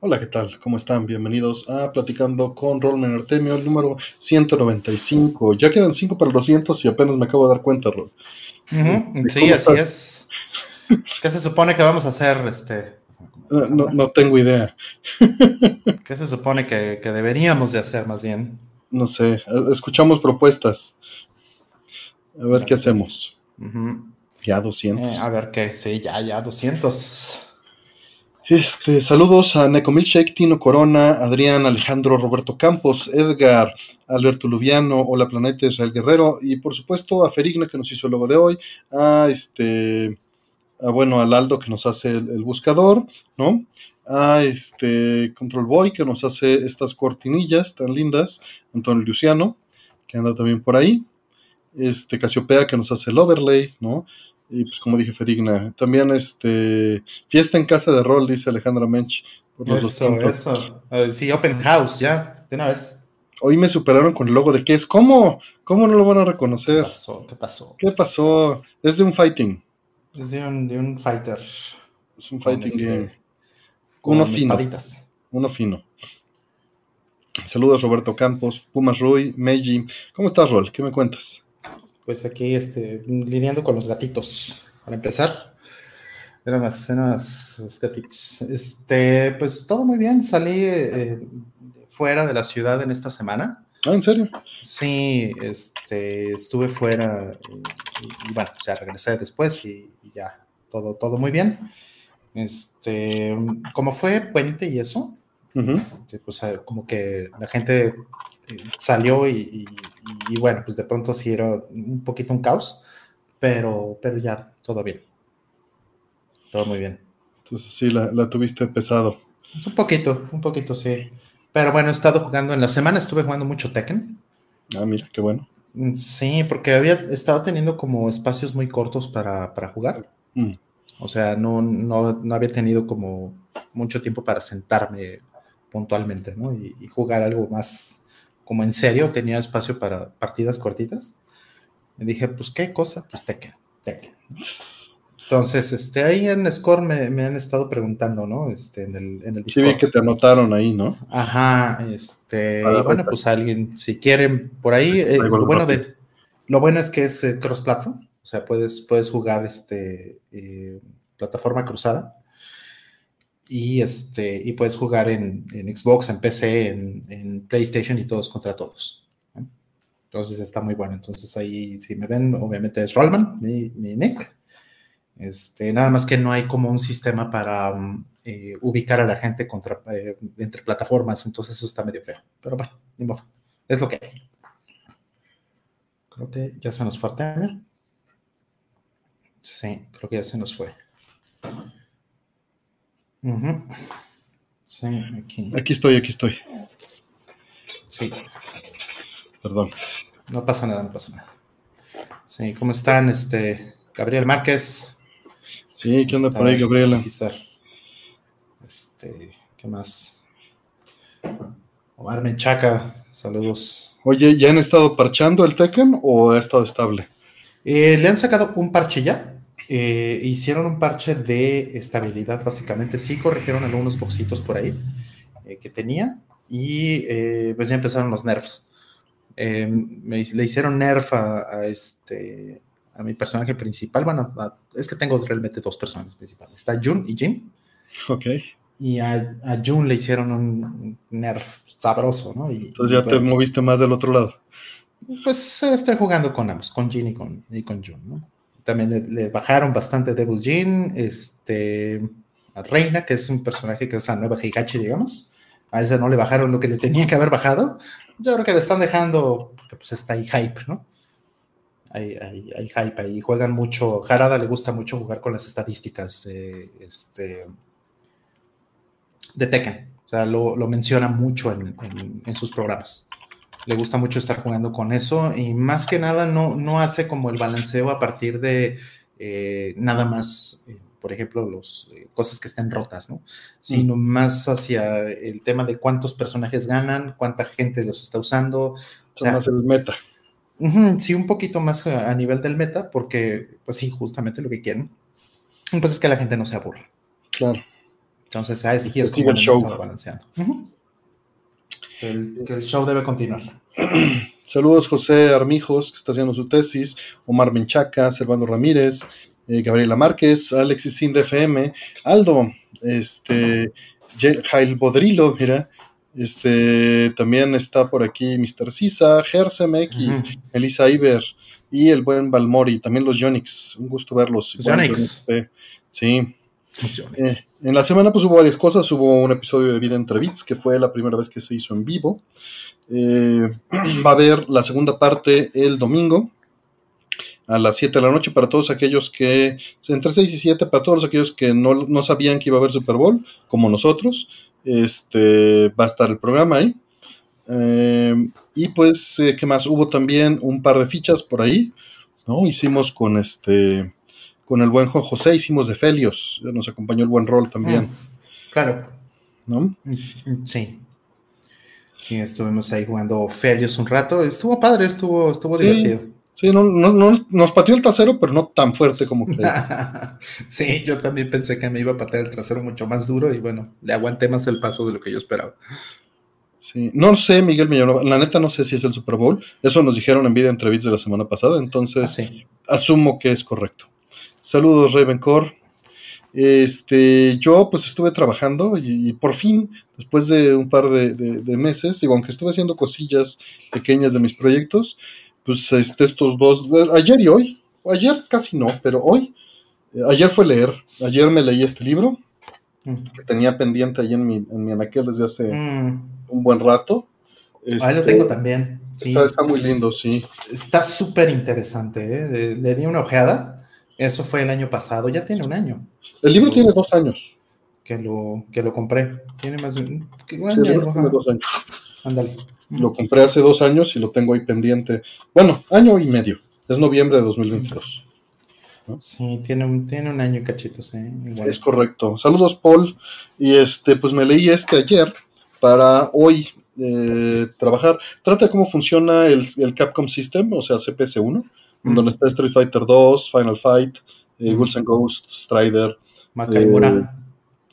Hola, ¿qué tal? ¿Cómo están? Bienvenidos a Platicando con Rolman Artemio, el número 195. Ya quedan 5 para los 200 y apenas me acabo de dar cuenta, Rol. Este, sí, así es. ¿Qué se supone que vamos a hacer? Este? No, tengo idea. ¿Qué se supone que, deberíamos de hacer más bien? No sé, escuchamos propuestas. A ver qué hacemos. Ya 200. Eh, a ver qué, sí, ya, ya 200. Este, saludos a Necomilshake, Tino Corona, Adrián, Alejandro, Roberto Campos, Edgar, Alberto Luviano, Hola Planeta, Israel Guerrero, y por supuesto a Ferigna que nos hizo el logo de hoy, a este, a, bueno, al Aldo que nos hace el, buscador, ¿no? A este Control Boy que nos hace estas cortinillas tan lindas, Antonio Luciano, que anda también por ahí, este Casiopea que nos hace el overlay, ¿no? Y pues como dije, Ferigna. También este fiesta en casa de rol, dice Alejandra Mench. Por eso, eso. sí, Open House, ya, de una vez. Hoy me superaron con el logo de qué es. ¿Cómo? ¿Cómo no lo van a reconocer? ¿Qué pasó? ¿Qué pasó? ¿Qué pasó? Es de un fighting. Es de un, de un fighter. Es un fighting este, game. Uno fino. Uno fino. Saludos Roberto Campos, Pumas Rui, Meiji. ¿Cómo estás, Rol? ¿Qué me cuentas? Pues aquí este, lidiando con los gatitos. Para empezar, eran más, eran los gatitos. Este, pues todo muy bien. Salí eh, fuera de la ciudad en esta semana. Ah, ¿en serio? Sí, este, estuve fuera y, bueno, o sea, regresé después y, ya, todo, todo muy bien. Este, como fue puente y eso, este, pues como que la gente salió y, bueno, pues de pronto sí era un poquito un caos, pero, pero ya todo bien. Todo muy bien. Entonces sí, la, tuviste pesado. Un poquito, un poquito, sí. Pero bueno, he estado jugando, en la semana estuve jugando mucho Tekken. Ah, mira, qué bueno. Mm, sí, porque había estado teniendo como espacios muy cortos para, jugar. Mm. O sea, no, no, había tenido como mucho tiempo para sentarme puntualmente, ¿no? y jugar algo más, como en serio tenía espacio para partidas cortitas. Y dije, pues, ¿qué cosa? Pues Tekken, Tekken. Entonces, este, ahí en Score me, han estado preguntando, ¿no? Este, en el, en el Sí, vi que te anotaron ahí, ¿no? Ajá, este, bueno, pues alguien, si quieren, por ahí, eh, lo, bueno de, lo bueno es que es eh, cross-platform, o sea, puedes, puedes jugar, este, eh, plataforma cruzada y, este, y puedes jugar en, Xbox, en PC, en, PlayStation y todos contra todos. Entonces está muy bueno. Entonces ahí, si me ven, obviamente es Rollman, mi, mi nick. Este, nada más que no hay como un sistema para um, eh, ubicar a la gente contra, eh, entre plataformas, entonces eso está medio feo. Pero bueno, ni modo. Es lo que hay. Creo que ya se nos fue Sí, creo que ya se nos fue. Sí, aquí. Aquí estoy, aquí estoy. Sí. Perdón. No pasa nada, no pasa nada. Sí, ¿cómo están? Este, Gabriel Márquez. Sí, ¿qué onda por ahí, Gabriela? Este, ¿qué más? Omar Menchaca, saludos. Oye, ¿ya han estado parchando el Tekken o ha estado estable? Eh, le han sacado un parche ya, eh, hicieron un parche de estabilidad, básicamente. Sí corrigieron algunos boxitos por ahí eh, que tenía y eh, pues ya empezaron los nerfs. Me, le hicieron nerf a, este, a mi personaje principal. Bueno, es que tengo realmente dos personajes principales. Está Jun y Jin. Ok. Y a, a Jun le hicieron un nerf sabroso, ¿no? Y, Entonces ya te moviste más del otro lado. Pues estoy jugando con ambos, con Jin y con, y con Jun, ¿no? También le, bajaron bastante Devil Jean, este, a Reina, que es un personaje que es la nueva Heihachi, digamos. A ese no le bajaron lo que le tenía que haber bajado. Yo creo que le están dejando, porque pues está ahí hype, ¿no? Hay, hay, hype ahí. Juegan mucho. Harada le gusta mucho jugar con las estadísticas de, este, de Tekken. O sea, lo, menciona mucho en sus programas le gusta mucho estar jugando con eso y más que nada no, no hace como el balanceo a partir de eh, nada más, eh, por ejemplo, las eh, cosas que estén rotas, ¿no? Sino mm. más hacia el tema de cuántos personajes ganan, cuánta gente los está usando. O sea, más el meta. sí, un poquito más a, nivel del meta, porque, pues sí, justamente lo que quieren, pues es que la gente no se aburra. Claro. Entonces, ahí sí es como el show. balanceando. Que, el, que el show debe continuar. Saludos José Armijos, que está haciendo su tesis, Omar Menchaca, Servando Ramírez, eh, Gabriela Márquez, Alexis Sin FM, Aldo, este, Jail Bodrilo, mira, este, también está por aquí Mr. Sisa, Gersem X, Ujú. Elisa Iber y el buen Balmori, también los Yonix, un gusto verlos. Los Yonix. eh, Sí, Los Yonix. eh, en la semana pues hubo varias cosas, hubo un episodio de Vida entre Bits, que fue la primera vez que se hizo en vivo. Eh, va a haber la segunda parte el domingo a las 7 de la noche para todos aquellos que, entre 6 y 7, para todos aquellos que no, no sabían que iba a haber Super Bowl, como nosotros, este, va a estar el programa ahí. Eh, y pues, eh, ¿qué más? Hubo también un par de fichas por ahí, ¿no? Hicimos con este, con el buen Juan José, hicimos de Felios, nos acompañó el buen rol también, Mm, Claro. ¿no? Mm, Sí. Sí, estuvimos ahí jugando Felios un rato. Estuvo padre, estuvo, estuvo Sí. divertido. Sí, no, no- no- nos pateó el trasero, pero no tan fuerte como creía. sí, yo también pensé que me iba a patear el trasero mucho más duro y bueno, le aguanté más el paso de lo que yo esperaba. Sí. No sé, Miguel Millanova, la neta no sé si es el Super Bowl. Eso nos dijeron en vida entre bits de la semana pasada, entonces Así. asumo que es correcto. Saludos, Ravencore. Este, yo pues estuve trabajando y, y por fin, después de un par de, de- de meses, digo, aunque estuve haciendo cosillas pequeñas de mis proyectos, pues este, estos dos, ayer y hoy, ayer casi no, pero hoy, eh, ayer fue leer, ayer me leí este libro Mm. que tenía pendiente ahí en mi, en mi anaquel desde hace Mm. un buen rato. Ahí lo Este, tengo también. Sí. Está muy lindo, sí. Está súper interesante. ¿eh? Le, le di una ojeada. Eso fue el año pasado. Ya tiene un año El libro tiene dos años. que lo, que lo compré. Tiene más de un, Sí, el año, libro tiene dos años. Ándale. Lo compré hace dos años y lo tengo ahí pendiente. Bueno, año y medio. Es noviembre de 2022. Sí, tiene un, tiene un año y cachitos. ¿eh? Igual. Es correcto. Saludos, Paul. Y este, pues me leí este ayer para hoy eh, trabajar. Trata de cómo funciona el, el Capcom System, o sea, CPS1, en Mm. donde está Street Fighter 2, Final Fight, eh, Mm. Ghouls and Ghosts, Strider, Makaimura.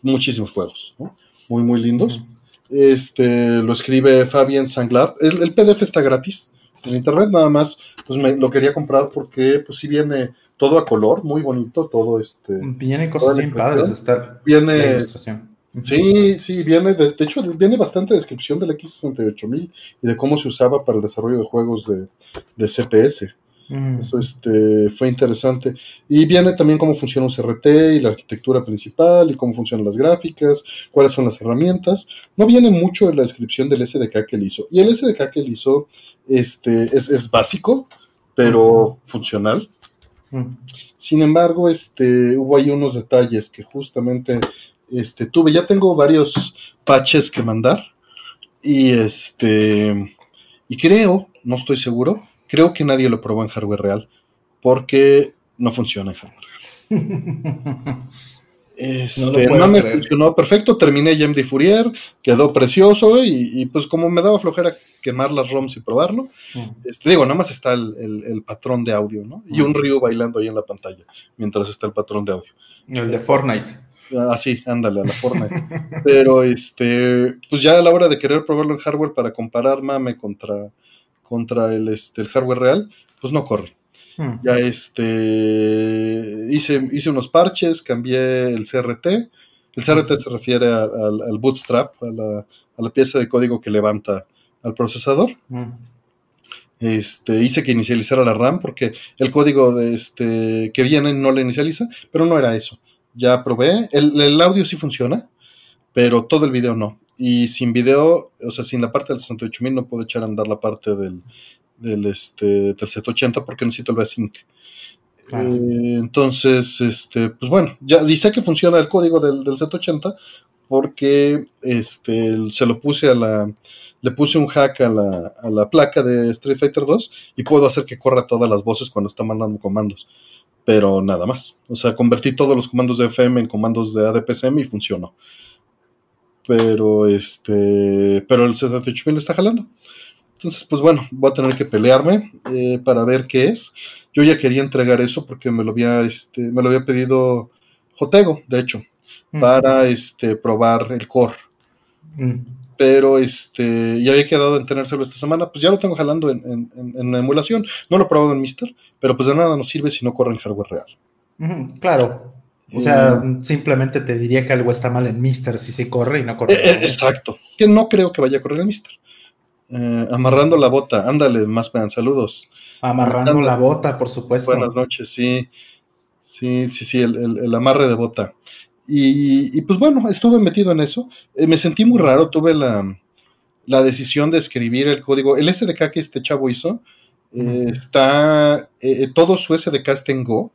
muchísimos juegos, ¿no? Muy, muy lindos. Mm. Este, lo escribe Fabien Sanglard. El, el PDF está gratis en internet, nada más, pues me lo quería comprar porque, pues sí viene todo a color, muy bonito, todo este. Vienen cosas bien padres. Está la Viene, ilustración. sí, sí, viene, de, de hecho, viene bastante descripción del X68000 y de cómo se usaba para el desarrollo de juegos de, de CPS. Mm. Eso este, fue interesante. Y viene también cómo funciona un CRT y la arquitectura principal y cómo funcionan las gráficas, cuáles son las herramientas. No viene mucho en la descripción del SDK que él hizo. Y el SDK que él hizo este, es, es básico, pero funcional. Mm. Sin embargo, este, hubo ahí unos detalles que justamente este, tuve. Ya tengo varios patches que mandar. Y este. Y creo, no estoy seguro, creo que nadie lo probó en hardware real. Porque no funciona en hardware real. Este, No no, me creer. funcionó perfecto, terminé GMD Fourier, quedó precioso y, y, pues como me daba flojera quemar las ROMs y probarlo, Mm. este, digo, nada más está el, el- el patrón de audio, ¿no? Y un Ryu bailando ahí en la pantalla, mientras está el patrón de audio. El de Fortnite. Así, ándale, a la forma. Pero este, pues ya a la hora de querer probarlo en hardware para comparar mame contra, contra el, este, el hardware real, pues no corre. Mm. Ya este, hice, hice unos parches, cambié el CRT. El CRT se refiere a- al, al bootstrap, a la, a la pieza de código que levanta al procesador. Mm. Este, hice que inicializara la RAM porque el código de este, que viene no le inicializa, pero no era eso. Ya probé, el, el audio sí funciona, pero todo el video no. Y sin video, o sea, sin la parte del 68000 no puedo echar a andar la parte del, del, este, del 780 porque necesito el V-Sync. Claro. Eh, entonces, este, pues bueno, ya sé que funciona el código del, del 780 porque este, se lo puse a la, le puse un hack a la, a la placa de Street Fighter 2 y puedo hacer que corra todas las voces cuando está mandando comandos. Pero nada más. O sea, convertí todos los comandos de FM en comandos de ADPCM y funcionó. Pero este. Pero el 78000 está jalando. Entonces, pues bueno, voy a tener que pelearme eh, para ver qué es. Yo ya quería entregar eso porque me lo había, este, me lo había pedido Jotego, de hecho. para este, probar el core. Pero este, ya había quedado en tenérselo esta semana, pues ya lo tengo jalando en, en, emulación. No lo he probado en Mister, pero pues de nada nos sirve si no corre en hardware real. Claro, o sea, simplemente te diría que algo está mal en Mister si se corre y no corre. Eh, eh, exacto. Que no creo que vaya a correr en Mister. Eh, amarrando la bota, ándale, más vean, saludos. Amarrando la bota, por supuesto. Buenas noches, sí. Sí, sí, sí, el, amarre de bota. Y, pues bueno, estuve metido en eso. me sentí muy raro, tuve la, decisión de escribir el código. El SDK que este chavo hizo, está, todo su SDK está en Go.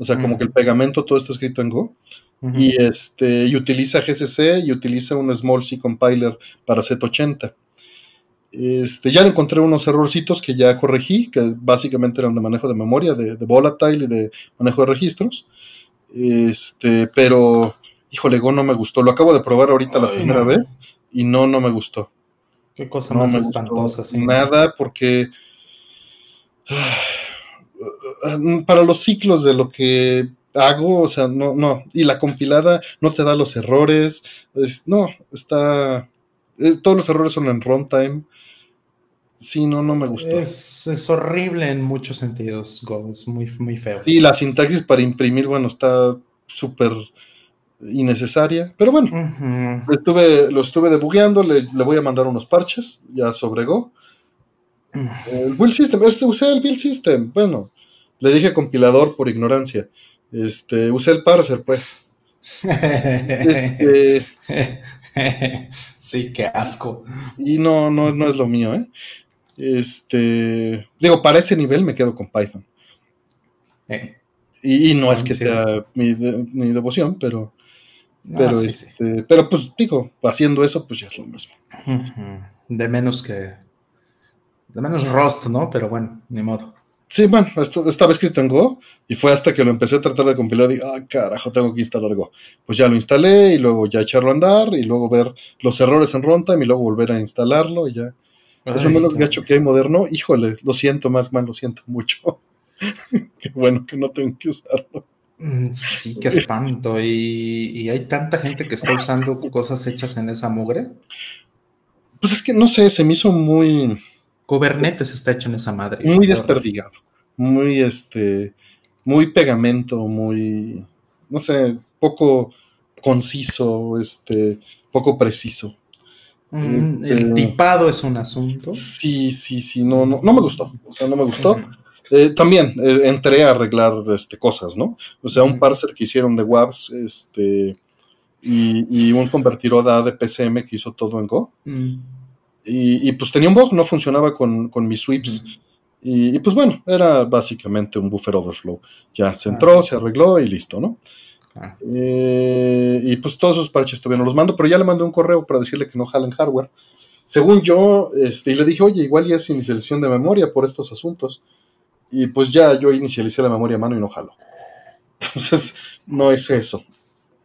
O sea, como que el pegamento todo está escrito en Go. Y este, y utiliza GCC y utiliza un Small C compiler para Z80. Este, ya encontré unos errorcitos que ya corregí, que básicamente eran de manejo de memoria, de, volatile y de manejo de registros. Este, pero, híjole, Go no me gustó. Lo acabo de probar ahorita la primera vez y no, no me gustó. Qué cosa más espantosa, Nada, porque para los ciclos de lo que hago, o sea, no, no, y la compilada no te da los errores, no, está, eh, todos los errores son en runtime. Sí, no, no me gustó. Es, horrible en muchos sentidos, Go, es muy, muy feo. Sí, la sintaxis para imprimir, bueno, está súper innecesaria, pero bueno, estuve, lo estuve debugueando, le, le, voy a mandar unos parches ya sobre Go. El build system, este usé el build system, bueno, le dije compilador por ignorancia. Este, usé el parser, pues. Este, sí, qué asco. Y no, no, no es lo mío, ¿eh? Este, digo, para ese nivel me quedo con Python. Eh. Y, no es que sea mi, devoción, pero, pero, este, pero pues digo, haciendo eso, pues ya es lo mismo. De menos que, de menos Rust, ¿no? Pero bueno, ni modo. Sí, bueno, esto estaba escrito en Go y fue hasta que lo empecé a tratar de compilar y ah, carajo, tengo que instalar Go. Pues ya lo instalé y luego ya echarlo a andar y luego ver los errores en runtime y luego volver a instalarlo y ya. es lo menos gacho que hay moderno. Híjole, lo siento más, man, lo siento mucho. Qué bueno que no tengo que usarlo. Mm, sí, qué espanto. Y, y hay tanta gente que está usando cosas hechas en esa mugre. Pues es que no sé, se me hizo muy Kubernetes está hecho en esa madre. Muy desperdigado, muy este, muy pegamento, muy, no sé, poco conciso, este, poco preciso. Mm, el este, tipado es un asunto. Sí, sí, sí, no, no, no me gustó, o sea, no me gustó. Eh, también eh, entré a arreglar este, cosas, ¿no? O sea, un parser que hicieron de WAVs, este, y, un convertidor de PCM que hizo todo en Go. Mm. Y, pues tenía un bug, no funcionaba con, mis sweeps. y, pues bueno, era básicamente un buffer overflow. Ya se entró, se arregló y listo, ¿no? Ah. Eh, y pues todos esos parches todavía no los mando, pero ya le mandé un correo para decirle que no jalen hardware. Según yo, este, y le dije, oye, igual ya es inicialización de memoria por estos asuntos. Y pues ya yo inicialicé la memoria a mano y no jalo. Entonces, no es eso.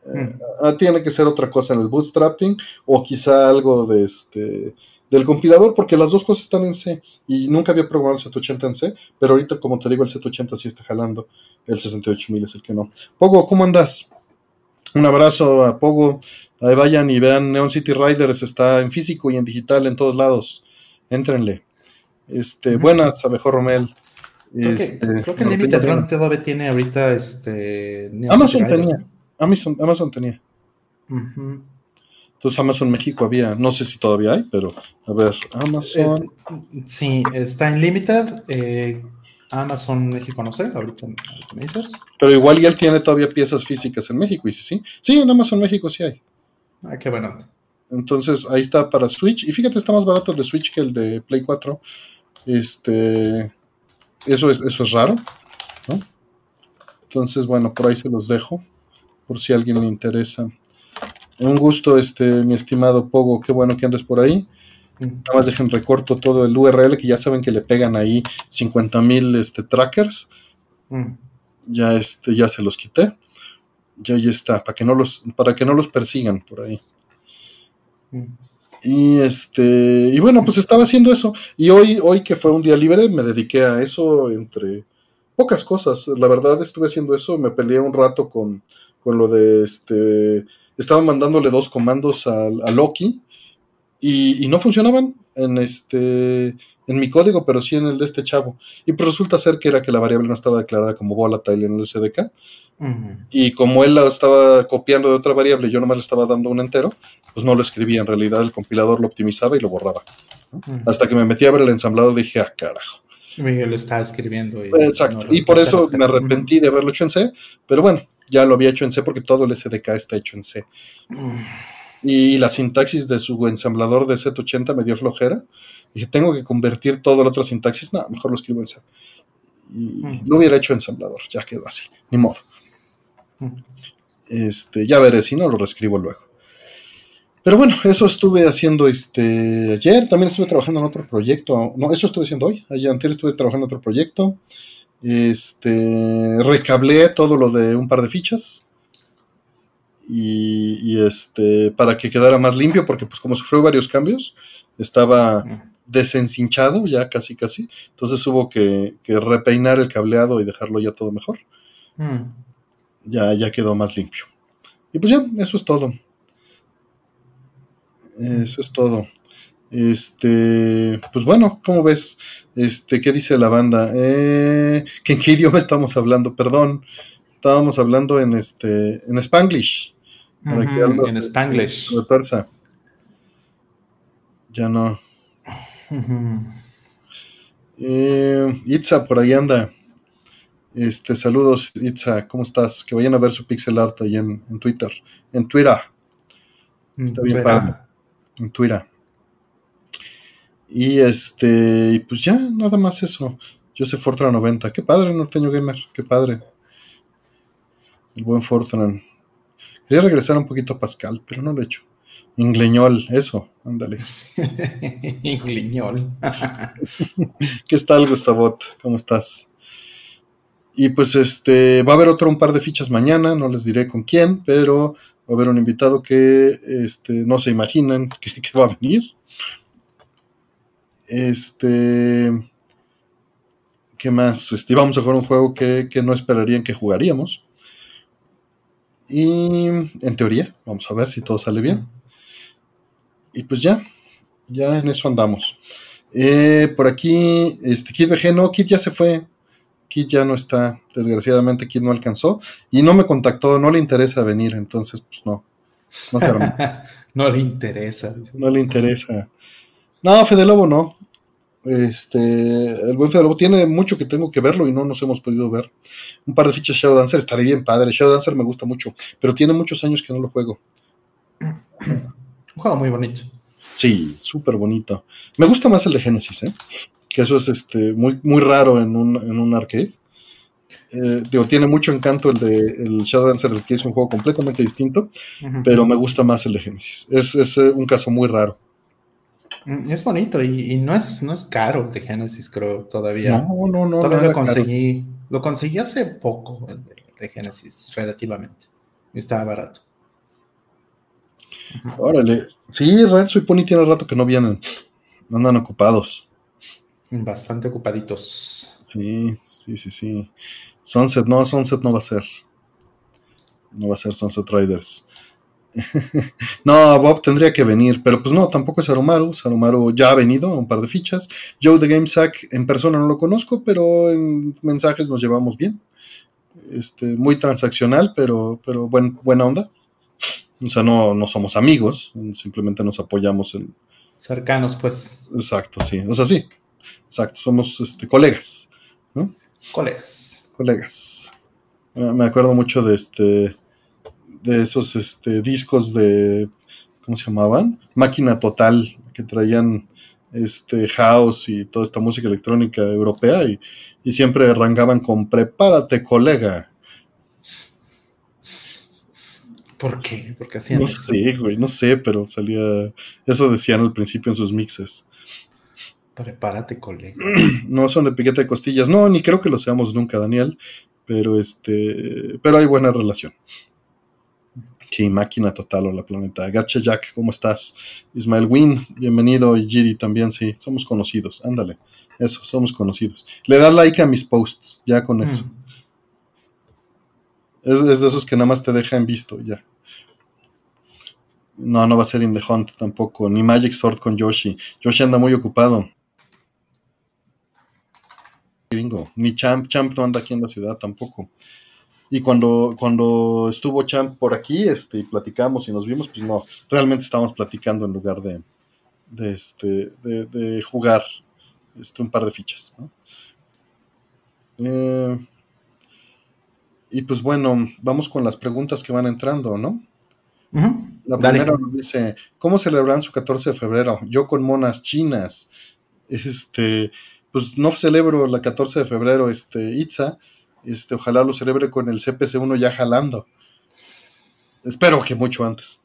Eh, ah, tiene que ser otra cosa en el bootstrapping o quizá algo de este del compilador, porque las dos cosas están en C y nunca había programado el Z80 en C, pero ahorita, como te digo, el Z80 sí está jalando, el 68000 es el que no. Pogo, ¿cómo andas? Un abrazo a Pogo. Ahí vayan y vean Neon City Riders, está en físico y en digital en todos lados. Éntrenle. Este, buenas, a mejor Romel. Creo que, este, creo que el límite todavía tiene ahorita este Amazon tenía. Amazon, Amazon tenía. Entonces Amazon México había, no sé si todavía hay, pero a ver, Amazon. Eh, sí, está en Limited. Eh, Amazon México, no sé, ahorita me dices. Pero igual ya él tiene todavía piezas físicas en México, y sí, sí. Sí, en Amazon México sí hay. Ah, qué bueno. Entonces ahí está para Switch. Y fíjate, está más barato el de Switch que el de Play 4. Este. Eso es, eso es raro, ¿no? Entonces, bueno, por ahí se los dejo. Por si a alguien le interesa. Un gusto, este, mi estimado Pogo, qué bueno que andes por ahí. Nada más dejen recorto todo el URL, que ya saben que le pegan ahí 50 mil este, trackers. Mm. Ya, este, ya se los quité. Ya ahí está, para que no los, para que no los persigan por ahí. Mm. Y este, y bueno, pues estaba haciendo eso. Y hoy, hoy que fue un día libre, me dediqué a eso entre pocas cosas. La verdad estuve haciendo eso, me peleé un rato con, con lo de este... Estaba mandándole dos comandos a, a Loki y, y, no funcionaban en este en mi código, pero sí en el de este chavo. Y pues resulta ser que era que la variable no estaba declarada como volatile en el SDK. Y como él la estaba copiando de otra variable y yo nomás le estaba dando un entero, pues no lo escribía. En realidad el compilador lo optimizaba y lo borraba. Hasta que me metí a ver el ensamblado dije, ah, carajo. Miguel estaba escribiendo. Y Exacto. y por eso me arrepentí de haberlo hecho en C. Pero bueno, ya lo había hecho en C porque todo el SDK está hecho en C. Y la sintaxis de su ensamblador de Z80 me dio flojera. Dije, tengo que convertir todo la otra sintaxis. No, mejor lo escribo en C. Y lo hubiera hecho ensamblador, ya quedó así, ni modo. Este, ya veré, si no lo reescribo luego. Pero bueno, eso estuve haciendo este ayer. También estuve trabajando en otro proyecto. No, eso estuve haciendo hoy. Ayer antes estuve trabajando en otro proyecto. Este, recablé todo lo de un par de fichas. Y, este, para que quedara más limpio, porque pues como sufrió varios cambios, estaba desencinchado ya casi casi. Entonces hubo que, repeinar el cableado y dejarlo ya todo mejor. Ya, ya quedó más limpio. Y pues ya, eso es todo. Eso es todo. Este, pues bueno, ¿cómo ves? Este, ¿qué dice la banda? Eh, ¿que ¿En qué idioma estamos hablando? Perdón, estábamos hablando en este, en Spanglish. en Spanglish. persa. Ya no. Eh, Itza, por ahí anda. Este, saludos, Itza, ¿cómo estás? Que vayan a ver su pixel art ahí en, en Twitter. En Twitter. Está bien padre en Twitter. Y este, pues ya, nada más eso. Joseph Fortran 90. Qué padre, Norteño Gamer, qué padre. El buen Fortran. Quería regresar un poquito a Pascal, pero no lo he hecho. Ingleñol, eso, ándale. Ingleñol. ¿Qué tal, Gustavot? ¿Cómo estás? Y pues este, va a haber otro un par de fichas mañana, no les diré con quién, pero va a haber un invitado que este, no se imaginan que, va a venir. Este. ¿Qué más? Este, vamos a jugar un juego que, no esperarían que jugaríamos. Y en teoría, vamos a ver si todo sale bien. Y pues ya, ya en eso andamos. Eh, por aquí, este Kid VG, no, Kid ya se fue. Kit ya no está, desgraciadamente Kit no alcanzó y no me contactó, no le interesa venir, entonces pues no. No, se no le interesa. No le interesa. No, Fede Lobo no. Este, el buen Fede Lobo tiene mucho que tengo que verlo y no nos hemos podido ver. Un par de fichas Shadow Dancer estaría bien padre. Shadow Dancer me gusta mucho, pero tiene muchos años que no lo juego. Un juego muy bonito. Sí, súper bonito. Me gusta más el de Genesis, ¿eh? que eso es este, muy, muy raro en un, en un arcade. Eh, digo, tiene mucho encanto el de el Shadow Dancer, el que es un juego completamente distinto, pero me gusta más el de Genesis. Es, es eh, un caso muy raro. Mm, es bonito y, no, es, no es caro el de Genesis, creo, todavía. No, no, no. Todavía lo conseguí. Lo conseguí hace poco, el de, Genesis, relativamente. Y estaba barato. Órale. Sí, Renzo y Pony tiene rato que no vienen. Andan ocupados. Bastante ocupaditos. Sí, sí, sí, sí. Sunset, no, Sunset no va a ser. No va a ser Sunset Riders. no, Bob tendría que venir, pero pues no, tampoco es Arumaru. Sarumaru ya ha venido a un par de fichas. Joe de GameSack en persona no lo conozco, pero en mensajes nos llevamos bien. Este, muy transaccional, pero, pero buen, buena onda. O sea, no, no somos amigos, simplemente nos apoyamos en. Cercanos, pues. Exacto, sí. O sea, sí, Exacto, somos este, colegas. ¿no? Colegas. Colegas. Me acuerdo mucho de este de esos este, discos de ¿cómo se llamaban? Máquina Total, que traían este house y toda esta música electrónica europea y, y siempre arrancaban con prepárate colega. ¿Por qué? Porque hacían No sé, güey, no sé, pero salía. Eso decían al principio en sus mixes. Prepárate, colega. No son de piquete de costillas, no, ni creo que lo seamos nunca, Daniel, pero este, pero hay buena relación. Sí, máquina total o la planeta. Gacha Jack, ¿cómo estás? Ismael Win, bienvenido. Y Giri también, sí, somos conocidos. Ándale, eso, somos conocidos. Le das like a mis posts, ya con eso. Mm. Es, es, de esos que nada más te dejan visto, ya. No, no va a ser In the Hunt tampoco, ni Magic Sword con Yoshi. Yoshi anda muy ocupado. Ni Champ, Champ no anda aquí en la ciudad tampoco. Y cuando, cuando estuvo Champ por aquí, este, y platicamos y nos vimos, pues no, realmente estábamos platicando en lugar de, de, este, de, jugar este, un par de fichas. Eh, y pues bueno, vamos con las preguntas que van entrando, ¿no? La primera nos dice, ¿cómo celebran su 14 de febrero? Yo con monas chinas. Este, pues no celebro la 14 de febrero, este, Itza. Este, ojalá lo celebre con el CPC1 ya jalando. Espero que mucho antes.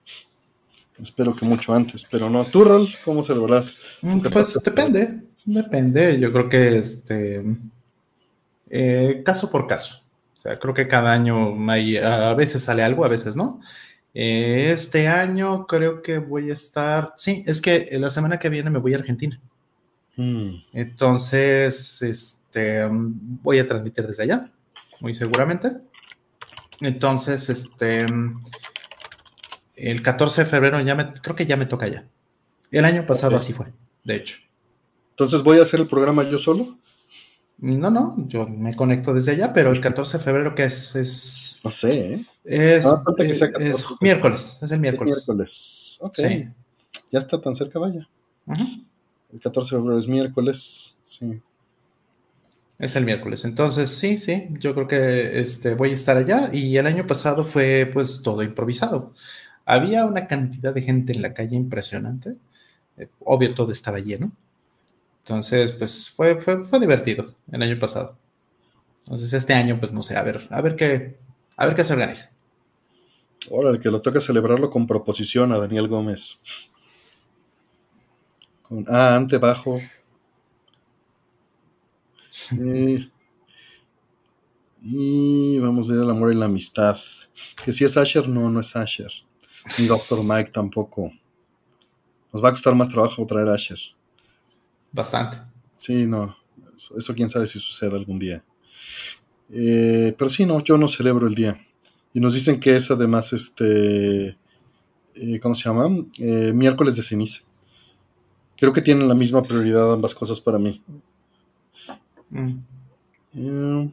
Espero que mucho antes, pero no. ¿Tú, Rol, cómo celebras? Mm, pues depende, depende. Yo creo que este eh, caso por caso. O sea, creo que cada año hay, a veces sale algo, a veces no. Eh, este año creo que voy a estar, sí, es que la semana que viene me voy a Argentina. Mm. Entonces, este, voy a transmitir desde allá, muy seguramente. Entonces, este, el 14 de febrero ya me, creo que ya me toca ya. El año pasado así fue, de hecho. Entonces, ¿voy a hacer el programa yo solo? No, no, yo me conecto desde allá, pero el 14 de febrero, que es? es no sé, ¿eh? Es, miércoles, es el miércoles. miércoles, ok. Ya está tan cerca, vaya. El 14 de febrero es miércoles, sí. Es el miércoles. Entonces, sí, sí, yo creo que este, voy a estar allá. Y el año pasado fue pues todo improvisado. Había una cantidad de gente en la calle impresionante. Eh, obvio, todo estaba lleno. Entonces, pues fue, fue, fue, divertido el año pasado. Entonces, este año, pues no sé, a ver, a ver qué, a ver qué se organiza. Ahora, el que lo toca celebrarlo con proposición a Daniel Gómez. Con A, ante, bajo. Y, vamos a ir al amor y la amistad. Que si es Asher, no, no es Asher. Ni Dr. Mike tampoco. Nos va a costar más trabajo traer a Asher. Bastante. Sí, no. Eso, quién sabe si sucede algún día. Eh, pero sí, no, yo no celebro el día. Y nos dicen que es además este. Eh, ¿Cómo se llama? Eh, miércoles de ceniza. Creo que tienen la misma prioridad ambas cosas para mí. Mm.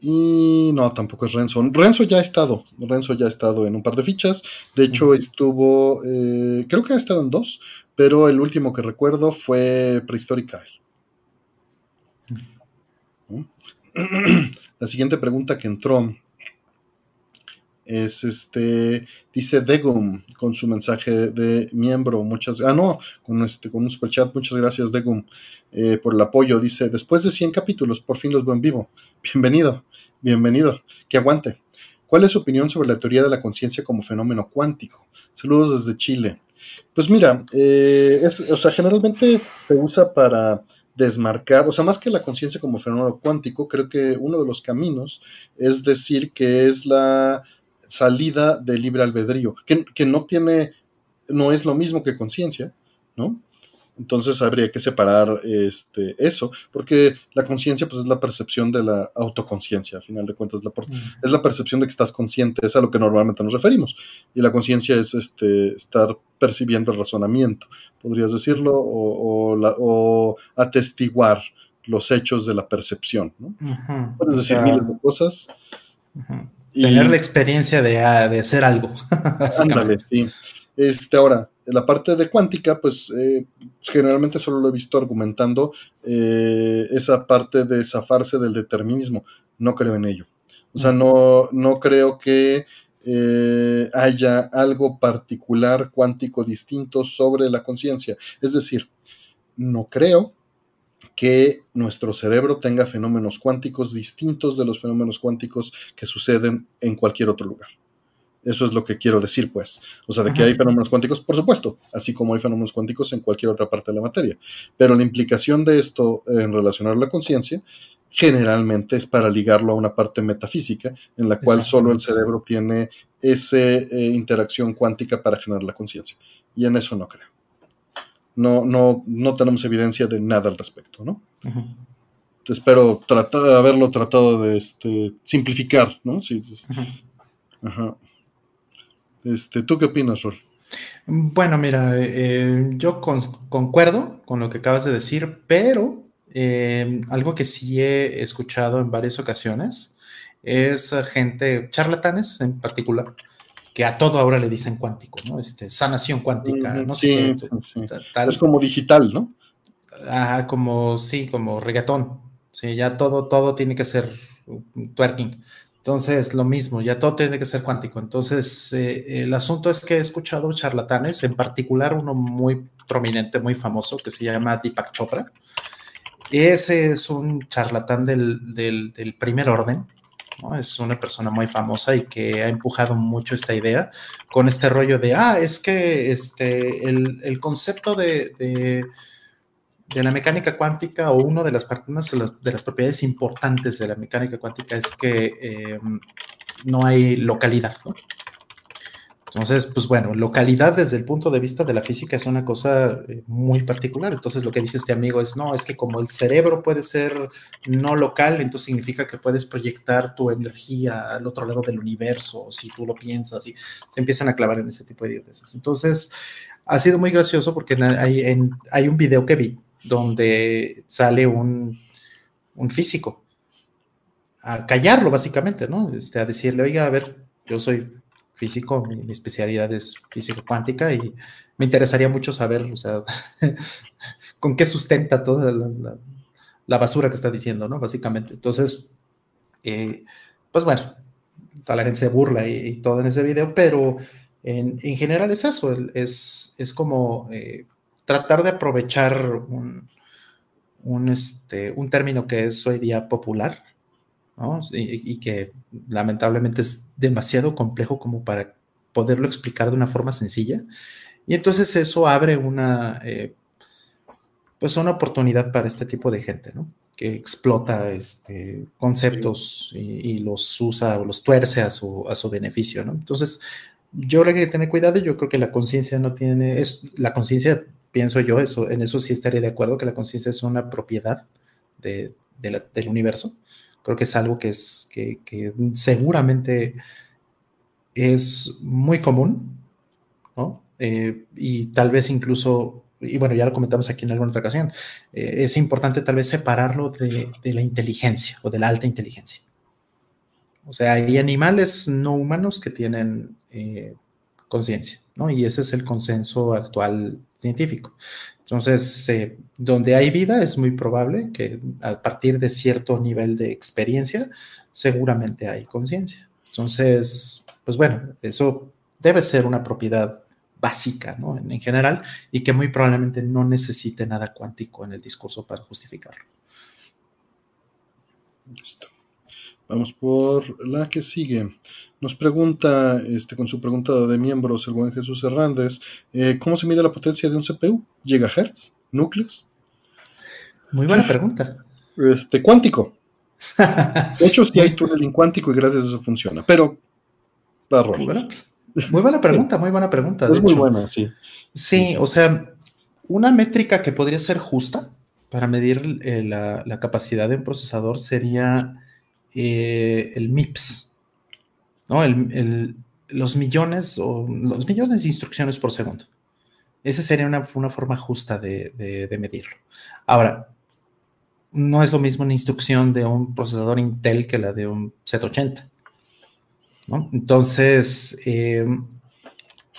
y no, tampoco es Renzo. Renzo ya ha estado. Renzo ya ha estado en un par de fichas. De hecho, estuvo. creo que ha estado en dos pero el último que recuerdo fue Prehistórica. La siguiente pregunta que entró es este, dice Degum con su mensaje de miembro, muchas, ah no, con, este, con un superchat, muchas gracias Degum eh, por el apoyo, dice, después de 100 capítulos, por fin los veo en vivo, bienvenido, bienvenido, que aguante. ¿Cuál es su opinión sobre la teoría de la conciencia como fenómeno cuántico? Saludos desde Chile. Pues mira, eh, o sea, generalmente se usa para desmarcar, o sea, más que la conciencia como fenómeno cuántico, creo que uno de los caminos es decir que es la salida del libre albedrío, que, que no tiene, no es lo mismo que conciencia, ¿no? Entonces habría que separar este, eso, porque la conciencia pues, es la percepción de la autoconciencia, a final de cuentas, la, es la percepción de que estás consciente, es a lo que normalmente nos referimos. Y la conciencia es este, estar percibiendo el razonamiento, podrías decirlo, o, atestiguar los hechos de la percepción. ¿no? Puedes decir miles de cosas. Tener la experiencia de, de hacer algo. Ándale, sí. Este, ahora, la parte de cuántica, pues eh, generalmente solo lo he visto argumentando eh, esa parte de zafarse del determinismo. No creo en ello. O sea, no, no creo que eh, haya algo particular cuántico distinto sobre la conciencia. Es decir, no creo que nuestro cerebro tenga fenómenos cuánticos distintos de los fenómenos cuánticos que suceden en cualquier otro lugar. Eso es lo que quiero decir, pues. O sea, de que hay fenómenos cuánticos, por supuesto, así como hay fenómenos cuánticos en cualquier otra parte de la materia. Pero la implicación de esto en relacionar la conciencia generalmente es para ligarlo a una parte metafísica en la cual solo el cerebro tiene esa eh, interacción cuántica para generar la conciencia. Y en eso no creo. No, no, no tenemos evidencia de nada al respecto, ¿no? Espero tratar, haberlo tratado de este, simplificar, ¿no? Sí, Ajá. Este, ¿Tú qué opinas, Rol? Bueno, mira, eh, yo concuerdo con lo que acabas de decir, pero eh, algo que sí he escuchado en varias ocasiones es gente, charlatanes en particular, que a todo ahora le dicen cuántico, ¿no? Este, sanación cuántica, no sé Es como digital, ¿no? Ajá, como, sí, como reggaetón. Sí, ya todo, todo tiene que ser twerking. Entonces, lo mismo, ya todo tiene que ser cuántico. Entonces, eh, el asunto es que he escuchado charlatanes, en particular uno muy prominente, muy famoso, que se llama Deepak Chopra. Ese es un charlatán del, del, primer orden, ¿no? Es una persona muy famosa y que ha empujado mucho esta idea con este rollo de, ah, es que este, el, el concepto de, de la mecánica cuántica o una de las, de las propiedades importantes de la mecánica cuántica es que em, no hay localidad. Entonces, pues bueno, localidad desde el punto de vista de la física es una cosa eh, muy particular. Entonces, lo que dice este amigo es, no, es que como el cerebro puede ser no local, entonces significa que puedes proyectar tu energía al otro lado del universo, si tú lo piensas, y se empiezan a clavar en ese tipo de ideas. Entonces, ha sido muy gracioso porque hay, un video que vi donde sale un, físico a callarlo básicamente, ¿no? Este, a decirle, oiga, a ver, yo soy físico, mi, especialidad es física cuántica y me interesaría mucho saber, o sea, con qué sustenta toda la, basura que está diciendo, ¿no? Básicamente. Entonces, eh, pues bueno, toda la gente se burla y, todo en ese video, pero en, general es eso, es, es como... Eh, tratar de aprovechar un, este, un término que es hoy día popular, y, que lamentablemente es demasiado complejo como para poderlo explicar de una forma sencilla. Y entonces eso abre una, eh, pues una oportunidad para este tipo de gente, ¿no? que explota este, conceptos y, los usa o los tuerce a su, a su beneficio. ¿no? Entonces, yo que hay que tener cuidado. Yo creo que la conciencia no tiene, es la conciencia pienso yo, eso, en eso sí estaría de acuerdo, que la conciencia es una propiedad de, del universo. Creo que es algo que, es, que, seguramente es muy común, ¿no? Eh, y tal vez incluso, y bueno, ya lo comentamos aquí en alguna otra ocasión, eh, es importante tal vez separarlo de, la inteligencia o de la alta inteligencia. O sea, hay animales no humanos que tienen eh, conciencia, ¿no? Y ese es el consenso actual científico. Entonces, eh, donde hay vida es muy probable que a partir de cierto nivel de experiencia, seguramente hay conciencia. Entonces, pues bueno, eso debe ser una propiedad básica, ¿no? En, en, general, y que muy probablemente no necesite nada cuántico en el discurso para justificarlo. Listo. Vamos por la que sigue. Nos pregunta, este, con su pregunta de miembros, el buen Jesús Hernández, eh, ¿cómo se mide la potencia de un CPU? ¿Gigahertz? ¿Núcleos? Muy buena pregunta. Este, cuántico. De hecho, sí hay tunneling cuántico y gracias a eso funciona, pero muy buena, muy buena pregunta, muy buena pregunta. Es muy buena, sí. Sí, o sea, una métrica que podría ser justa para medir eh, la, capacidad de un procesador sería eh, el MIPS, ¿no? los millones o los millones de instrucciones por segundo. Esa sería una, forma justa de, medirlo. Ahora, no es lo mismo una instrucción de un procesador Intel que la de un Z80. Entonces, eh,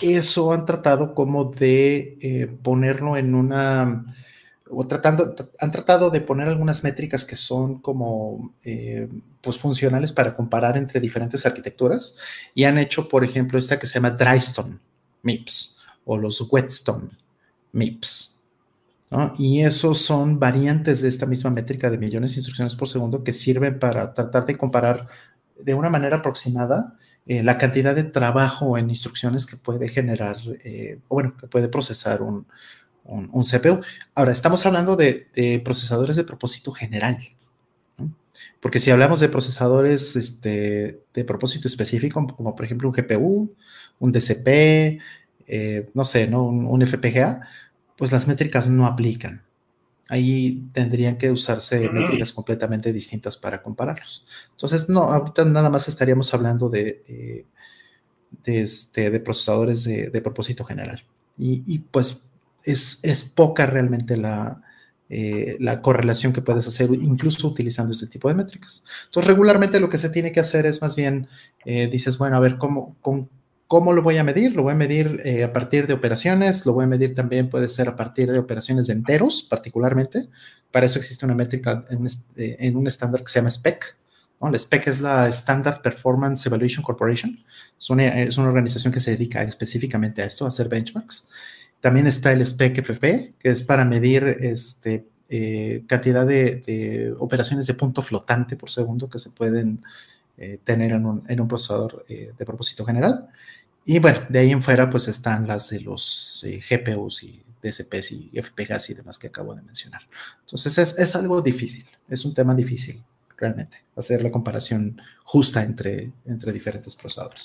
eso han tratado como de eh, ponerlo en una o tratando, han tratado de poner algunas métricas que son como eh, pues funcionales para comparar entre diferentes arquitecturas y han hecho, por ejemplo, esta que se llama Drystone MIPS o los Whetstone MIPS. Y esos son variantes de esta misma métrica de millones de instrucciones por segundo que sirven para tratar de comparar de una manera aproximada eh, la cantidad de trabajo en instrucciones que puede generar, eh, o bueno, que puede procesar un, un, CPU. Ahora, estamos hablando de, procesadores de propósito general. Porque si hablamos de procesadores este, de propósito específico, como por ejemplo un GPU, un DCP, eh, no sé, ¿no? Un, FPGA, pues las métricas no aplican. Ahí tendrían que usarse métricas completamente distintas para compararlos. Entonces, no, ahorita nada más estaríamos hablando de, eh, de, este, de procesadores de, propósito general. Y, pues es, es, poca realmente la, eh, la correlación que puedes hacer incluso utilizando este tipo de métricas. Entonces, regularmente lo que se tiene que hacer es más bien, eh, dices, bueno, a ver, ¿cómo, ¿cómo lo voy a medir? Lo voy a medir eh, a partir de operaciones, lo voy a medir también, puede ser a partir de operaciones de enteros, particularmente. Para eso existe una métrica en, un estándar que se llama SPEC. La SPEC es la Standard Performance Evaluation Corporation. Es una, es una organización que se dedica específicamente a esto, a hacer benchmarks. También está el SPEC-FP, que es para medir este, eh, cantidad de, operaciones de punto flotante por segundo que se pueden eh, tener en un, procesador eh, de propósito general. Y bueno, de ahí en fuera pues están las de los GPUs y DSPs y FPGAs y demás que acabo de mencionar. Entonces es, algo difícil, es un tema difícil realmente, hacer la comparación justa entre, entre diferentes procesadores.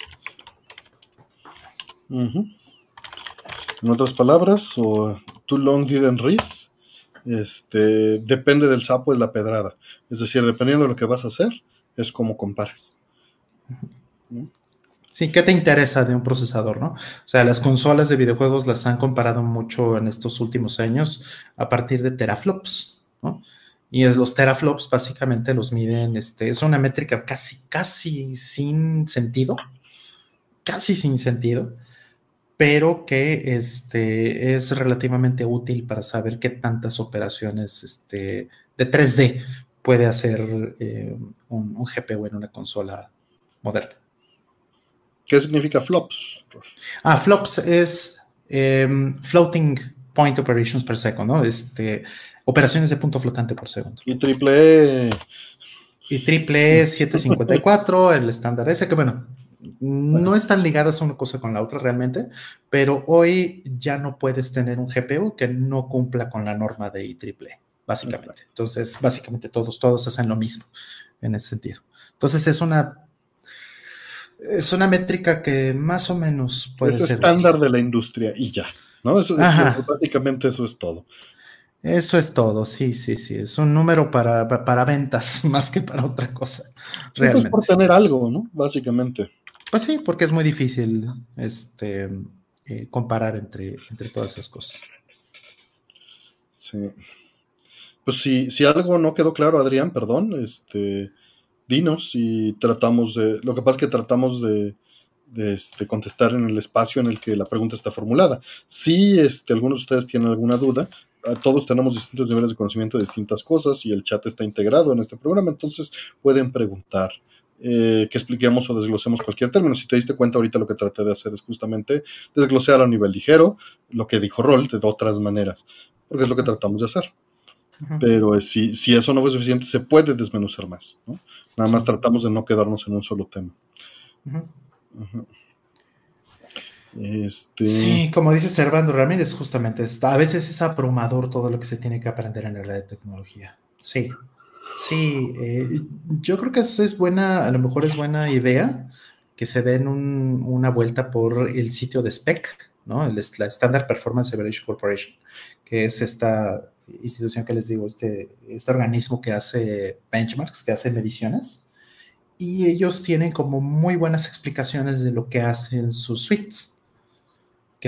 En otras palabras, o too long didn't read, este, depende del sapo es la pedrada. Es decir, dependiendo de lo que vas a hacer, es como comparas. Sí, ¿qué te interesa de un procesador, no? O sea, las consolas de videojuegos las han comparado mucho en estos últimos años a partir de teraflops, ¿no? Y es, los teraflops básicamente los miden, este, es una métrica casi, casi sin sentido, casi sin sentido, pero que este, es relativamente útil para saber qué tantas operaciones este, de 3D puede hacer eh, un, GPU en una consola moderna. ¿Qué significa flops? Ah, flops es em, floating point operations per second, ¿no? Este, operaciones de punto flotante por segundo. Y triple E. Y triple E 754, el estándar ese, que bueno, no están ligadas una cosa con la otra realmente, pero hoy ya no puedes tener un GPU que no cumpla con la norma de IEEE, básicamente. Entonces, básicamente todos, todos hacen lo mismo en ese sentido. Entonces, es una es una métrica que más o menos puede es estándar de la industria y ya, ¿no? Eso, básicamente eso es todo. Eso es todo, sí, sí, sí. Es un número para, para ventas más que para otra cosa. Realmente. Pues por tener algo, ¿no? Básicamente. Pues sí, porque es muy difícil este, eh, comparar entre, todas esas cosas. Sí. Pues si, si algo no quedó claro, Adrián, perdón, este, dinos y tratamos de. Lo que pasa es que tratamos de, este, contestar en el espacio en el que la pregunta está formulada. Si este, algunos de ustedes tienen alguna duda, todos tenemos distintos niveles de conocimiento de distintas cosas y el chat está integrado en este programa, entonces pueden preguntar. Eh, que expliquemos o desglosemos cualquier término. Si te diste cuenta ahorita lo que traté de hacer es justamente desglosear a nivel ligero lo que dijo Roll de otras maneras, porque es lo que tratamos de hacer. Pero si, si, eso no fue suficiente, se puede desmenuzar más. Nada más tratamos de no quedarnos en un solo tema. Este... Sí, como dice Servando Ramírez, justamente está. A veces es abrumador todo lo que se tiene que aprender en la red de tecnología. Sí, Sí, eh, yo creo que eso es buena, a lo mejor es buena idea que se den una vuelta por el sitio de SPEC, ¿no? la Standard Performance Evaluation Corporation, que es esta institución que les digo, este, este organismo que hace benchmarks, que hace mediciones, y ellos tienen como muy buenas explicaciones de lo que hacen sus suites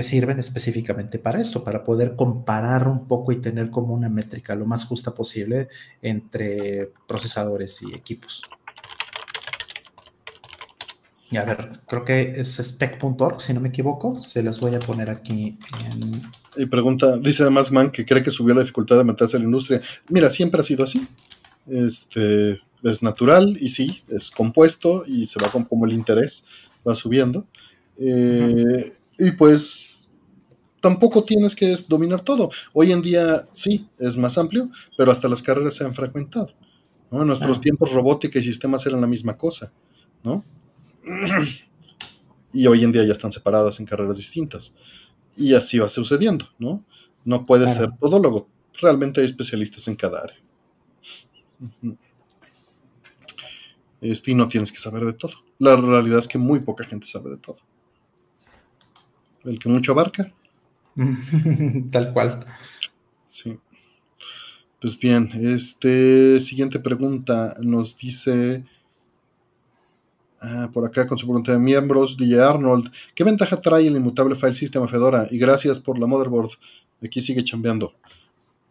sirven específicamente para esto, para poder comparar un poco y tener como una métrica lo más justa posible entre procesadores y equipos. Y a ver, creo que es spec.org, si no me equivoco, se las voy a poner aquí en... Y pregunta, dice además Man que cree que subió la dificultad de meterse a la industria. Mira, siempre ha sido así. Este, es natural y sí, es compuesto y se va con como el interés va subiendo. Eh, y pues tampoco tienes que dominar todo. Hoy en día sí, es más amplio, pero hasta las carreras se han fragmentado. En nuestros tiempos robótica y sistemas eran la misma cosa, ¿no? y hoy en día ya están separadas en carreras distintas. Y así va sucediendo, ¿no? No puede ser todólogo. Realmente hay especialistas en cada área. este, y no tienes que saber de todo. La realidad es que muy poca gente sabe de todo. El que mucho abarca. Tal cual. Sí. Pues bien, este siguiente pregunta nos dice ah, por acá con su pregunta de miembros, DJ Arnold, ¿qué ventaja trae el inmutable file system a Fedora? Y gracias por la motherboard. Aquí sigue chambeando.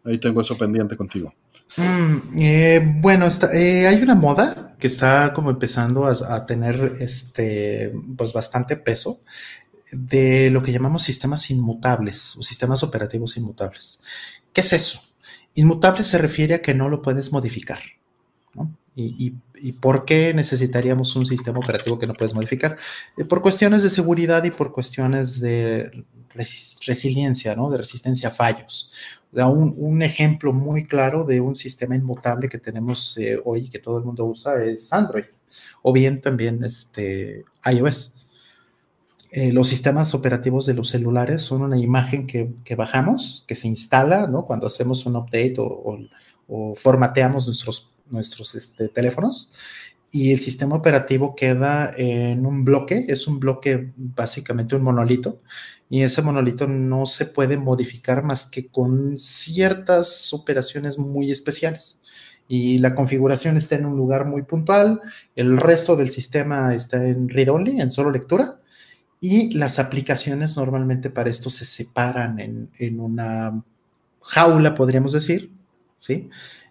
Ahí tengo eso pendiente contigo. Mm, eh, bueno, eh, hay una moda que está como empezando a, tener este, pues bastante peso de lo que llamamos sistemas inmutables o sistemas operativos inmutables. ¿Qué es eso? Inmutable se refiere a que no lo puedes modificar. ¿Y, por qué necesitaríamos un sistema operativo que no puedes modificar? Eh, por cuestiones de seguridad y por cuestiones de resiliencia, ¿no? de resistencia a fallos. un, ejemplo muy claro de un sistema inmutable que tenemos eh, hoy que todo el mundo usa es Android, o bien también este, iOS. Eh, los sistemas operativos de los celulares son una imagen que, bajamos, que se instala ¿no? cuando hacemos un update o, formateamos nuestros, nuestros este, teléfonos y el sistema operativo queda en un bloque, es un bloque básicamente un monolito y ese monolito no se puede modificar más que con ciertas operaciones muy especiales. Y la configuración está en un lugar muy puntual, el resto del sistema está en read-only, en solo lectura, y las aplicaciones normalmente para esto se separan en, una jaula, podríamos decir, ¿sí?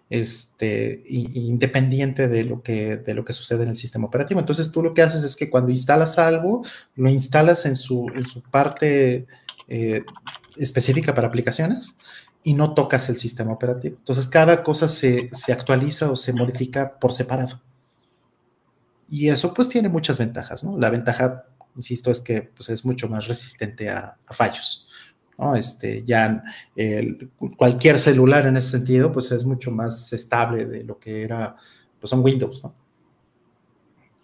Este, independiente de lo, que, de lo que sucede en el sistema operativo. Entonces tú lo que haces es que cuando instalas algo, lo instalas en su, en su parte eh, específica para aplicaciones y no tocas el sistema operativo. Entonces cada cosa se, se actualiza o se modifica por separado. Y eso pues tiene muchas ventajas, ¿no? La ventaja insisto, es que pues, es mucho más resistente a, fallos. ¿no? Este, ya cualquier celular en ese sentido, pues es mucho más estable de lo que era, pues son Windows, ¿no?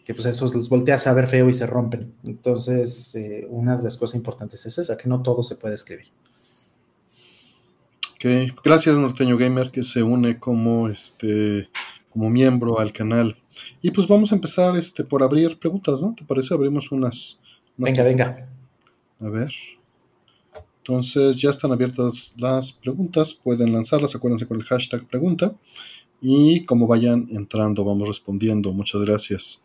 Que pues esos los volteas a ver feo y se rompen. Entonces, eh, una de las cosas importantes es esa, que no todo se puede escribir. Ok, gracias Norteño Gamer que se une como este como miembro al canal. Y pues vamos a empezar este por abrir preguntas, ¿no? ¿Te parece? Abrimos unas venga, venga. A ver. Entonces ya están abiertas las preguntas, pueden lanzarlas, acuérdense con el hashtag pregunta. Y como vayan entrando, vamos respondiendo. Muchas gracias.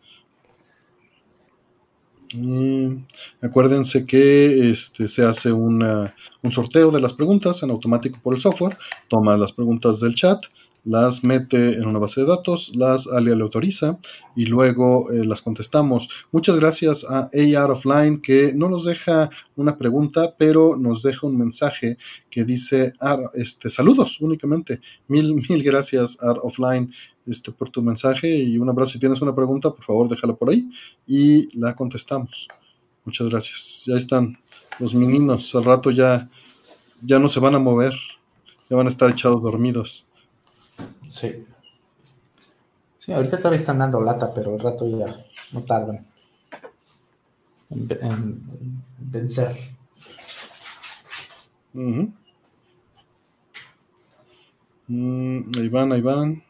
acuérdense que este, se hace una, un sorteo de las preguntas en automático por el software. Toma las preguntas del chat, las mete en una base de datos, las alia le autoriza y luego eh, las contestamos. Muchas gracias a AR Offline que no nos deja una pregunta, pero nos deja un mensaje que dice este, saludos únicamente. Mil, mil gracias AR Offline este, por tu mensaje y un abrazo. Si tienes una pregunta, por favor déjala por ahí y la contestamos. Muchas gracias. Ya están los meninos. Al rato ya, ya no se van a mover. Ya van a estar echados dormidos. Sí. Sí, ahorita todavía están dando lata, pero el rato ya no tardan en, vencer. Mm, ahí van, ahí van.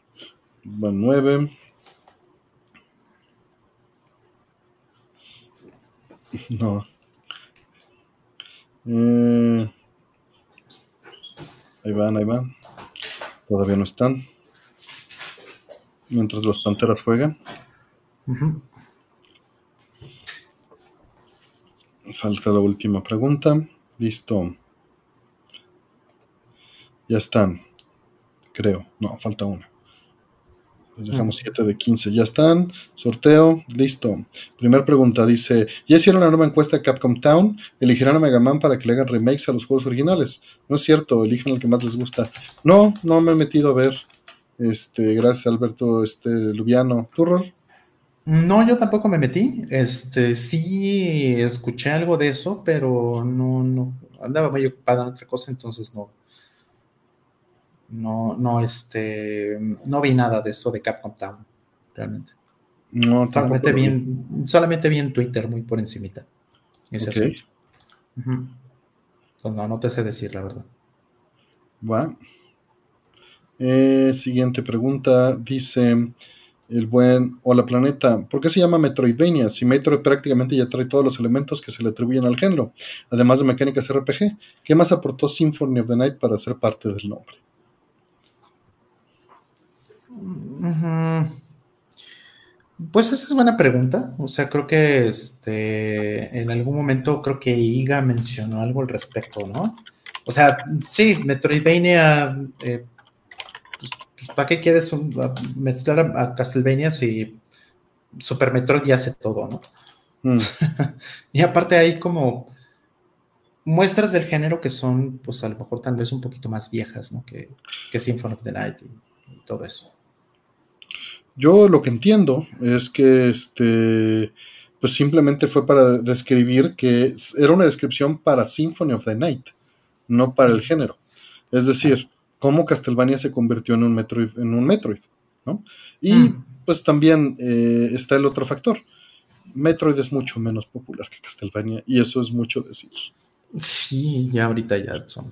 Van nueve. No. Eh, ahí van, ahí van. Todavía no están mientras las panteras juegan. Falta la última pregunta. Listo. Ya están. Creo. No, falta una. dejamos 7 de 15. Ya están. Sorteo. Listo. Primera pregunta. Dice: ¿Ya hicieron la nueva encuesta de Capcom Town? ¿Elegirán a Mega Man para que le hagan remakes a los juegos originales? No es cierto. Eligen el que más les gusta. No, no me he metido a ver. Este, gracias Alberto este, Lubiano. ¿Tu rol? No, yo tampoco me metí. Este, sí escuché algo de eso, pero no, no, andaba muy ocupada en otra cosa, entonces no, no, no, este, no vi nada de eso de Capcom Town, realmente. No, solamente vi, en, solamente vi en Twitter muy por encimita. Ese no, no te sé decir la verdad. Va. Eh, siguiente pregunta. Dice, el buen Hola Planeta. ¿Por qué se llama Metroidvania? Si Metroid prácticamente ya trae todos los elementos que se le atribuyen al género, además de mecánicas RPG. ¿Qué más aportó Symphony of the Night para ser parte del nombre? Pues esa es buena pregunta. O sea, creo que este, en algún momento creo que Iga mencionó algo al respecto, ¿no? O sea, sí, Metroidvania, eh, ¿para qué quieres mezclar a, Castlevania si Super Metroid ya hace todo, ¿no? Mm. y aparte hay como muestras del género que son, pues a lo mejor tal vez un poquito más viejas, ¿no? Que, que Symphony of the Night y todo eso. Yo lo que entiendo es que este, pues simplemente fue para describir que era una descripción para Symphony of the Night, no para el género. Es decir, cómo Castlevania se convirtió en un Metroid, en un Metroid, ¿no? Y mm. pues también eh, está el otro factor. Metroid es mucho menos popular que Castlevania y eso es mucho decir. Sí, ya ahorita ya son.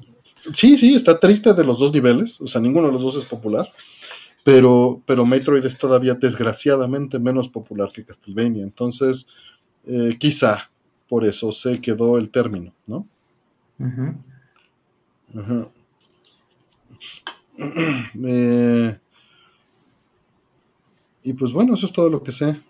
Sí, sí, está triste de los dos niveles, o sea, ninguno de los dos es popular pero, pero Metroid es todavía desgraciadamente menos popular que Castlevania. Entonces, eh, quizá por eso se quedó el término, ¿no? Eh, y pues bueno, eso es todo lo que sé.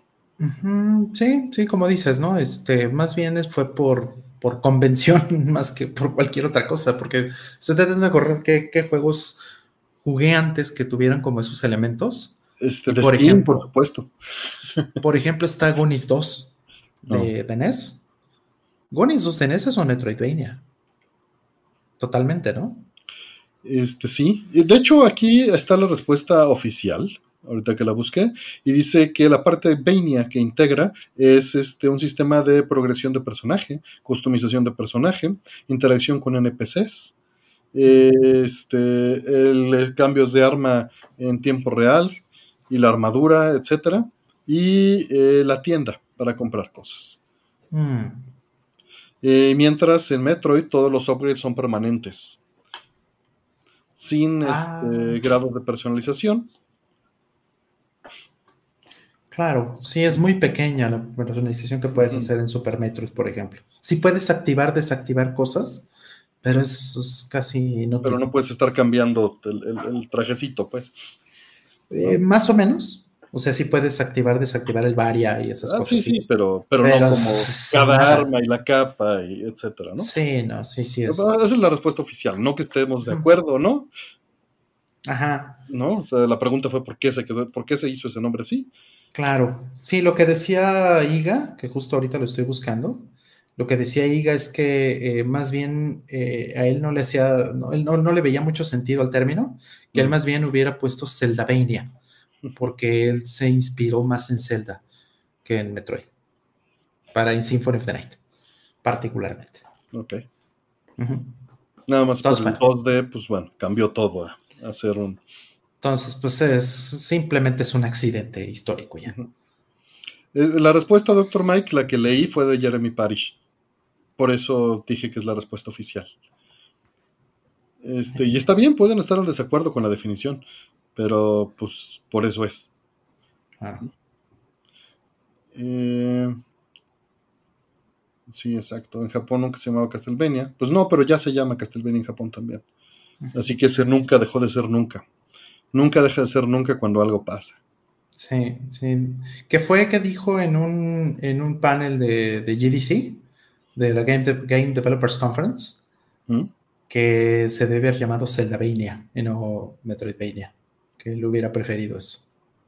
Sí, sí, como dices, ¿no? Este, más bien fue por, por convención más que por cualquier otra cosa, porque estoy tratando de correr qué, qué juegos jugué antes que tuvieran como esos elementos. Este, por ejemplo, por supuesto. por ejemplo, está Gonis 2 de, NES. Gonis 2 de NES es un Metroidvania. Totalmente, ¿no? Este sí. De hecho, aquí está la respuesta oficial, ahorita que la busqué, y dice que la parte de Vania que integra es este, un sistema de progresión de personaje, customización de personaje, interacción con NPCs, este, el, cambios de arma en tiempo real y la armadura, etcétera, y eh, la tienda para comprar cosas. Hmm. Eh, mientras en Metroid todos los upgrades son permanentes, sin ah. este, grado de personalización. Claro, sí, es muy pequeña la personalización que puedes hacer en Super Metroid, por ejemplo. Si puedes activar, desactivar cosas, pero es, casi no. Pero no puedes estar cambiando el, trajecito, pues. Eh, más o menos. O sea, sí puedes activar, desactivar el varia y esas ah, cosas. Sí, sí, pero, pero, no como cada arma y la capa y etcétera, ¿no? Sí, no, sí, sí. Es... Esa es la respuesta oficial, no que estemos de acuerdo, ¿no? Ajá. ¿No? O sea, la pregunta fue por qué se quedó, por qué se hizo ese nombre así. Claro. Sí, lo que decía Iga, que justo ahorita lo estoy buscando, lo que decía Iga es que eh, más bien eh, a él no le hacía, no, él no, le veía mucho sentido al término, que él mm. más bien hubiera puesto Zeldavania, porque él se inspiró más en Zelda que en Metroid, para en Symphony of the Night, particularmente. Ok. Nada más Entonces, el 2D, pues bueno, cambió todo a, hacer un... Entonces, pues es, simplemente es un accidente histórico ya. Eh, la respuesta, doctor Mike, la que leí fue de Jeremy Parish. Por eso dije que es la respuesta oficial. Este, y está bien, pueden estar en desacuerdo con la definición, pero pues por eso es. Ah. Eh, sí, exacto. En Japón nunca se llamaba Castlevania. Pues no, pero ya se llama Castlevania en Japón también. Así que ese nunca dejó de ser nunca. Nunca deja de ser nunca cuando algo pasa. Sí, sí. ¿Qué fue que dijo en un, en un panel de, de GDC? de la Game, Game Developers Conference, ¿Mm? que se debe haber llamado Zeldavania y no Metroidvania, que él hubiera preferido eso.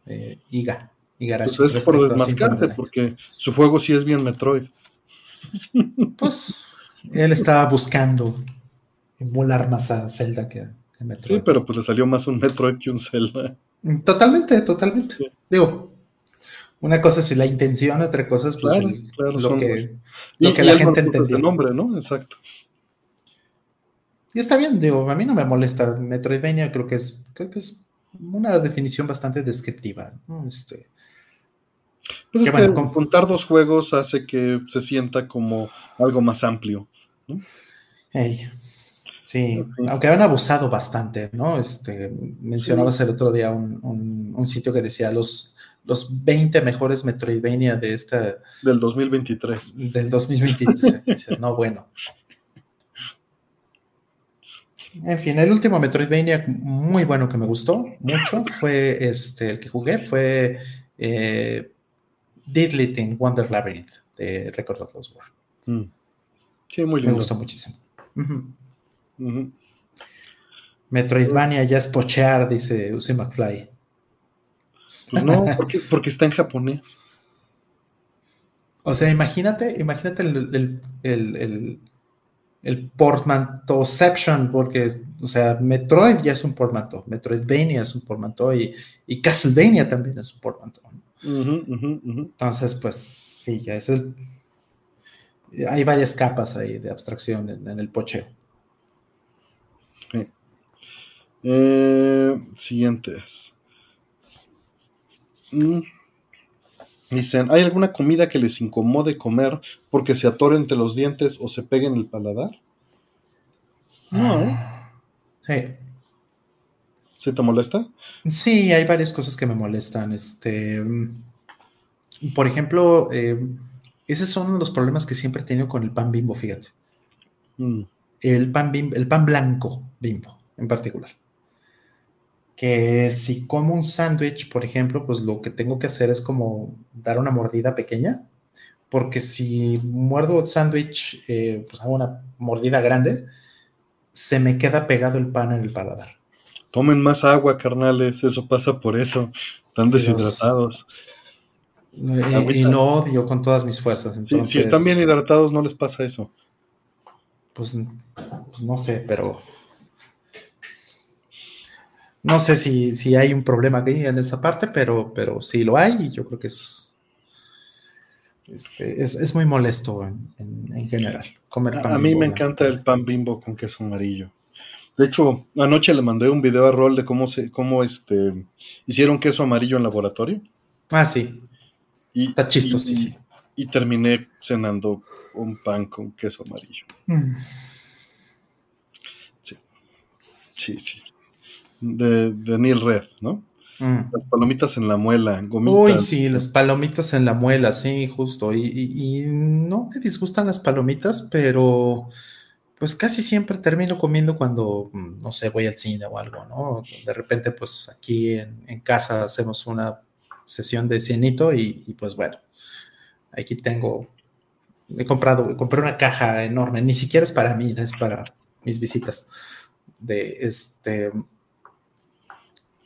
Eh, Iga. Igarashi, pues es por desmascarse, porque su juego sí es bien Metroid. Pues él estaba buscando emular más a Zelda que, a Metroid. Sí, pero pues le salió más un Metroid que un Zelda. Totalmente, totalmente. Digo, una cosa es la intención, otra cosa es pues, lo, que, la gente entendió. El nombre, ¿no? Exacto. Y está bien, digo, a mí no me molesta Metroidvania, creo que es, creo que es una definición bastante descriptiva. Este, pues es que juntar dos juegos hace que se sienta como algo más amplio. ¿no? sí, aunque han abusado bastante, ¿no? Este, mencionabas el otro día un, un, sitio que decía los los 20 mejores Metroidvania de esta... Del 2023. Del 2023. Dices, no, bueno. En fin, el último Metroidvania muy bueno que me gustó mucho fue este, el que jugué, fue eh, Deadly in Wonder Labyrinth de Record of Lost War. Mm. Sí, muy lindo. Me gustó muchísimo. Metroidvania ya es pochear, dice Uzi McFly. Pues no, porque, está en japonés. O sea, imagínate, imagínate el, el, el, portmantoception, porque, o sea, Metroid ya es un portmanto, Metroidvania es un portmanto y, y Castlevania también es un portmanto. Entonces, pues sí, ya es el. Hay varias capas ahí de abstracción en, el pocheo. Eh, siguientes. Mm. Dicen, ¿hay alguna comida que les incomode comer porque se atore entre los dientes o se pegue en el paladar? No. Ah. Sí. ¿Se te molesta? Sí, hay varias cosas que me molestan. Este, por ejemplo, eh, esos son los problemas que siempre he tenido con el pan bimbo, fíjate. Mm. El, pan el pan blanco bimbo, en particular que si como un sándwich, por ejemplo, pues lo que tengo que hacer es como dar una mordida pequeña, porque si muerdo el sándwich, eh, pues hago una mordida grande, se me queda pegado el pan en el paladar. Tomen más agua, carnales, eso pasa por eso, están deshidratados. Y, no odio con todas mis fuerzas. si están bien hidratados, no les pasa eso. Pues, pues no sé, pero no sé si, hay un problema aquí en esa parte, pero, pero sí lo hay y yo creo que es, este, es, muy molesto en, general. Comer a, mí me encanta el pan bimbo con queso amarillo. De hecho, anoche le mandé un video a Rol de cómo se, cómo este hicieron queso amarillo en laboratorio. Ah, sí. Y, Está chistosísimo. Y, terminé cenando un pan con queso amarillo. Mm. Sí. Sí, sí de, de Neil Red, ¿no? Mm. Las palomitas en la muela, gomitas. Uy, sí, las palomitas en la muela, sí, justo. Y, no me disgustan las palomitas, pero pues casi siempre termino comiendo cuando, mm, no sé, voy al cine o algo, ¿no? De repente, pues aquí en, casa hacemos una sesión de cienito y, y, pues bueno, aquí tengo, he comprado, compré una caja enorme, ni siquiera es para mí, es para mis visitas de este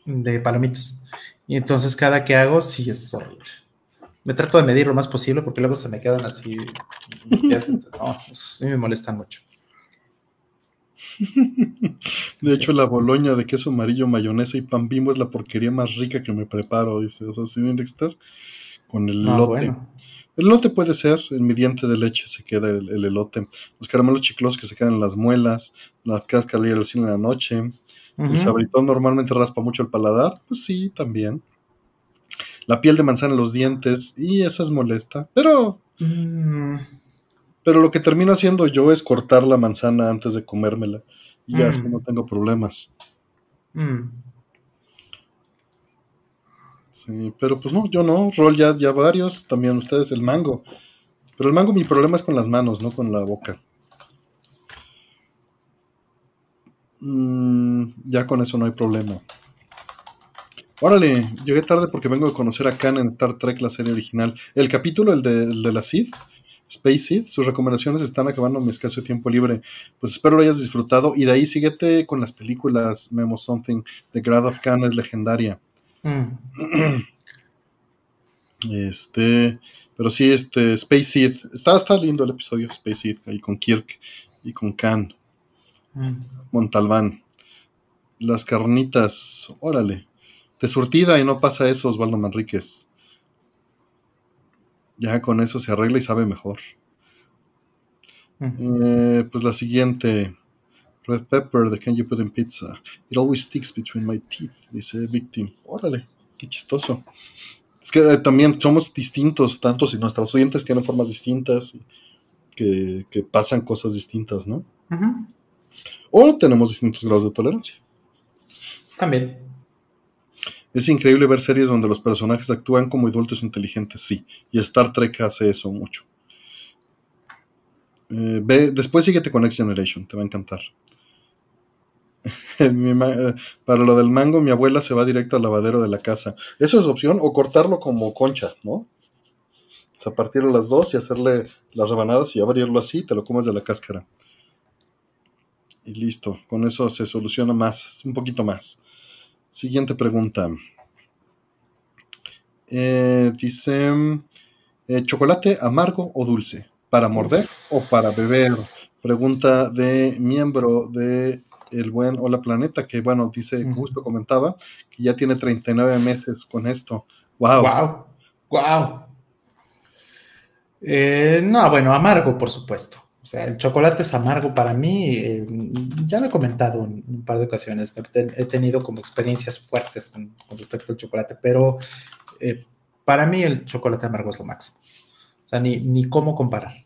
de palomitas. Y entonces cada que hago, sí es horrible. Me trato de medir lo más posible porque luego se me quedan así. No, pues, me molestan mucho. De hecho, la boloña de queso amarillo, mayonesa y pan bimbo es la porquería más rica que me preparo, dice. O sea, sin Dexter, con el elote. El elote puede ser, en mi diente de leche se queda el, elote. Los caramelos chiclosos que se quedan en las muelas, la cáscara de cine en la noche, el sabritón normalmente raspa mucho el paladar, pues sí, también. La piel de manzana en los dientes, y esa es molesta, pero... Mm. Pero lo que termino haciendo yo es cortar la manzana antes de comérmela. Y ya así mm. no tengo problemas. Mm. Sí, pero pues no, yo no. Rol ya, ya varios, también ustedes el mango. Pero el mango mi problema es con las manos, no con la boca. Mm, ya con eso no hay problema. Órale, llegué tarde porque vengo de conocer a Khan en Star Trek, la serie original. El capítulo, el de, la Sith, Space Sith, sus recomendaciones están acabando mi escaso tiempo libre. Pues espero lo hayas disfrutado. Y de ahí síguete con las películas Memo Something. The Grad of Khan es legendaria. Mm. Este, pero sí, este, Space Sith. Está, está lindo el episodio, Space Sith, ahí con Kirk y con Khan. Montalbán. Las carnitas, órale. De surtida y no pasa eso, Osvaldo Manríquez. Ya con eso se arregla y sabe mejor. Eh, pues la siguiente. Red pepper, the can you put in pizza? It always sticks between my teeth, dice Victim. Órale, qué chistoso. Es que eh, también somos distintos, tanto si nuestros oyentes tienen formas distintas, que, que pasan cosas distintas, ¿no? O tenemos distintos grados de tolerancia. También. Es increíble ver series donde los personajes actúan como adultos inteligentes, sí. Y Star Trek hace eso mucho. Eh, ve, después síguete con Next Generation, te va a encantar. Eh, para lo del mango, mi abuela se va directo al lavadero de la casa. Eso es opción, o cortarlo como concha, ¿no? O sea, partir las dos y hacerle las rebanadas y abrirlo así, te lo comes de la cáscara. Y listo, con eso se soluciona más, un poquito más. Siguiente pregunta. Eh, dice, eh, ¿chocolate amargo o dulce? ¿Para morder o para beber? Pregunta de miembro de el buen Hola Planeta, que bueno, dice, justo comentaba, que ya tiene 39 meses con esto. ¡Wow! ¡Wow! ¡Wow! Eh, no, bueno, amargo, por supuesto. O sea, el chocolate es amargo para mí. Eh, ya lo he comentado en un par de ocasiones. He tenido como experiencias fuertes con, respecto al chocolate, pero eh, para mí el chocolate amargo es lo máximo. O sea, ni, ni cómo comparar.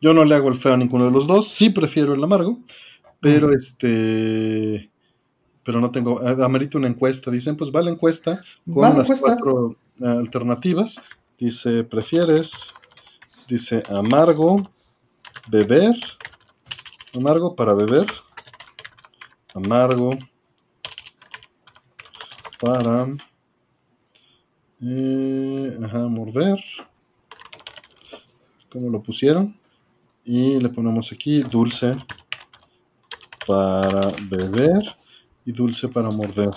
Yo no le hago el feo a ninguno de los dos, sí prefiero el amargo, pero este pero no tengo, amerita una encuesta, dicen, pues va la encuesta con las cuatro alternativas, dice, ¿prefieres? Dice, amargo, beber, amargo para beber, amargo para, eh, morder, ¿cómo lo pusieron? y le ponemos aquí dulce para beber y dulce para morder.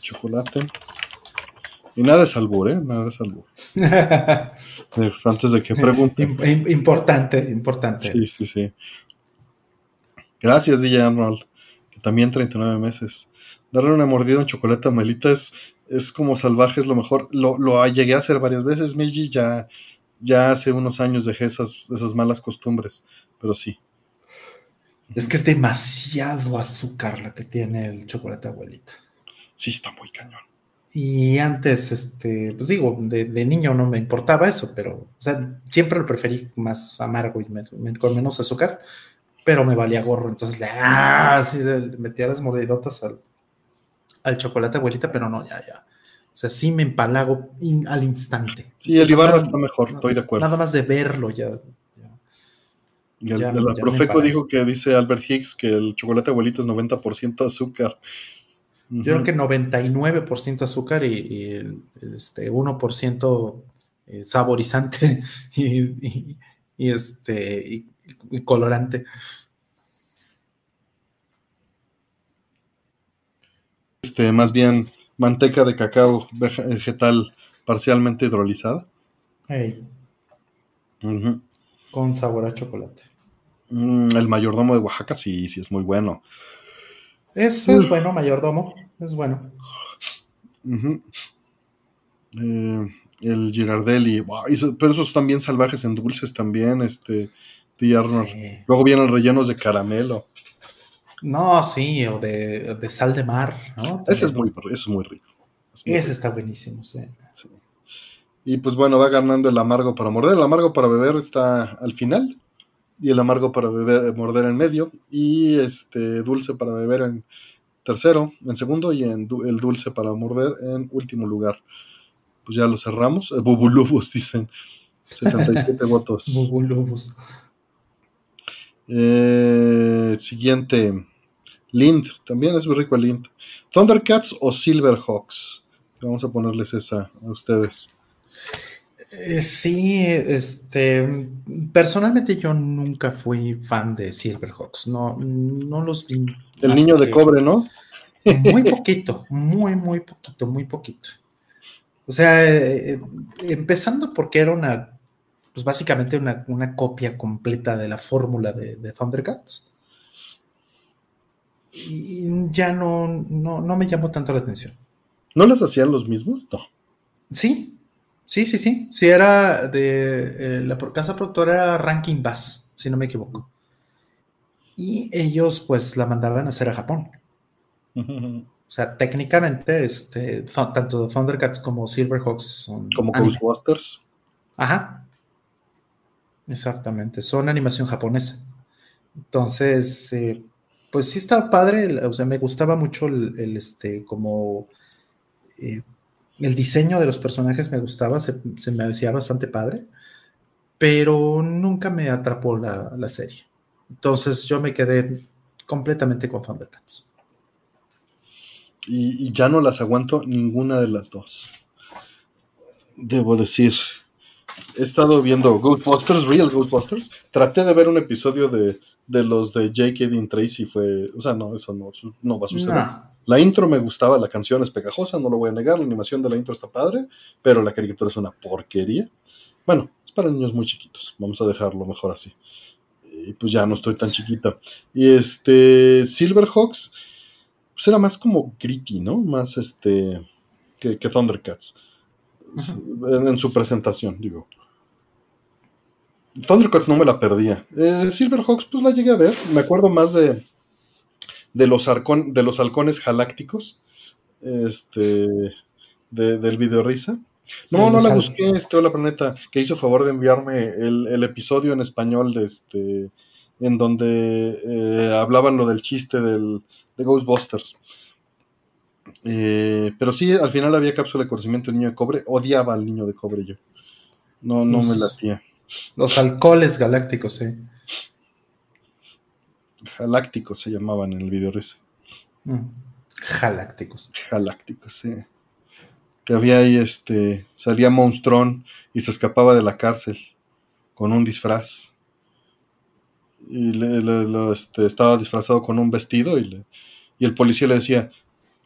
Chocolate. Y nada de salbur, ¿eh? Nada de salbur. Eh, antes de que pregunten. Importante, importante. Sí, sí, sí. Gracias, DJ Arnold. Que también 39 meses. Darle una mordida a un chocolate a Melita es, es como salvaje, es lo mejor. Lo, lo llegué a hacer varias veces, Meiji, ya ya hace unos años dejé esas, esas malas costumbres, pero sí. Es que es demasiado azúcar la que tiene el chocolate abuelita. Sí, está muy cañón. Y antes, este, pues digo, de, niño no me importaba eso, pero, o sea, siempre lo preferí más amargo y con menos azúcar, pero me valía gorro, entonces le, ah, le metía las mordidotas al, al chocolate abuelita, pero no, ya, ya. O sea, sí me empalago al instante. Sí, el Ibarra está mejor, estoy de acuerdo. Nada más de verlo ya. ya. el, Profeco dijo que dice Albert Hicks que el chocolate abuelito es 90% azúcar. Yo creo que 99% azúcar y, el, este, 1% eh, saborizante y, este, y colorante. Este, más bien manteca de cacao vegetal parcialmente hidrolizada. Con sabor a chocolate. Mm, el mayordomo de Oaxaca sí, sí es muy bueno. Es, es bueno, mayordomo, es bueno. Eh, el Girardelli, pero esos también salvajes en dulces también, este, Luego vienen rellenos de caramelo. No, sí, o de, sal de mar, ¿no? Ese es muy, es muy rico. Ese está buenísimo, sí. Y pues bueno, va ganando el amargo para morder. El amargo para beber está al final. Y el amargo para beber, morder en medio. Y este dulce para beber en tercero, en segundo. Y en el dulce para morder en último lugar. Pues ya lo cerramos. Eh, bubulubus, dicen. 77 votos. Bubulubus. Eh, siguiente. Lind, también es muy rico el Lind. Thundercats o Silverhawks. Vamos a ponerles esa a ustedes. Eh, sí, este, personalmente yo nunca fui fan de Silverhawks, no, no los vi. El niño de cobre, ¿no? Muy poquito, muy, muy poquito, muy poquito. O sea, eh, empezando porque era una, pues básicamente una, copia completa de la fórmula de, de Thundercats y ya no, no, me llamó tanto la atención. ¿No las hacían los mismos? No. Sí, sí, sí, sí. Sí, era de. Eh, la casa productora era Ranking Bass, si no me equivoco. Y ellos, pues, la mandaban a hacer a Japón. O sea, técnicamente, este, tanto Thundercats como Silverhawks son. Como Ghostbusters. Ajá. Exactamente. Son animación japonesa. Entonces, eh, Pues sí estaba padre, o sea, me gustaba mucho el, este, como eh, el diseño de los personajes me gustaba, se, me hacía bastante padre, pero nunca me atrapó la, la serie. Entonces yo me quedé completamente con Thundercats. Y, ya no las aguanto ninguna de las dos. Debo decir. He estado viendo Ghostbusters, Real Ghostbusters. Traté de ver un episodio de, los de J.K. Dean Tracy. Fue. O sea, no, eso no, no va a suceder. La intro me gustaba, la canción es pegajosa, no lo voy a negar. La animación de la intro está padre, pero la caricatura es una porquería. Bueno, es para niños muy chiquitos. Vamos a dejarlo mejor así. Y pues ya no estoy tan chiquita. Y este. Silverhawks pues era más como gritty, ¿no? Más este que, Thundercats. en, su presentación, digo. Thundercats no me la perdía. Eh, Silverhawks, pues la llegué a ver. Me acuerdo más de, de, los, de los halcones galácticos. Este. del video risa. No, no la busqué, este Hola Planeta, que hizo favor de enviarme el, episodio en español de este. En donde eh, hablaban lo del chiste del, de Ghostbusters. Eh, pero sí, al final había cápsula de conocimiento del niño de cobre. Odiaba al niño de cobre yo. No, no me latía. Los alcoholes galácticos, sí. Galácticos se llamaban en el video mm. Galácticos. Galácticos, sí. Que había ahí, este, salía Monstrón y se escapaba de la cárcel con un disfraz. Y le, este, estaba disfrazado con un vestido y le, y el policía le decía,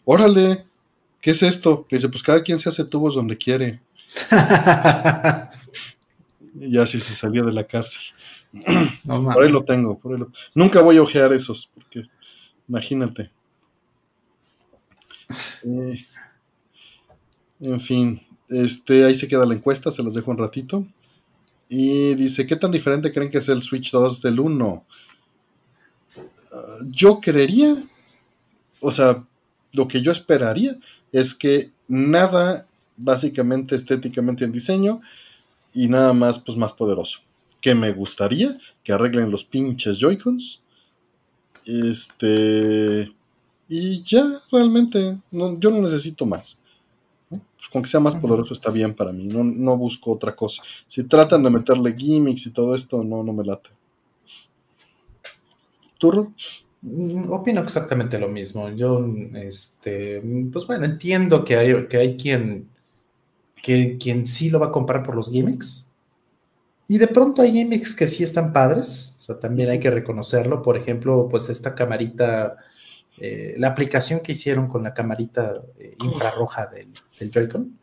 órale, ¿qué es esto? Le dice, pues cada quien se hace tubos donde quiere. y así se salió de la cárcel. por ahí lo tengo, Nunca voy a ojear esos, porque imagínate. Eh, en fin, este, ahí se queda la encuesta, se las dejo un ratito. Y dice, ¿qué tan diferente creen que es el Switch 2 del 1? Ah, yo creería o sea, lo que yo esperaría es que nada básicamente estéticamente en diseño y nada más pues más poderoso. Que me gustaría que arreglen los pinches Joy-Cons. Este y ya realmente yo no necesito más. Pues con que sea más poderoso está bien para mí, no, no, busco otra cosa. Si tratan de meterle gimmicks y todo esto, no, no me late. ¿Turro? Mm, opino exactamente lo mismo. Yo, este, pues bueno, entiendo que hay, que hay quien, que, quien sí lo va a comprar por los gimmicks. Y de pronto hay gimmicks que sí están padres. O sea, también hay que reconocerlo. Por ejemplo, pues esta camarita, eh, la aplicación que hicieron con la camarita eh, infrarroja del, del Joy-Con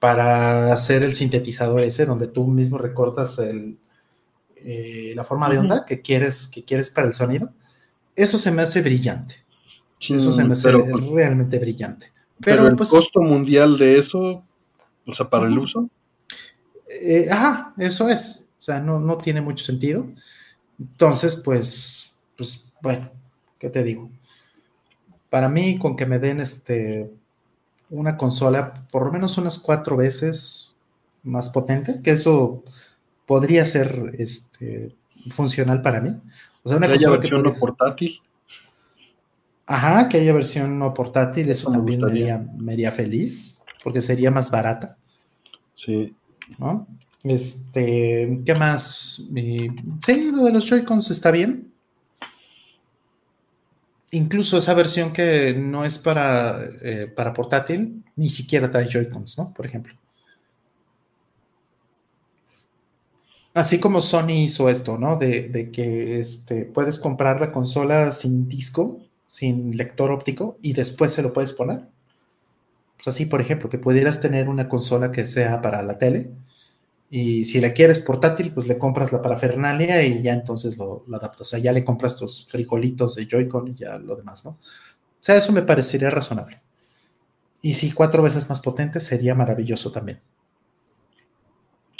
para hacer el sintetizador ese, donde tú mismo recortas el, eh, la forma de onda que quieres, que quieres para el sonido eso se me hace brillante. eso se me hace pues, realmente brillante. Pero, el pues, costo mundial de eso, o sea, para el uso. Eh, ajá, eso es. O sea, no, no tiene mucho sentido. Entonces, pues, pues, bueno, ¿qué te digo? Para mí, con que me den este una consola por lo menos unas cuatro veces más potente, que eso podría ser este, funcional para mí. O sea, una que haya versión no portátil. Ajá, que haya versión no portátil, eso también me haría, feliz, porque sería más barata. Sí. ¿No? Este, ¿qué más? sí, lo de los Joy-Cons está bien. Incluso esa versión que no es para, eh, para portátil, ni siquiera trae Joy-Cons, ¿no? Por ejemplo. Así como Sony hizo esto, ¿no? De, que este, puedes comprar la consola sin disco, sin lector óptico, y después se lo puedes poner. Pues así, por ejemplo, que pudieras tener una consola que sea para la tele, y si la quieres portátil, pues le compras la parafernalia y ya entonces lo, lo adaptas. O sea, ya le compras tus frijolitos de Joy-Con y ya lo demás, ¿no? O sea, eso me parecería razonable. Y si cuatro veces más potente, sería maravilloso también.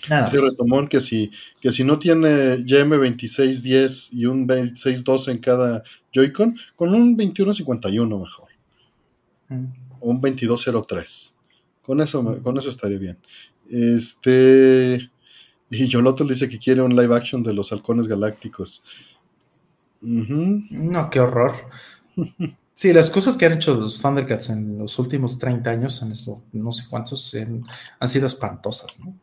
Nada Retomón que si, que si no tiene YM2610 y un 2612 en cada Joy-Con, con un 2151 mejor. Mm. Un 2203. Con eso, con eso estaría bien. Este. Y Yoloto dice que quiere un live action de los halcones galácticos. No, qué horror. Sí, las cosas que han hecho los Thundercats en los últimos 30 años, en esto, no sé cuántos, han, sido espantosas, ¿no?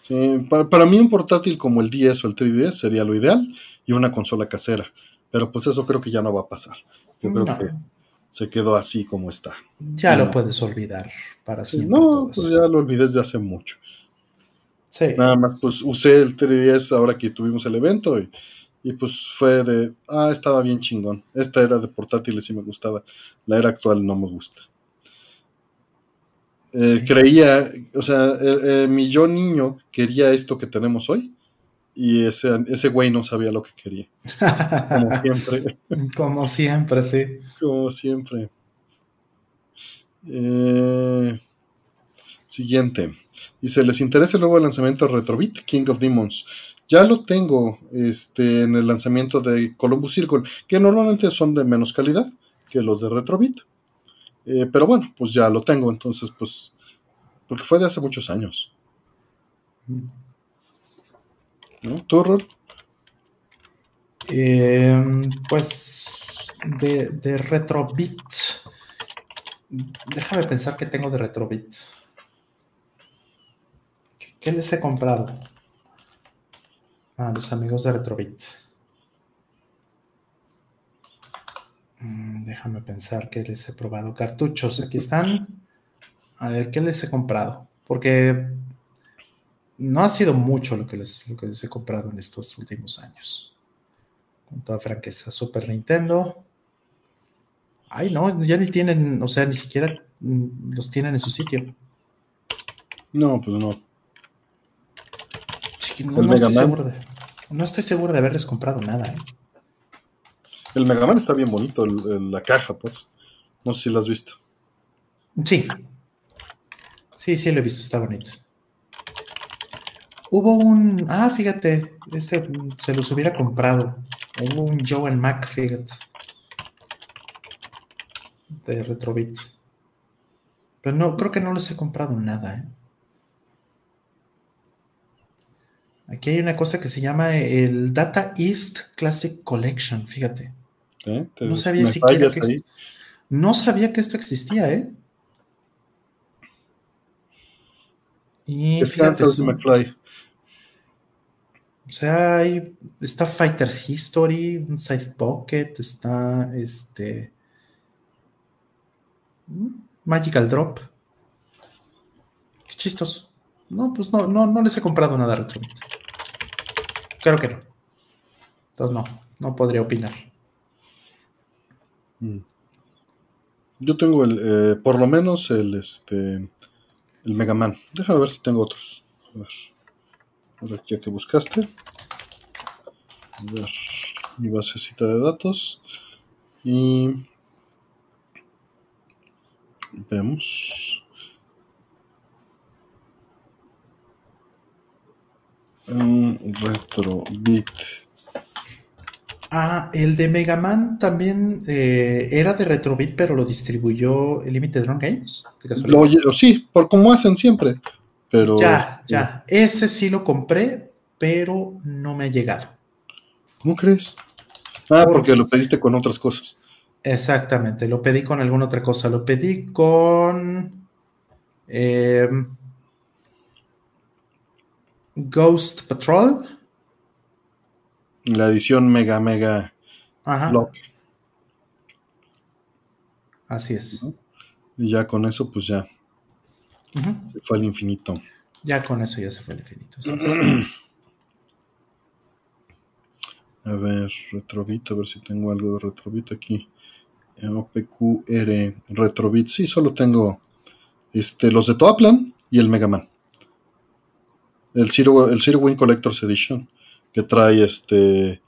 Sí, para, mí un portátil como el 10 o el 3DS sería lo ideal y una consola casera, pero pues eso creo que ya no va a pasar. Yo creo que se quedó así como está. Ya lo puedes olvidar para siempre. No, pues ya lo olvidé desde hace mucho. Sí. Nada más, pues usé el 3DS ahora que tuvimos el evento y y pues fue de, ah, estaba bien chingón. Esta era de portátiles y me gustaba. La era actual no me gusta. Eh, creía, o sea, eh, eh, mi yo niño quería esto que tenemos hoy y ese, ese güey no sabía lo que quería. Como siempre. Como siempre, sí. Como siempre. siguiente. Dice, ¿les interesa el nuevo lanzamiento de Retrobit, King of Demons? Ya lo tengo este, en el lanzamiento de Columbus Circle, que normalmente son de menos calidad que los de Retrobit. Eh, pero bueno, pues ya lo tengo, entonces, pues, porque fue de hace muchos años. ¿No? Em, pues de, de Retrobit. Déjame pensar que tengo de Retrobit. ¿Qué les he comprado? a los amigos de Retrobit. Mm, déjame pensar que les he probado cartuchos. Aquí están. A ver, ¿qué les he comprado? Porque no ha sido mucho lo que les, lo que les he comprado en estos últimos años. Con toda franqueza, Super Nintendo. Ay, no, ya ni tienen, o sea, ni siquiera mm, los tienen en su sitio. No, pues no. no, estoy seguro de, no estoy seguro de haberles comprado nada. ¿eh? El Mega Man está bien bonito, la caja, pues. No sé si lo has visto. Sí. Sí, sí lo he visto, está bonito. Hubo un. Ah, fíjate, este se los hubiera comprado. Hubo un Joe and Mac, fíjate. De Retrobit. Pero no, creo que no les he comprado nada, ¿eh? Aquí hay una cosa que se llama el Data East Classic Collection, fíjate. ¿Eh? No sabía siquiera que no sabía que esto existía, ¿eh? Y es fíjate, o sea, hay, está Fighter's History, Side Pocket, está este mm, Magical Drop. Qué chistoso. No, pues no, no, no les he comprado nada retro. Creo que no. Entonces no, no podría opinar. Mm. Yo tengo el, eh, por lo menos el, este, el Mega Man. Déjame ver si tengo otros. A ver. A ver, ya que buscaste. A ver, mi basecita de datos. Y vemos. retro Retrobit. Ah, el de Mega Man también eh, era de Retrobit, pero lo distribuyó Limited Run Games. Lo, sí, por como hacen siempre. Pero. Ya, ya. Ese sí lo compré, pero no me ha llegado. ¿Cómo crees? Ah, porque lo pediste con otras cosas. Exactamente, lo pedí con alguna otra cosa. Lo pedí con. Eh, Ghost Patrol. La edición Mega Mega Ajá. Así es. Y ya con eso, pues ya. Se fue al infinito. Ya con eso ya se fue al infinito. a ver, Retrobit, a ver si tengo algo de Retrobit aquí. OPQR Retrobit. Sí, solo tengo este, los de Toaplan y el Mega Man el Zero, el Zero Win Collector's Edition, que trae este.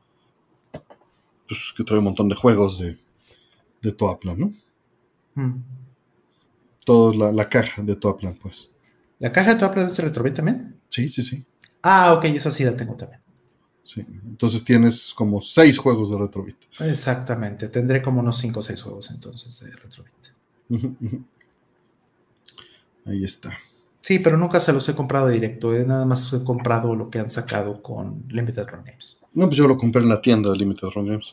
Pues, que trae un montón de juegos de, de Toaplan, ¿no? Mm. Toda la, caja de Toaplan, pues. ¿La caja de Toaplan es de Retrobit también? Sí, sí, sí. Ah, ok, esa sí la tengo también. Sí, entonces tienes como seis juegos de Retrobit. Exactamente, tendré como unos cinco o seis juegos entonces de Retrobit. Ahí está. Sí, pero nunca se los he comprado directo. eh, Nada más he comprado lo que han sacado con Limited Run Games. No, pues yo lo compré en la tienda de Limited Run Games.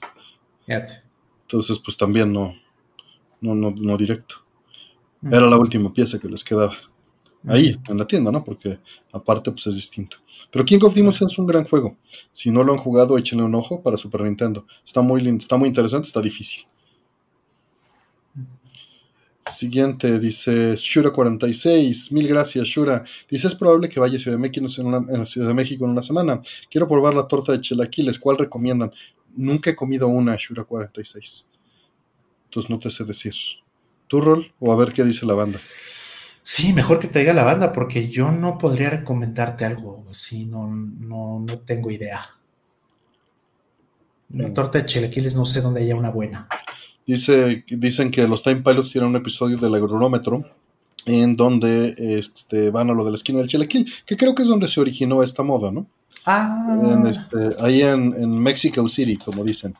Fíjate. Entonces, pues también no, no, no, no directo. Era la última pieza que les quedaba. Ahí, en la tienda, ¿no? Porque aparte, pues es distinto. Pero King of Demons es un gran juego. Si no lo han jugado, échenle un ojo para Super Nintendo. Está muy lindo, está muy interesante, está difícil. Siguiente, dice Shura46. Mil gracias, Shura. Dice: Es probable que vaya a Ciudad de México en, una, en Ciudad de México en una semana. Quiero probar la torta de chilaquiles. ¿Cuál recomiendan? Nunca he comido una, Shura46. Entonces no te sé decir. ¿Tu rol? O a ver qué dice la banda. Sí, mejor que te diga la banda, porque yo no podría recomendarte algo así, no, no, no tengo idea. La Mm. torta de chilaquiles no sé dónde haya una buena. Dice, dicen que los Time Pilots tienen un episodio del agronómetro en donde este, van a lo de la esquina del chilaquil, que creo que es donde se originó esta moda, ¿no? Ah, En este, ahí en, en Mexico City, como dicen.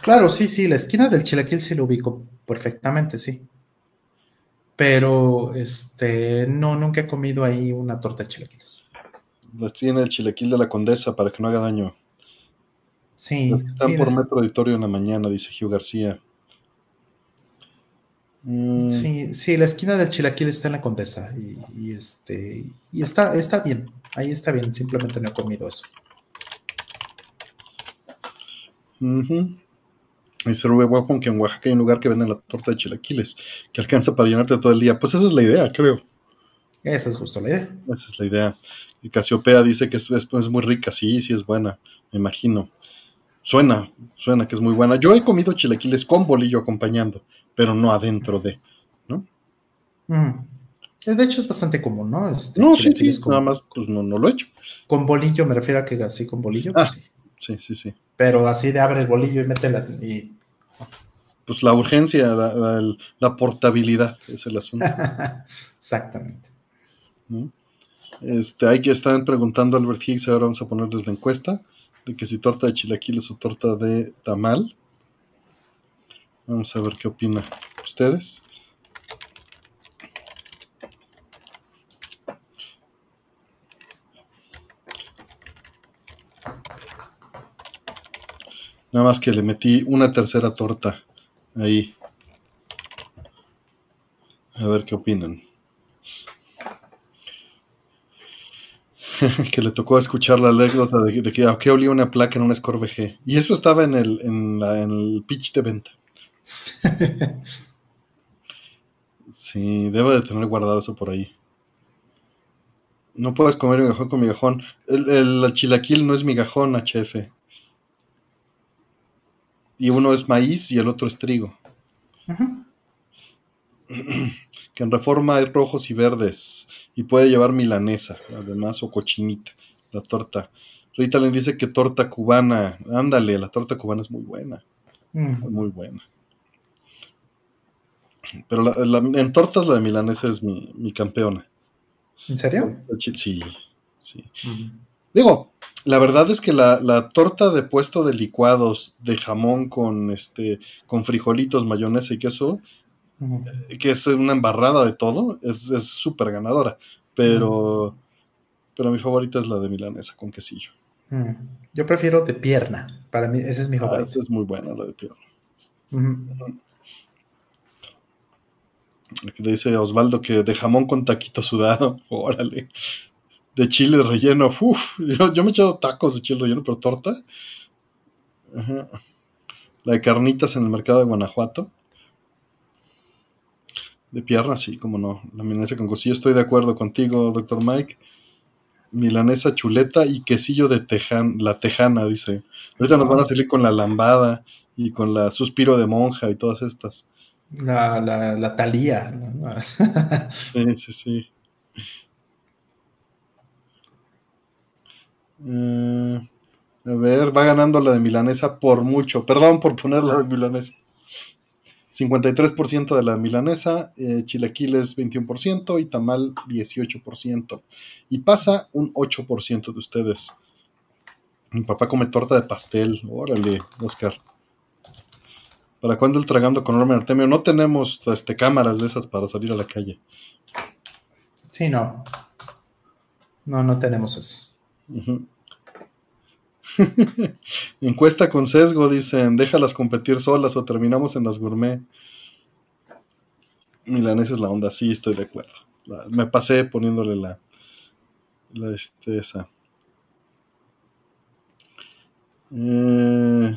claro, sí, sí, la esquina del chilaquil sí lo ubico perfectamente, sí. Pero, este, no, nunca he comido ahí una torta de chilaquiles. Las tiene el chilaquil de la condesa para que no haga daño. Sí, Las que están sí, por la- Metro Auditorio en la mañana, dice Hugh García. Mm, sí, sí, la esquina del chilaquil está en la Condesa y, y, este, y está, está bien, ahí está bien, simplemente no he comido eso. Dice Rubén Guapón que en Oaxaca hay un lugar que venden la torta de chilaquiles, que alcanza para llenarte todo el día. Pues esa es la idea, creo. Esa es justo la idea. Esa es la idea. Y Casiopea dice que es, es- es muy rica, sí, sí es buena, me imagino. Suena, suena que es muy buena. Yo he comido chilaquiles con bolillo acompañando, pero no adentro de. Mm. De hecho, es bastante común, ¿no? Este, No, sí, sí, con, nada más, pues no, no lo he hecho. con bolillo, me refiero a que así con bolillo, Ah. pues sí. Sí, sí, sí. Pero así de abre el bolillo y métela y Pues la urgencia, la, la- la portabilidad es el asunto. exactamente. ¿no? Este, hay que están preguntando a Albert Higgs, ahora vamos a ponerles la encuesta, de que si torta de chilaquiles o torta de tamal. Vamos a ver qué opina ustedes. Nada más que le metí una tercera torta ahí. A ver qué opinan. que le tocó escuchar la anécdota de, de que a qué olía una placa en un Score VG. Y eso estaba en el, en, la- en el pitch de venta. Sí, debo de tener guardado eso por ahí. No puedes comer migajón con migajón. El, el- el chilaquil no es migajón, HF. Y uno es maíz y el otro es trigo. Que en reforma hay rojos y verdes y puede llevar milanesa, además, o cochinita, la torta. Rita le dice que torta cubana, ándale, la torta cubana es muy buena, Mm. muy buena. Pero la- la- en tortas la de milanesa es mi, mi campeona. ¿En serio? Sí, sí. Mm. Digo, la verdad es que la, la torta de puesto de licuados de jamón con este con frijolitos, mayonesa y queso Ujú. que es una embarrada de todo, es es súper ganadora. Pero, pero mi favorita es la de milanesa con quesillo. Yo prefiero de pierna. Para mí, ese es mi Ah, favorito. esa es muy buena, la de pierna. Aquí le dice Osvaldo que de jamón con taquito sudado, órale. De chile relleno, uff, yo, yo me he echado tacos de chile relleno, pero torta. Ajá. La de carnitas en el mercado de Guanajuato. De pierna, sí, como no. La milanesa con cosillo, estoy de acuerdo contigo, doctor Mike. Milanesa chuleta y quesillo de tejan, la tejana, dice. Ahorita nos van a salir con la lambada y con la suspiro de monja y todas estas. La, la, la talía. ¿no? Sí, sí, sí. Eh, a ver, va ganando la de milanesa por mucho. Perdón por poner la de milanesa. 53% de la milanesa, eh, chilaquiles 21% y tamal 18%. Y pasa un 8% de ustedes. Mi papá come torta de pastel. Órale, Oscar. ¿Para cuándo el tragando con Norman Artemio? No tenemos este, cámaras de esas para salir a la calle. Sí, no. No, no tenemos eso. Encuesta con sesgo, dicen, déjalas competir solas o terminamos en las gourmet. Milanesa es la onda, sí, estoy de acuerdo. me pasé poniéndole la, la este, esa. Eh,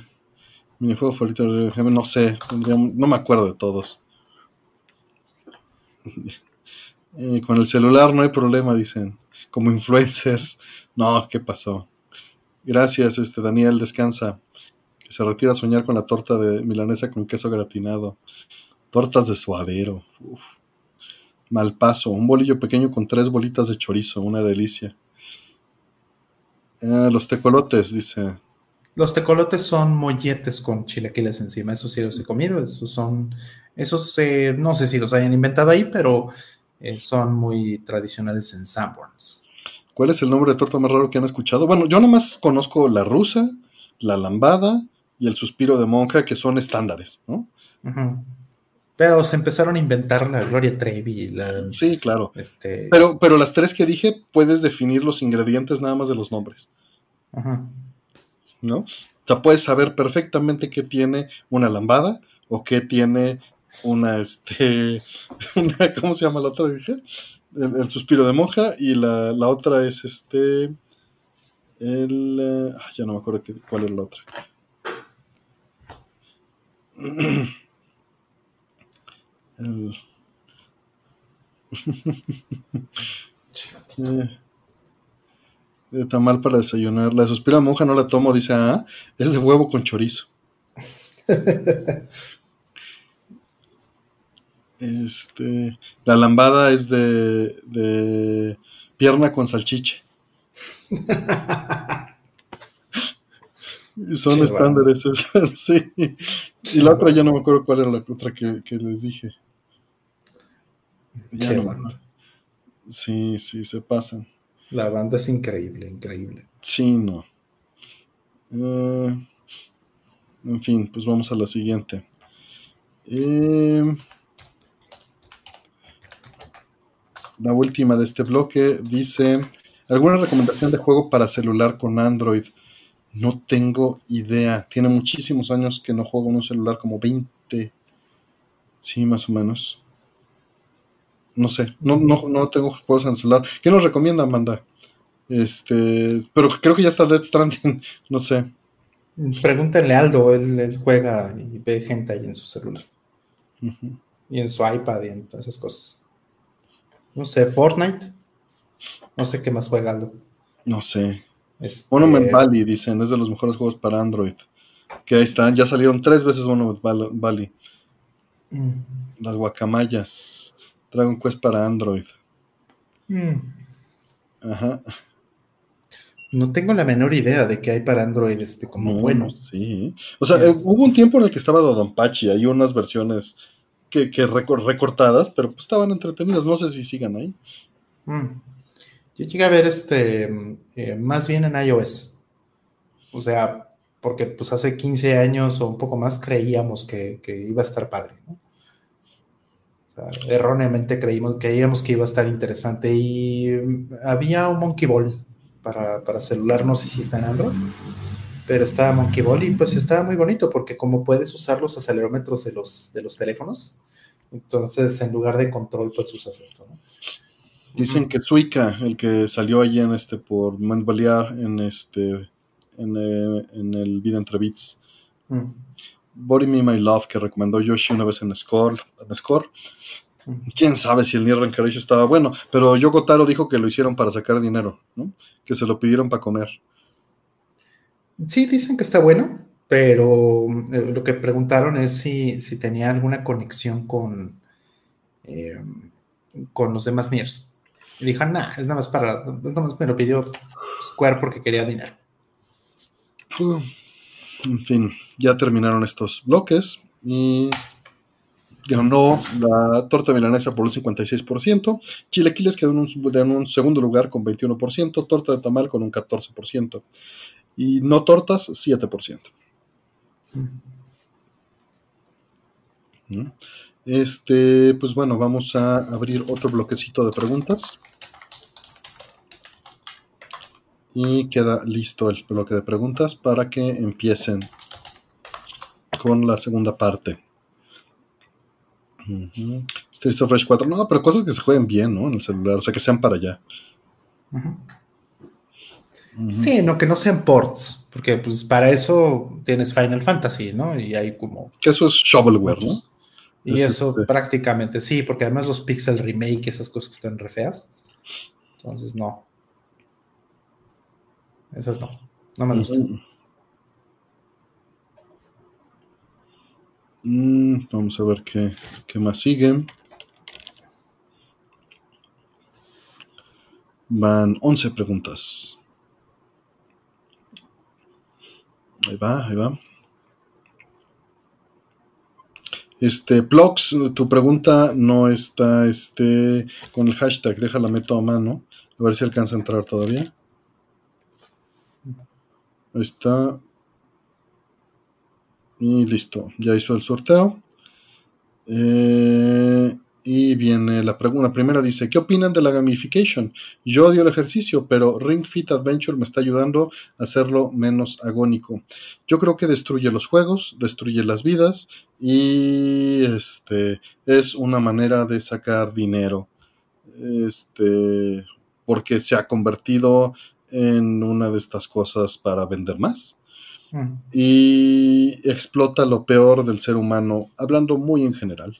mi juego favorito, no sé, no me acuerdo de todos. Eh, con el celular no hay problema, dicen. Como influencers. No, ¿qué pasó? Gracias, este Daniel, descansa. Se retira a soñar con la torta de milanesa con queso gratinado. Tortas de suadero. Mal paso. Un bolillo pequeño con tres bolitas de chorizo. Una delicia. Ah, los tecolotes, dice. Los tecolotes son molletes con chilaquiles encima. Esos sí los he comido. Esos son. Esos eh, no sé si los hayan inventado ahí, pero eh, son muy tradicionales en Sanborns. ¿Cuál es el nombre de torta más raro que han escuchado? Bueno, yo nomás conozco la rusa, la lambada y el suspiro de monja, que son estándares, ¿no? Pero se empezaron a inventar la Gloria Trevi. La, sí, claro. Este... Pero, pero las tres que dije, puedes definir los ingredientes nada más de los nombres. ¿No? O sea, puedes saber perfectamente qué tiene una lambada o qué tiene una, este, una, ¿cómo se llama la otra? Dije? El, suspiro de monja y la, la otra es este, el, eh, ya no me acuerdo qué, cuál es la otra. El, eh, de tamal para desayunar. La de monja no la tomo, dice, ah, es de huevo con chorizo. Este, la lambada es de, de pierna con salchiche. Son estándares esas, sí. Y la otra ya no me acuerdo cuál era la otra que, les dije. Ya no, sí, sí, se pasan. La banda es increíble, increíble. Sí, no. Eh, en fin, pues vamos a la siguiente. Eh, la última de este bloque dice, ¿alguna recomendación de juego para celular con Android? No tengo idea. Tiene muchísimos años que no juego en un celular, como 20. Sí, más o menos. No sé, no, no, tengo juegos en el celular. ¿Qué nos recomienda, Amanda? Este, pero creo que ya está Dead Stranding, no sé. Pregúntenle a Aldo, él, juega y ve gente ahí en su celular. Y en su iPad y en todas esas cosas. No sé, Fortnite. No sé qué más juega Aldo. No sé. Este... Monument Valley, dicen, es de los mejores juegos para Android. Que ahí están, ya salieron tres veces Monument Valley. Mm. Las guacamayas. Dragon Quest para Android. Mm. Ajá. No tengo la menor idea de qué hay para Android este como bueno. Sí. O sea, hubo un tiempo en el que estaba Dodonpachi, hay unas versiones que, recortadas, pero pues estaban entretenidas. No sé si sigan ahí. Mm. Yo llegué a ver este eh, más bien en iOS. O sea, porque pues hace 15 años o un poco más creíamos que, iba a estar padre, O sea, erróneamente creímos, creíamos que iba a estar interesante y mm, había un Monkey Ball para, para celular, no sé si está en Android pero estaba Monkey Ball y pues estaba muy bonito porque como puedes usar los acelerómetros de los, de los teléfonos, entonces en lugar de control pues usas esto, ¿no? Dicen que Suica, el que salió allí en este por Montbeliard en este en, eh, en, el video entre beats. Mm. Body Me My Love que recomendó Yoshi una vez en Score, en Score. Mm. Quién sabe si el Nier Reencarnation estaba bueno, pero Yoko Taro dijo que lo hicieron para sacar dinero, ¿no? Que se lo pidieron para comer. Sí, dicen que está bueno, pero eh, lo que preguntaron es si, tenía alguna conexión con, eh, con los demás Niers. Y dijo, nah, es nada más para, es nada más me lo pidió Square porque quería dinero. En fin, ya terminaron estos bloques y ganó la torta milanesa por un 56%, chilequiles quedó en un, en un segundo lugar con 21%, torta de tamal con un 14% y no tortas, 7%. ¿No? Este, pues bueno, vamos a abrir otro bloquecito de preguntas. Y queda listo el bloque de preguntas para que empiecen con la segunda parte. Uh. Street of Rage 4, no, pero cosas que se jueguen bien, ¿no? En el celular, o sea, que sean para allá. Uh. Sí, no, que no sean ports, porque pues para eso tienes Final Fantasy, ¿no? Y hay como... Eso es shovelware, ¿no? Y eso este prácticamente sí, porque además los pixel remake, esas cosas que están re feas. Entonces, no. Esas no. No me gustan. Mm, vamos a ver qué, qué más sigue. Van 11 preguntas. Ahí va, ahí va. Este, Plox, tu pregunta no está este, con el hashtag, déjala meto a mano, a ver si alcanza a entrar todavía. Ahí está. Y listo, ya hizo el sorteo. Eh, y viene la pregunta. primera dice, ¿qué opinan de la gamification? Yo odio el ejercicio, pero Ring Fit Adventure me está ayudando a hacerlo menos agónico. Yo creo que destruye los juegos, destruye las vidas y este es una manera de sacar dinero. Este, porque se ha convertido en una de estas cosas para vender más. Y explota lo peor del ser humano, hablando muy en general.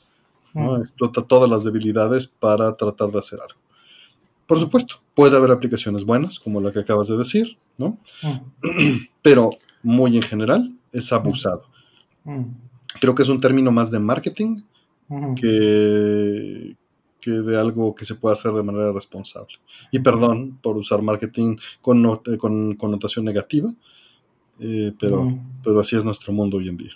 Explota todas las debilidades para tratar de hacer algo. Por supuesto, puede haber aplicaciones buenas, como la que acabas de decir, ¿no? Pero muy en general es abusado. Creo que es un término más de marketing que, que de algo que se pueda hacer de manera responsable. Y perdón por usar marketing con, con connotación negativa, eh, pero, pero así es nuestro mundo hoy en día.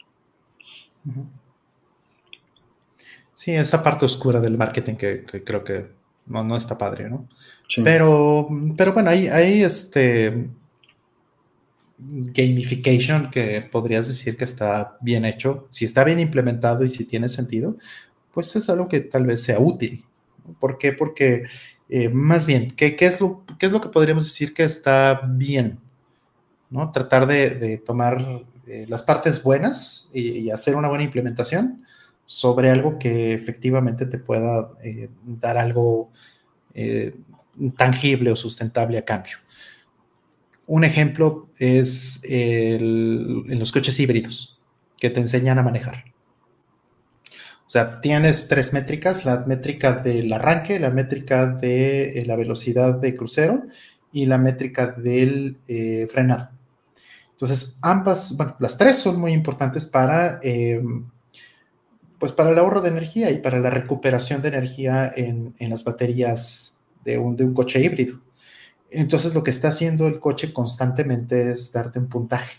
Sí, esa parte oscura del marketing que, creo que no, está padre, ¿no? Pero, pero bueno, hay, hay este gamification que podrías decir que está bien hecho. Si está bien implementado y si tiene sentido, pues es algo que tal vez sea útil. ¿Por qué? Porque eh, más bien, ¿qué, es lo, ¿qué es lo que podríamos decir que está bien? ¿no? Tratar de, tomar eh, las partes buenas y, hacer una buena implementación sobre algo que efectivamente te pueda eh, dar algo eh, tangible o sustentable a cambio. Un ejemplo es en los coches híbridos que te enseñan a manejar. O sea, tienes tres métricas, la métrica del arranque, la métrica de eh, la velocidad de crucero y la métrica del frenado. Entonces, ambas, bueno, las tres son muy importantes para pues para el ahorro de energía y para la recuperación de energía en, las baterías de un, de un, coche híbrido. Entonces lo que está haciendo el coche constantemente es darte un puntaje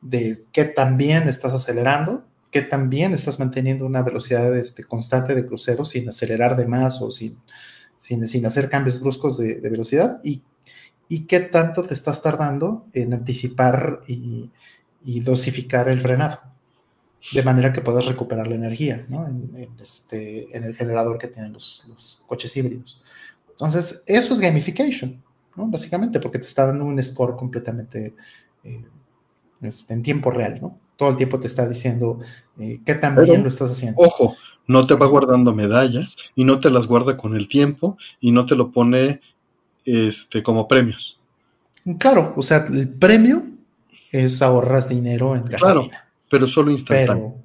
de qué tan bien estás acelerando, qué tan bien estás manteniendo una velocidad este, constante de crucero sin acelerar de más o sin, sin, hacer cambios bruscos de, velocidad y, y, qué tanto te estás tardando en anticipar y dosificar el frenado de manera que puedas recuperar la energía ¿no? en, este, en, el generador que tienen los, coches híbridos. Entonces, eso es gamification, ¿no? básicamente, porque te está dando un score completamente eh, este, en tiempo real. ¿no? Todo el tiempo te está diciendo eh, qué tan bien lo estás haciendo. Ojo, no te va guardando medallas y no te las guarda con el tiempo y no te lo pone este, como premios. Claro, o sea, el premio es ahorras dinero en gasolina pero solo instantáneo.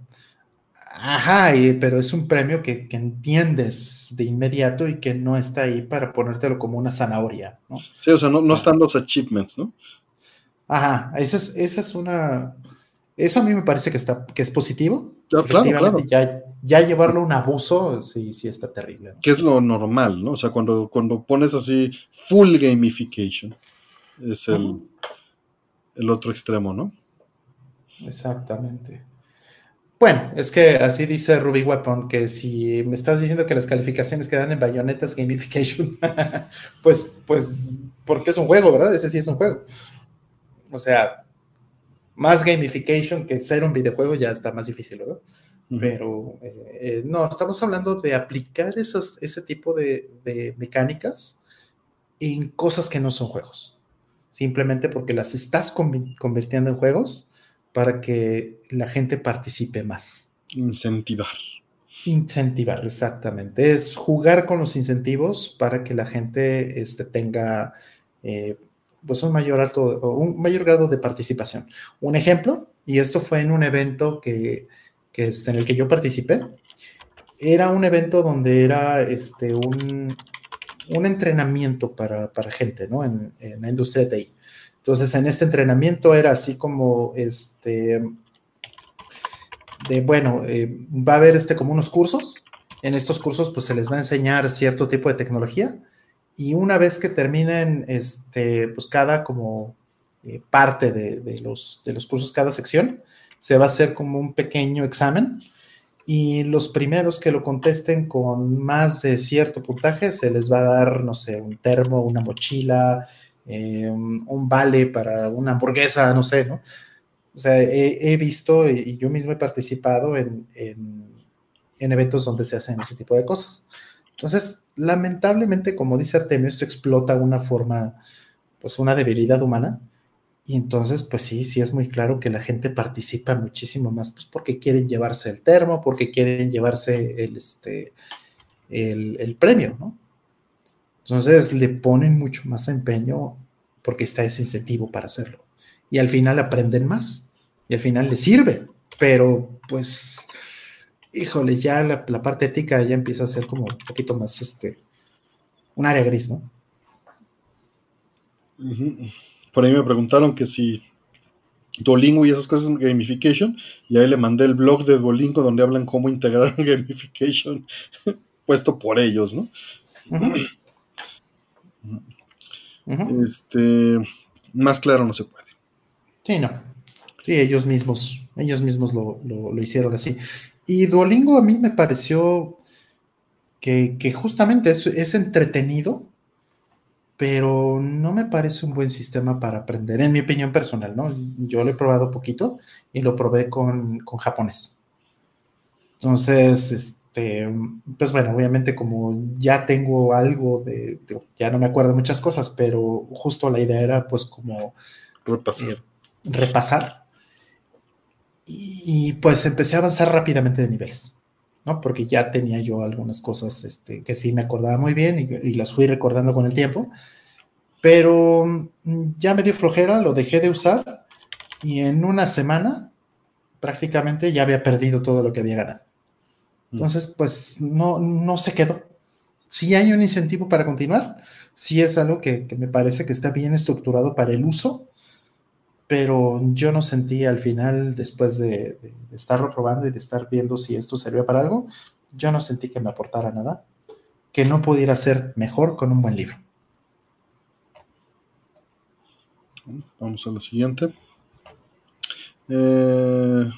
ajá, pero es un premio que, entiendes de inmediato y que no está ahí para ponértelo como una zanahoria, ¿no? Sí, o sea, no, están los achievements, ¿no? Ajá, esa es, esa es una... Eso a mí me parece que, está, que es positivo. claro, claro. Ya, ya, llevarlo a un abuso, sí, sí está terrible. Que es lo normal, ¿no? O sea, cuando, cuando pones así full gamification, es el, el otro extremo, ¿no? Exactamente. Bueno, es que así dice Ruby Weapon, que si me estás diciendo que las calificaciones quedan en bayonetas gamification, pues, pues, porque es un juego, ¿verdad? Ese sí es un juego. O sea, más gamification que ser un videojuego ya está más difícil, ¿verdad? Pero eh, eh, no, estamos hablando de aplicar ese tipo de, de, mecánicas en cosas que no son juegos. simplemente porque las estás convirtiendo en juegos para que la gente participe más. Incentivar. Incentivar, exactamente. Es jugar con los incentivos para que la gente este, tenga eh, pues un mayor, alto, un mayor grado de participación. Un ejemplo, y esto fue en un evento que, que este, en el que yo participé, era un evento donde era este, un, un entrenamiento para, para gente, ¿no? En, en, la industria TI. Entonces, en este entrenamiento era así como, este, de, bueno, eh, va a haber este, como unos cursos. En estos cursos, pues se les va a enseñar cierto tipo de tecnología. Y una vez que terminen, este, pues cada como eh, parte de, de, los, de los cursos, cada sección, se va a hacer como un pequeño examen y los primeros que lo contesten con más de cierto puntaje se les va a dar, no sé, un termo, una mochila, eh, un vale para una hamburguesa, no sé, ¿no? O sea, he, visto y yo mismo he participado en, en, en, eventos donde se hacen ese tipo de cosas. Entonces, lamentablemente, como dice Artemio, esto explota una forma, pues una debilidad humana y entonces, pues sí, sí es muy claro que la gente participa muchísimo más, pues porque quieren llevarse el termo, porque quieren llevarse este, el, el premio, ¿no? Entonces le ponen mucho más empeño porque está ese incentivo para hacerlo. Y al final aprenden más y al final les sirve, pero pues, híjole, ya la, la parte ética ya empieza a ser como un poquito más, este, un área gris, ¿no? Uh -huh por ahí me preguntaron que si Duolingo y esas cosas en gamification, y ahí le mandé el blog de Duolingo donde hablan cómo integrar gamification puesto por ellos, ¿no? Uh -huh. Uh -huh. Este, más claro no se puede. Sí, no. Sí, ellos mismos, ellos mismos lo, lo, lo hicieron así. Y Duolingo a mí me pareció que, que justamente es, es entretenido, pero no me parece un buen sistema para aprender, en mi opinión personal, ¿no? Yo lo he probado poquito y lo probé con, con japonés. Entonces, este, pues bueno, obviamente como ya tengo algo de, de, ya no me acuerdo muchas cosas, pero justo la idea era pues como repasar. Eh, repasar. Y, y, pues empecé a avanzar rápidamente de niveles. ¿no? Porque ya tenía yo algunas cosas este, que sí me acordaba muy bien y, y, las fui recordando con el tiempo, pero mm, ya me dio flojera, lo dejé de usar y en una semana prácticamente ya había perdido todo lo que había ganado. Entonces, pues no, no se quedó. Sí hay un incentivo para continuar, sí es algo que, que me parece que está bien estructurado para el uso, pero yo no sentí al final, después de, de, de, estarlo probando y de estar viendo si esto servía para algo, yo no sentí que me aportara nada, que no pudiera ser mejor con un buen libro. Vamos a la siguiente. Eh,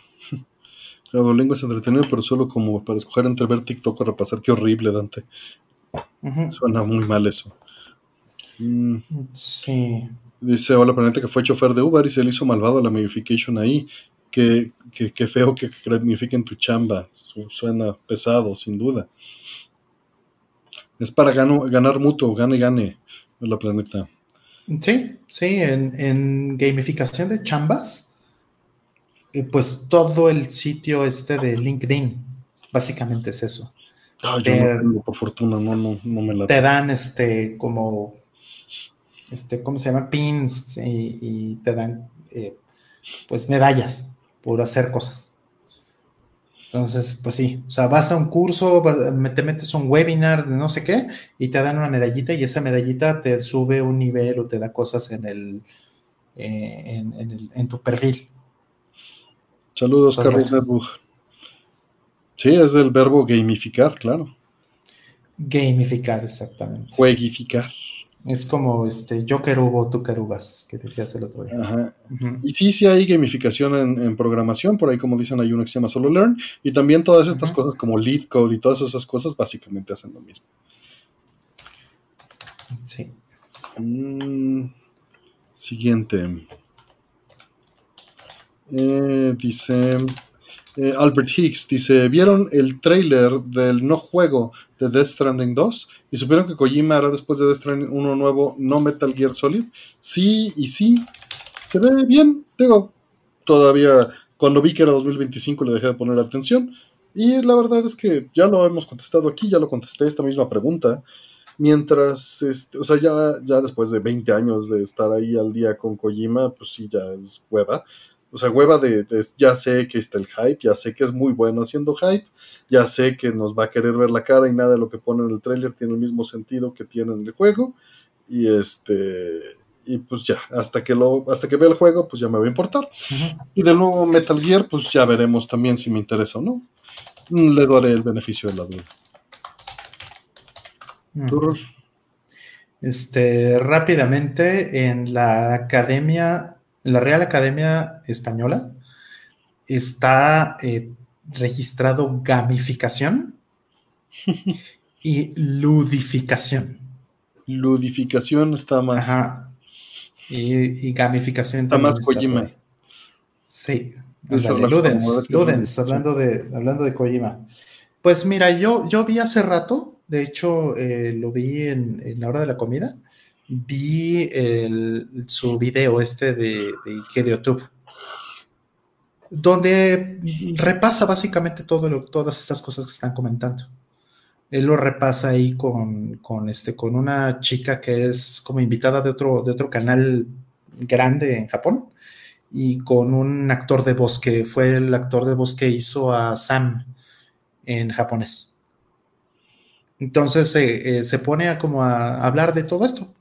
Duolingo es entretenido, pero solo como para escoger entre ver TikTok o repasar. Qué horrible, Dante. Uh -huh. Suena muy mal eso. Mm. Sí. Dice, hola planeta, que fue chofer de Uber y se le hizo malvado la gamification ahí. Qué, qué, qué feo que gamifiquen tu chamba. Suena pesado, sin duda. Es para gano, ganar mutuo, gane, gane. La planeta. Sí, sí, en, en gamificación de chambas, pues todo el sitio este de LinkedIn, básicamente es eso. Ah, yo te, no tengo, por fortuna, no, no, no me la Te dan este como este, ¿cómo se llama? Pins y, y te dan eh, pues medallas por hacer cosas. Entonces, pues sí, o sea, vas a un curso, te metes a un webinar de no sé qué y te dan una medallita y esa medallita te sube un nivel o te da cosas en el, eh, en, en, el, en, tu perfil. Saludos, Carlos Netbuch. Sí, es el verbo gamificar, claro. Gamificar, exactamente. Juegificar. Es como este, yo querubo, tú querubas, que decías el otro día. Ajá. Uh -huh. Y sí, sí hay gamificación en, en, programación, por ahí como dicen hay uno que se llama Solo Learn, y también todas estas uh -huh. cosas como Lead Code y todas esas cosas básicamente hacen lo mismo. Sí. Mm, siguiente. Eh, dice, Eh, Albert Hicks dice, ¿vieron el trailer del no juego de Death Stranding 2? ¿Y supieron que Kojima hará después de Death Stranding uno nuevo, no Metal Gear Solid? Sí y sí, se ve bien, digo, todavía cuando vi que era 2025 le dejé de poner atención. Y la verdad es que ya lo hemos contestado aquí, ya lo contesté esta misma pregunta. Mientras, este, o sea, ya, ya después de 20 años de estar ahí al día con Kojima, pues sí, ya es hueva. O sea, hueva de, ya sé que está el hype, ya sé que es muy bueno haciendo hype, ya sé que nos va a querer ver la cara y nada de lo que pone en el trailer tiene el mismo sentido que tiene en el juego. Y este, y pues ya, hasta que lo, hasta que vea el juego, pues ya me va a importar. Y de nuevo Metal Gear, pues ya veremos también si me interesa o no. Le daré el beneficio de la duda. Este, rápidamente, en la Academia, la Real Academia Española, está eh, registrado gamificación y ludificación. Ludificación está más. Ajá. Y, gamificación está más Kojima. Sí. Ludens, Ludens, hablando de, hablando de Kojima. Pues mira, yo, yo vi hace rato de hecho, eh, lo vi en, la hora de la comida. Vi su video este de, de, YouTube, donde repasa básicamente todas estas cosas que están comentando. Él lo repasa ahí con, con, este, con una chica que es como invitada de otro, de otro canal grande en Japón y con un actor de voz que fue el actor de voz que hizo a Sam en japonés. Entonces eh, se pone como a hablar de todo esto.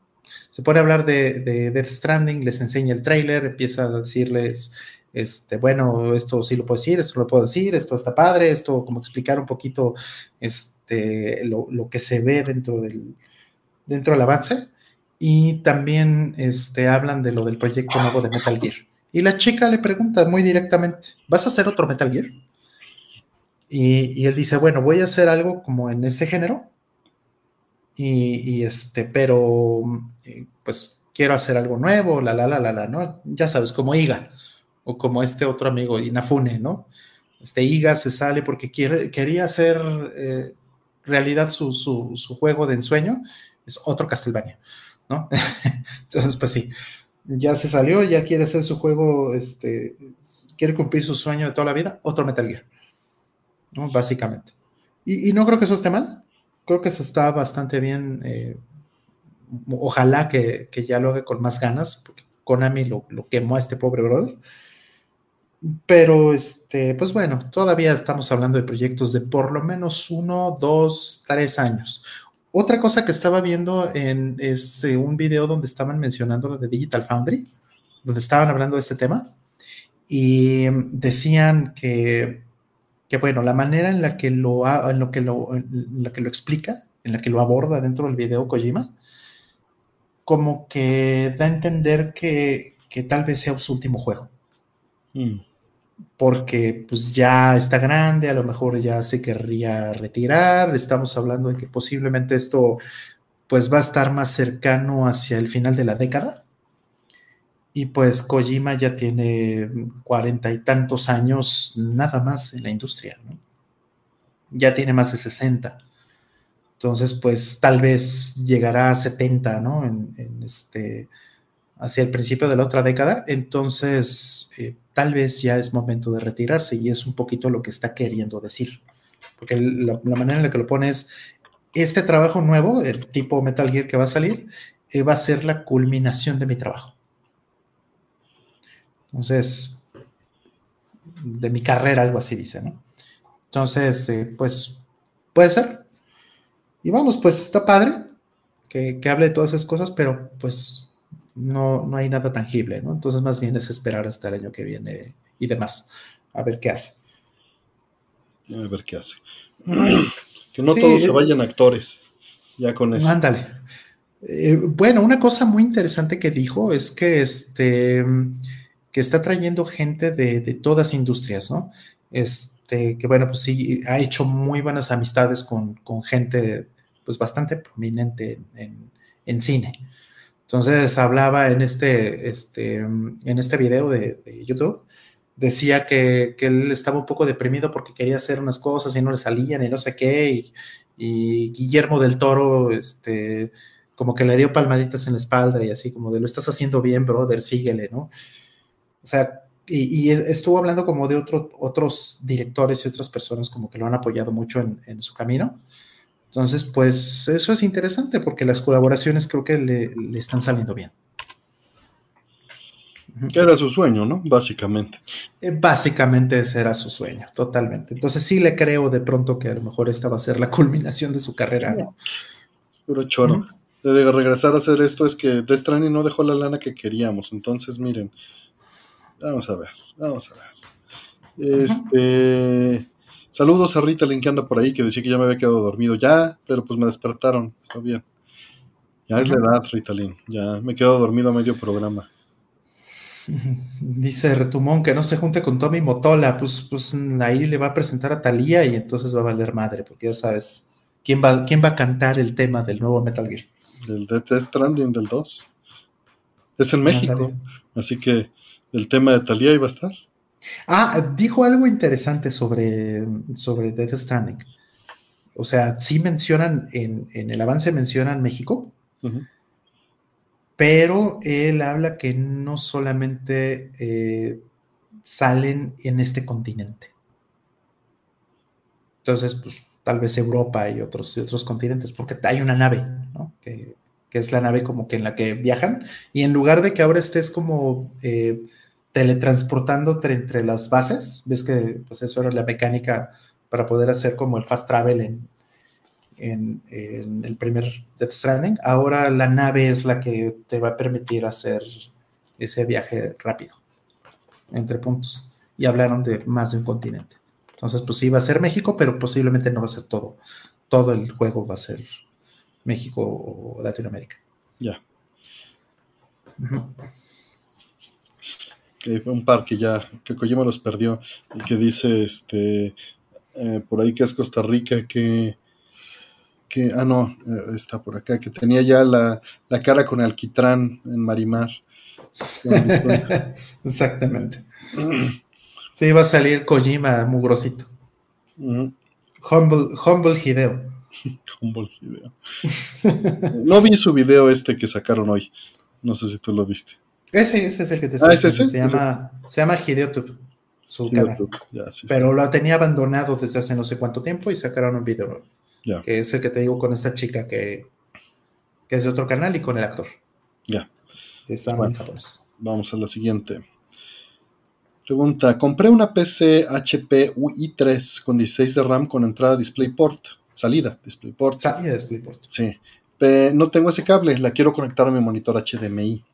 Se pone a hablar de, Death Stranding, les enseña el trailer, empieza a decirles, este, bueno, esto sí lo puedo decir, esto lo puedo decir, esto está padre, esto como explicar un poquito este, lo, que se ve dentro del, dentro del avance. Y también este, hablan de lo del proyecto nuevo de Metal Gear. Y la chica le pregunta muy directamente, ¿vas a hacer otro Metal Gear? Y, y, él dice, bueno, voy a hacer algo como en ese género, y, este, pero eh, pues quiero hacer algo nuevo, la, la, la, la, la, ¿no? Ya sabes, como Iga, o como este otro amigo, Inafune, ¿no? Este Iga se sale porque quiere, quería hacer eh, realidad su, su, su, juego de ensueño, es otro Castlevania, ¿no? Entonces, pues sí, ya se salió, ya quiere hacer su juego, este, quiere cumplir su sueño de toda la vida, otro Metal Gear, ¿no? Básicamente. Y, y no creo que eso esté mal, creo que se está bastante bien. Eh, ojalá que, ya lo haga con más ganas, porque Konami lo, quemó a este pobre brother. Pero, este, pues bueno, todavía estamos hablando de proyectos de por lo menos uno, dos, tres años. Otra cosa que estaba viendo en es, un video donde estaban mencionando lo de Digital Foundry, donde estaban hablando de este tema, y decían que que bueno, la manera en la que lo, en lo que lo, la que lo explica, en la que lo aborda dentro del video Kojima, como que da a entender que, tal vez sea su último juego. Mm. Porque pues ya está grande, a lo mejor ya se querría retirar, estamos hablando de que posiblemente esto pues va a estar más cercano hacia el final de la década. Y pues Kojima ya tiene cuarenta y tantos años nada más en la industria, ¿no? Ya tiene más de 60. Entonces, pues tal vez llegará a 70, ¿no? En, este, hacia el principio de la otra década. Entonces, eh, tal vez ya es momento de retirarse y es un poquito lo que está queriendo decir. Porque la, manera en la que lo pone es, este trabajo nuevo, el tipo Metal Gear que va a salir, eh, va a ser la culminación de mi trabajo. Entonces, de mi carrera, algo así dice, ¿no? Entonces, eh, pues, puede ser. Y vamos, pues está padre que, hable de todas esas cosas, pero pues no, no hay nada tangible, ¿no? Entonces, más bien es esperar hasta el año que viene y demás, a ver qué hace. A ver qué hace. que no todos se vayan actores, ya con eso. Ándale. Eh, bueno, una cosa muy interesante que dijo es que este que está trayendo gente de, todas industrias, ¿no? Este, que bueno, pues sí, ha hecho muy buenas amistades con, gente pues bastante prominente en, cine. Entonces hablaba en este, este, en este video de, YouTube decía que, él estaba un poco deprimido porque quería hacer unas cosas y no le salían y no sé qué, y, Guillermo del Toro, este, como que le dio palmaditas en la espalda y así como de lo estás haciendo bien, brother, síguele, ¿no? O sea, y, estuvo hablando como de otros directores y otras personas como que lo han apoyado mucho en, su camino. Entonces, pues eso es interesante porque las colaboraciones creo que le están saliendo bien. Que era su sueño, ¿no? Básicamente. Eh, básicamente ese era su sueño, totalmente. Entonces sí le creo de pronto que a lo mejor esta va a ser la culminación de su carrera, ¿no? Pero choro. De regresar a hacer esto es que Death Stranding no dejó la lana que queríamos. Entonces, miren. Vamos a ver, vamos a ver. Este. Saludos a Rita Link que anda por ahí, que decía que ya me había quedado dormido. Ya, pero pues me despertaron. Está bien. Ya es la edad, Ritalin. Ya me he quedado dormido a medio programa. Dice Retumón que no se junte con Tommy Motola, pues, pues ahí le va a presentar a Talía y entonces va a valer madre, porque ya sabes quién va, quién va a cantar el tema del nuevo Metal Gear. Del Death Stranding del 2. Es en México, así que el tema de Talía iba a estar. Ah, dijo algo interesante sobre, sobre Death Stranding. O sea, sí mencionan, en, el avance mencionan México, pero él habla que no solamente eh, salen en este continente. Entonces, pues tal vez Europa y otros, otros continentes, porque hay una nave, ¿no? Que, es la nave como que en la que viajan, y en lugar de que ahora estés como eh, teletransportando entre, las bases, ves que pues eso era la mecánica para poder hacer como el fast travel en, en, el primer Death Stranding. Ahora la nave es la que te va a permitir hacer ese viaje rápido entre puntos. Y hablaron de más de un continente. Entonces, pues sí, va a ser México, pero posiblemente no va a ser todo. Todo el juego va a ser México o Latinoamérica. Ya. Un par que ya, que Kojima los perdió y que dice este eh, por ahí que es Costa Rica, que que, ah, no, eh, está por acá, que tenía ya la, cara con alquitrán en Marimar. Exactamente. sí, iba a salir Kojima mugrosito. humble, humble Hideo. humble Hideo. no vi su video este que sacaron hoy. No sé si tú lo viste. Ese, ese es el que te ah, ¿es ese? Se llama, se llama Hideotube, su canal. Pero lo tenía abandonado desde hace no sé cuánto tiempo y sacaron un video que es el que te digo con esta chica que, es de otro canal y con el actor. Ya. De Vamos a la siguiente. Pregunta, compré una PC HP UI3 con 16 de RAM con entrada DisplayPort, salida DisplayPort. Salida DisplayPort. Sí. No tengo ese cable, la quiero conectar a mi monitor HDMI.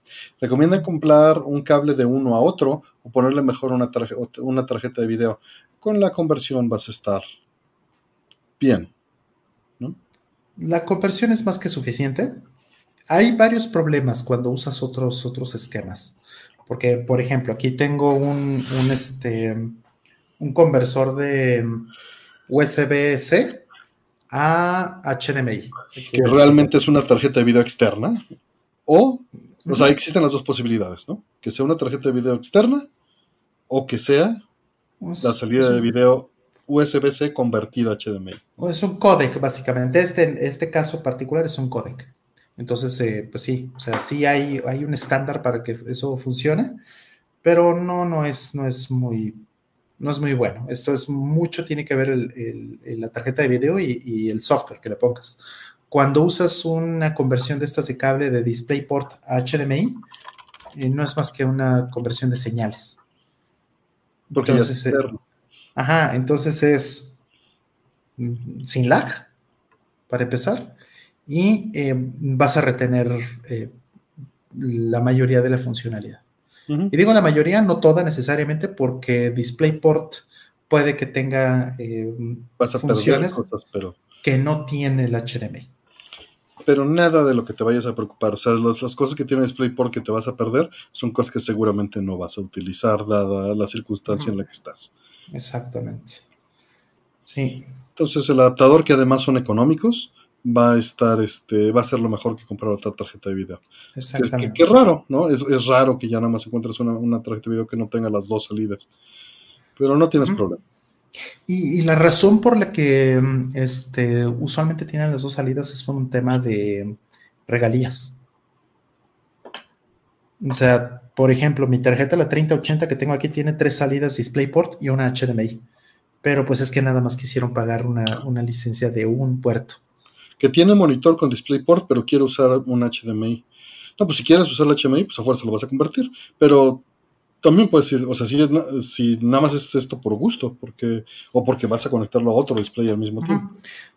¿Recomiendan comprar un cable de uno a otro o ponerle mejor una, una tarjeta de video? Con la conversión vas a estar bien la conversión es más que suficiente. Hay varios problemas cuando usas otros, otros esquemas. Porque, por ejemplo, aquí tengo un, este, un conversor de USB-C a HDMI. Que realmente es una tarjeta de video externa. O, o sea, existen las dos posibilidades, ¿no? Que sea una tarjeta de video externa o que sea la salida de video USB-C convertido a HDMI. Es un codec, básicamente. Este, este caso particular es un codec. Entonces, eh, pues sí, o sea, sí hay, hay un estándar para que eso funcione, pero no, no es, no es muy, no es muy bueno. Esto es mucho, tiene que ver el, la tarjeta de video y, el software que le pongas. Cuando usas una conversión de estas de cable de DisplayPort a HDMI, eh, no es más que una conversión de señales. Porque Entonces, eh, Ajá, entonces es mm, sin lag, para empezar, y eh, vas a retener la mayoría de la funcionalidad. Y digo la mayoría, no toda necesariamente, porque DisplayPort puede que tenga eh, funciones que no tiene el HDMI. Pero nada de lo que te vayas a preocupar. O sea, las, las, cosas que tiene DisplayPort que te vas a perder son cosas que seguramente no vas a utilizar, dada la circunstancia en la que estás. Exactamente. Sí. Entonces el adaptador, que además son económicos, va a estar, este, va a ser lo mejor que comprar otra tarjeta de video. Exactamente. Qué raro, ¿no? Es, raro que ya nada más encuentres una, tarjeta de video que no tenga las dos salidas. Pero no tienes problema. Y, la razón por la que este, usualmente tienen las dos salidas es por un tema de regalías. O sea, por ejemplo, mi tarjeta, la 3080 que tengo aquí, tiene tres salidas DisplayPort y una HDMI. Pero pues es que nada más quisieron pagar una, una licencia de un puerto que tiene monitor con DisplayPort, pero quiero usar un HDMI. No, pues si quieres usar el HDMI, pues a fuerza lo vas a convertir. Pero también puedes decir, o sea, si, si nada más es esto por gusto, porque, o porque vas a conectarlo a otro display al mismo tiempo.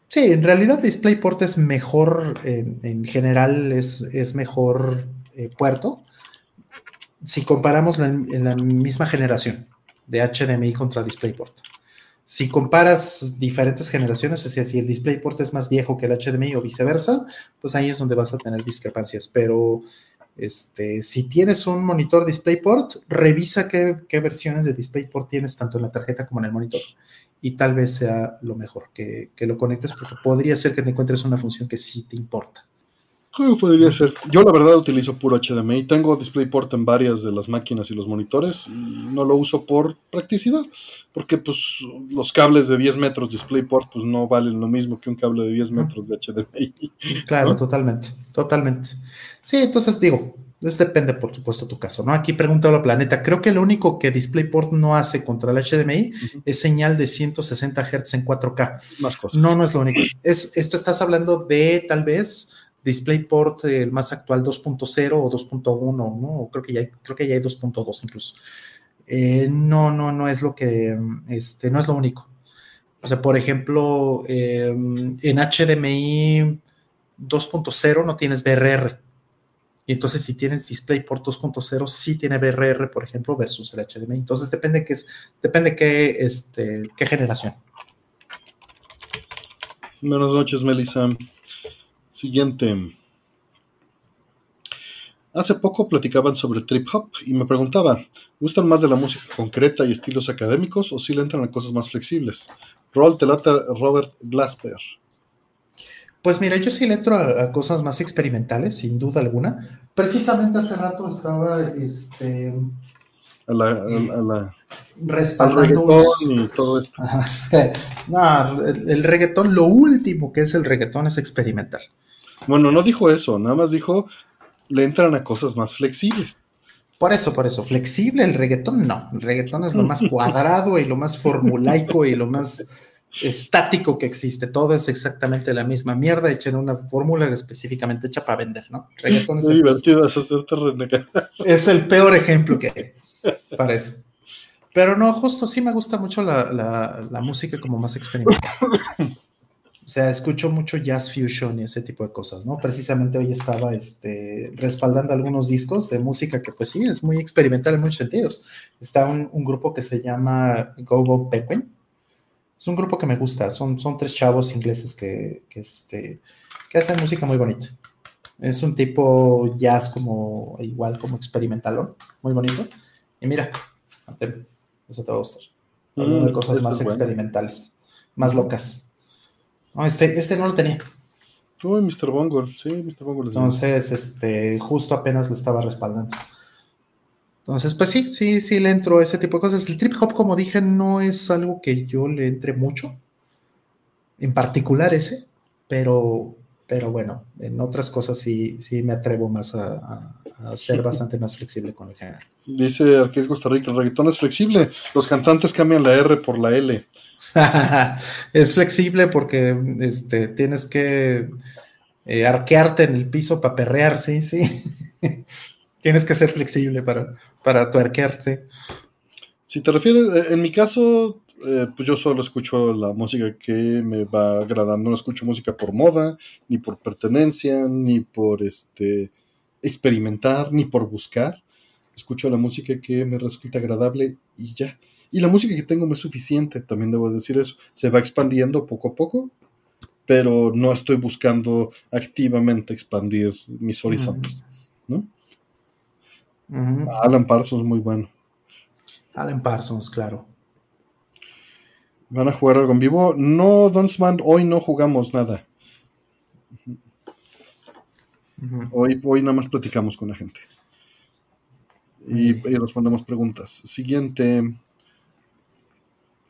Sí, en realidad DisplayPort es mejor, en, general es, es mejor eh, puerto si comparamos en la misma generación de HDMI contra DisplayPort si comparas diferentes generaciones, es decir, si el DisplayPort es más viejo que el HDMI o viceversa, pues ahí es donde vas a tener discrepancias. Pero este, si tienes un monitor DisplayPort, revisa qué, versiones de DisplayPort tienes tanto en la tarjeta como en el monitor. Y tal vez sea lo mejor que, que lo conectes porque podría ser que te encuentres una función que sí te importa. ¿Cómo podría ser? Yo la verdad utilizo puro HDMI. Tengo DisplayPort en varias de las máquinas y los monitores y no lo uso por practicidad, porque pues los cables de 10 metros DisplayPort pues no valen lo mismo que un cable de 10 metros de HDMI. Claro, totalmente, totalmente. Sí, entonces digo, eso depende por supuesto tu caso, ¿no? Aquí pregunta la planeta, creo que lo único que DisplayPort no hace contra el HDMI es señal de 160 Hz en 4K. Más cosas. No, no es lo único. Es, esto estás hablando de tal vez DisplayPort, el más actual 2.0 o 2.1, ¿no? Creo que ya, creo que ya hay 2.2 incluso. Eh, no, no, no es lo que, este, no es lo único. O sea, por ejemplo, em, en HDMI 2.0 no tienes BRR. Y entonces si tienes DisplayPort 2.0 sí tiene BRR, por ejemplo, versus el HDMI. Entonces depende qué, depende qué, este, qué generación. Buenas noches, Melissa. Siguiente. Hace poco platicaban sobre trip hop y me preguntaba, ¿gustan más de la música concreta y estilos académicos o si le entran a cosas más flexibles? Roll te Robert Glasper. Pues mira, yo sí le entro a, cosas más experimentales, sin duda alguna. Precisamente hace rato estaba este, a la, a, la respaldando y todo esto. no, el reggaetón, lo último que es el reggaetón es experimental. Bueno, no dijo eso, nada más dijo, le entran a cosas más flexibles. Por eso, por eso, flexible el reggaetón, no. El reggaetón es lo más cuadrado y lo más formulaico y lo más estático que existe. Todo es exactamente la misma mierda hecha en una fórmula específicamente hecha para vender, ¿no? Reggaetón es, divertido es el peor ejemplo que hay para eso. Pero no, justo sí me gusta mucho la, la, la música como más experimental. O sea, escucho mucho jazz fusion y ese tipo de cosas, ¿no? Precisamente hoy estaba este, respaldando algunos discos de música que pues sí, es muy experimental en muchos sentidos. Está un, grupo que se llama Go Go Penguin. Es un grupo que me gusta, son, son tres chavos ingleses que, que, este, que hacen música muy bonita. Es un tipo jazz como igual como experimental, muy bonito. Y mira, eso te va a gustar. Mm, de cosas más experimentales, más locas. No, este, este no lo tenía. Uy, Mr. Bongo, sí, Mr. Bongo. Entonces, este, justo apenas lo estaba respaldando. Entonces, pues sí, sí, sí le entro a ese tipo de cosas. El trip hop, como dije, no es algo que yo le entre mucho, en particular ese, pero, pero bueno, en otras cosas sí, sí me atrevo más a, ser bastante más flexible con el género. Dice Arqués Costa Rica, el reggaetón es flexible, los cantantes cambian la R por la L. es flexible porque este, tienes que eh, arquearte en el piso para perrear, sí, sí. tienes que ser flexible para, para tu arquear, sí. Si te refieres, eh, en mi caso, eh, pues yo solo escucho la música que me va agradando. No escucho música por moda, ni por pertenencia, ni por este experimentar, ni por buscar. Escucho la música que me resulta agradable y ya. Y la música que tengo me es suficiente, también debo decir eso. Se va expandiendo poco a poco, pero no estoy buscando activamente expandir mis horizontes, ¿no? Alan Parsons, muy bueno. Alan Parsons, claro. ¿Van a jugar algo en vivo? No, Donsman, hoy no jugamos nada. hoy, hoy nada más platicamos con la gente. Y, y respondemos preguntas. Siguiente.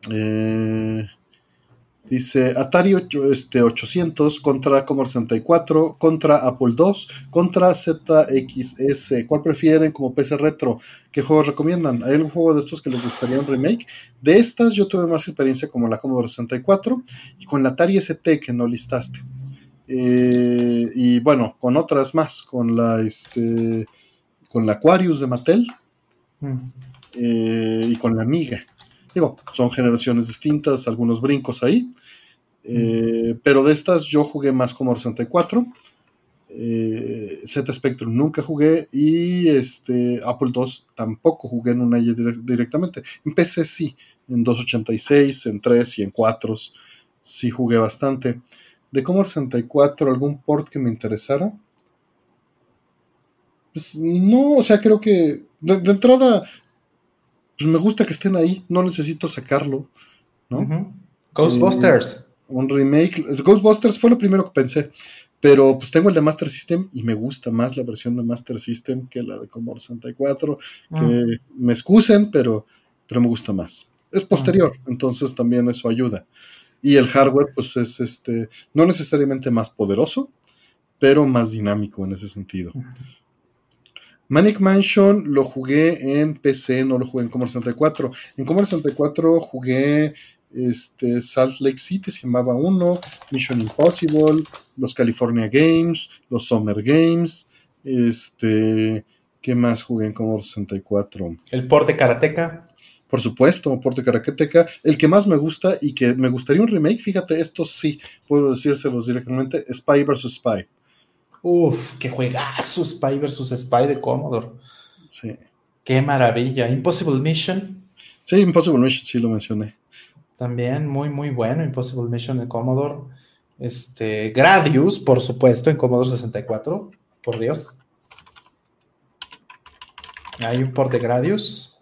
Eh, Dice Atari 8, este, 800 contra Commodore 64, contra Apple II, contra ZXS. ¿Cuál prefieren como PC retro? ¿Qué juegos recomiendan? ¿Hay algún juego de estos que les gustaría un remake? De estas yo tuve más experiencia como la Commodore 64 y con la Atari ST que no listaste. Eh, y bueno, con otras más, con la, este, con la Aquarius de Mattel mm. eh, y con la Amiga. Digo, son generaciones distintas, algunos brincos ahí. Eh, pero de estas yo jugué más como 64. Eh, Z Spectrum nunca jugué y este Apple II tampoco jugué en una directamente. En PC sí, en 286, en 3 y en 4 sí jugué bastante. De Commodore 64, algún port que me interesara. Pues no, o sea, creo que de entrada pues me gusta que estén ahí, no necesito sacarlo, ¿no? Ghostbusters. Eh, un remake. Ghostbusters fue lo primero que pensé, pero pues tengo el de Master System y me gusta más la versión de Master System que la de Commodore 64, que ah. me excusen, pero, pero me gusta más. Es posterior, ah. entonces también eso ayuda. Y el hardware, pues es este, no necesariamente más poderoso, pero más dinámico en ese sentido. Manic Mansion lo jugué en PC, no lo jugué en Commodore 64. En Commodore 64 jugué este, Salt Lake City, se llamaba uno, Mission Impossible, los California Games, los Summer Games, este, ¿qué más jugué en Commodore 64? El port de Karateka. Por supuesto, port de Karateka. El que más me gusta y que me gustaría un remake, fíjate, esto sí, puedo decírselos directamente, Spy vs. Spy. Uf, qué juegazo Spy vs. Spy de Commodore. Sí. Qué maravilla. Impossible Mission. Sí, Impossible Mission, sí lo mencioné. También muy, muy bueno. Impossible Mission de Commodore. Este, Gradius, por supuesto, en Commodore 64. Por Dios. Hay un port de Gradius.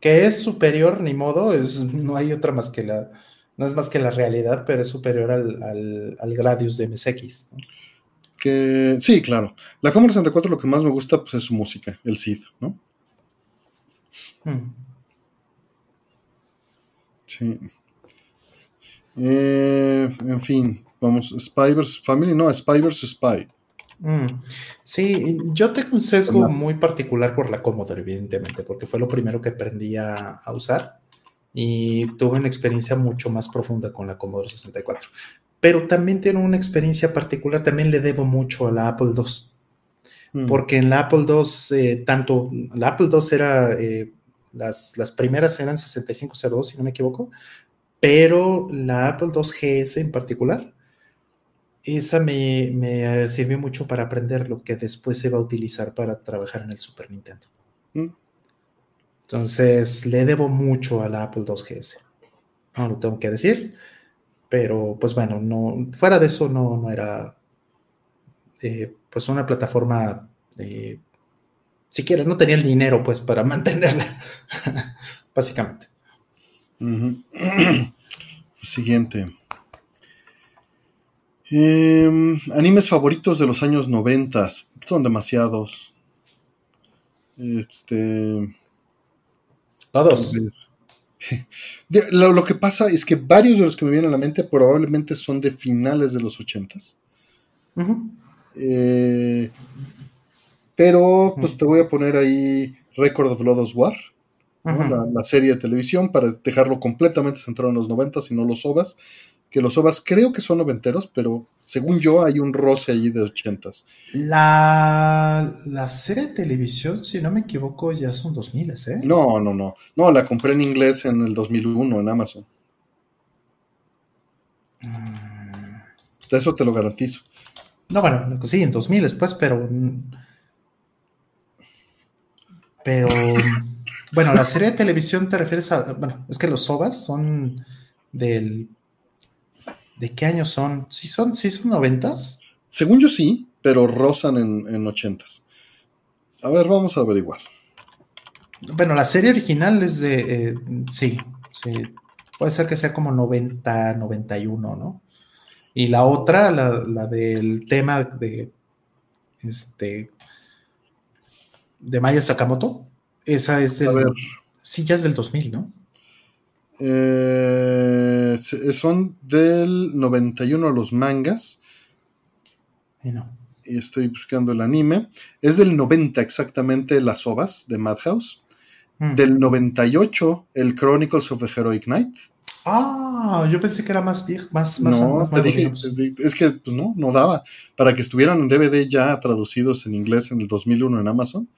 Que es superior, ni modo. Es, no hay otra más que la. No es más que la realidad, pero es superior al, al, Gradius de MSX. ¿no? Que sí, claro. La Commodore 64 lo que más me gusta pues, es su música, el SID, ¿no? Hmm. Sí. Eh, en fin, vamos, Spy vs. Family, no, Spy vs. Spy. Hmm. Sí, yo tengo un sesgo muy particular por la Commodore, evidentemente, porque fue lo primero que aprendí a, a usar y tuve una experiencia mucho más profunda con la Commodore 64 pero también tiene una experiencia particular, también le debo mucho a la Apple II. Mm. Porque en la Apple II, eh, tanto la Apple II era, eh, las, las, primeras eran 6502, si no me equivoco, pero la Apple II GS en particular, esa me, me, sirvió mucho para aprender lo que después se va a utilizar para trabajar en el Super Nintendo. Mm. Entonces, le debo mucho a la Apple II GS. No lo tengo que decir. Pero, pues bueno, no, fuera de eso no, no era eh, pues una plataforma, eh, siquiera no tenía el dinero pues para mantenerla, básicamente. Siguiente. Em, animes favoritos de los años 90. Son demasiados. Este. Todos. Lo, que pasa es que varios de los que me vienen a la mente probablemente son de finales de los ochentas. Eh, pero pues te voy a poner ahí Record of Lodos War, la, serie de televisión, para dejarlo completamente centrado en los noventas y no los ovas que los OVAs creo que son noventeros, pero según yo hay un roce allí de ochentas. La, la serie de televisión, si no me equivoco, ya son 2000, ¿eh? No, no, no. No, la compré en inglés en el 2001 en Amazon. Mm. Eso te lo garantizo. No, bueno, sí, en 2000 después, pero... Pero... bueno, la serie de televisión te refieres a... Bueno, es que los OVAs son del ¿De qué años son? ¿Sí son, sí son noventas? Según yo sí, pero rozan en, ochentas. A ver, vamos a averiguar. Bueno, la serie original es de. Eh, sí, sí. Puede ser que sea como 90, 91, ¿no? Y la otra, la, del tema de este, de Maya Sakamoto. Esa es del, sí, ya es del 2000, ¿no? Eh, son del 91 los mangas. Y no. Y estoy buscando el anime. Es del 90 exactamente las ovas de Madhouse. Mm. Del 98 el Chronicles of the Heroic Knight. Ah, yo pensé que era más viejo, más, más, no, te dije, es que pues no, no daba. Para que estuvieran en DVD ya traducidos en inglés en el 2001 en Amazon,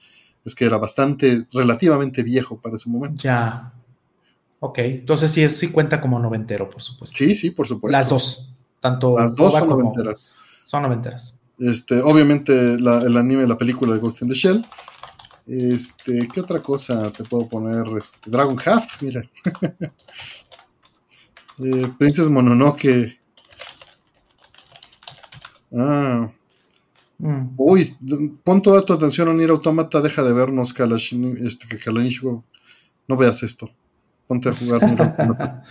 es que era bastante, relativamente viejo para ese momento. Ya. Ok, entonces sí, sí cuenta como noventero, por supuesto. Sí, sí, por supuesto. Las dos, tanto las dos son noventeras. Son noventeras. Este, obviamente el anime, la película de Ghost in the Shell. Este, ¿qué otra cosa te puedo poner? Este, Dragon Half, mira. Eh, Princess Mononoke. Ah. Mm. Uy, pon toda tu atención a Nier Automata, deja de vernos, Kalash, este, No veas esto. Ponte a jugar Nier Automata.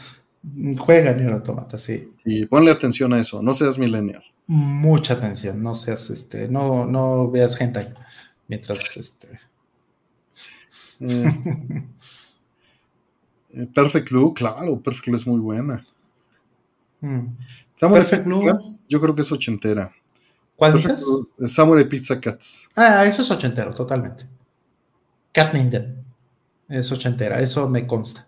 Juega Nier Automata, sí. Y ponle atención a eso, no seas millennial. Mucha atención, no seas, este, no, no veas hentai mientras, este... Eh. Eh, Perfect Blue, claro, Perfect Blue es muy buena. Mm. Perfect Blue. yo creo que es ochentera. ¿Cuál dices? Samurai Pizza Cats. Ah, eso es ochentero, totalmente. Cat Minden es ochentera, eso me consta.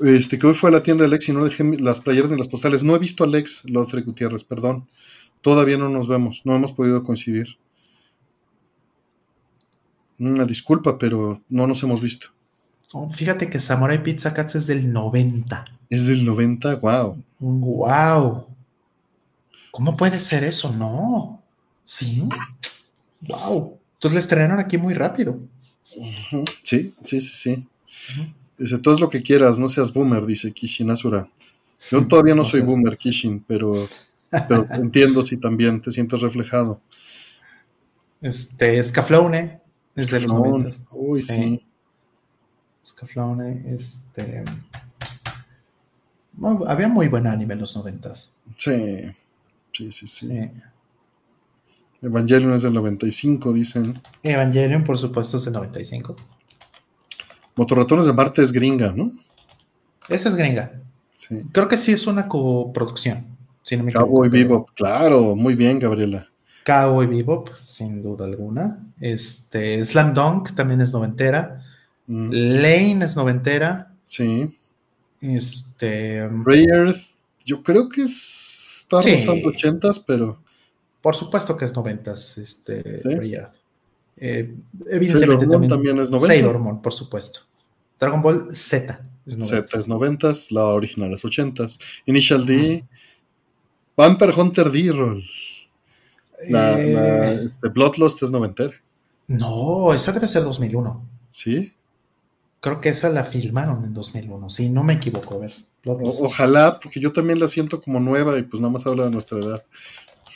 Este, que hoy fue a la tienda de Alex y no dejé las playeras ni las postales. No he visto a Alex Lodfrey Gutiérrez, perdón. Todavía no nos vemos, no hemos podido coincidir. Una disculpa, pero no nos hemos visto. Oh, fíjate que Samurai Pizza Cats es del 90. Es del 90, wow. Wow. ¿Cómo puede ser eso? No. Sí. Wow. Entonces le estrenaron aquí muy rápido. Sí, sí, sí, sí. Dice, todo es lo que quieras, no seas boomer, dice Kishin Asura. Yo todavía no, soy boomer, Kishin, pero, pero entiendo si también te sientes reflejado. Este, Scaflowne es de los 90. Uy, sí. Scaflowne, este. había muy buen anime en los noventas. Sí, sí, sí, sí. Evangelion es del 95, dicen. Evangelion, por supuesto, es del 95. Motorratones de Marte es gringa, ¿no? Esa es gringa. Sí. Creo que sí es una coproducción. Si no Cowboy Bebop, claro, muy bien, Gabriela. Cowboy Bebop, sin duda alguna. Este, Slam Dunk también es noventera. Mm. Lane es noventera. Sí. Este. Ray Earth, yo creo que está sí. rozando ochentas, pero. Por supuesto que es noventas, este, Ray Earth. Eh, evidentemente también, también, es 90. Sailor Moon, por supuesto. Dragon Ball Z es 90. Z es 90, la original es 80. Initial D. Vampire Hunter D-Roll. La, eh... este, Bloodlust es 90. No, esa debe ser 2001. ¿Sí? Creo que esa la filmaron en 2001, sí, no me equivoco. A ver, ojalá, porque yo también la siento como nueva y pues nada más habla de nuestra edad.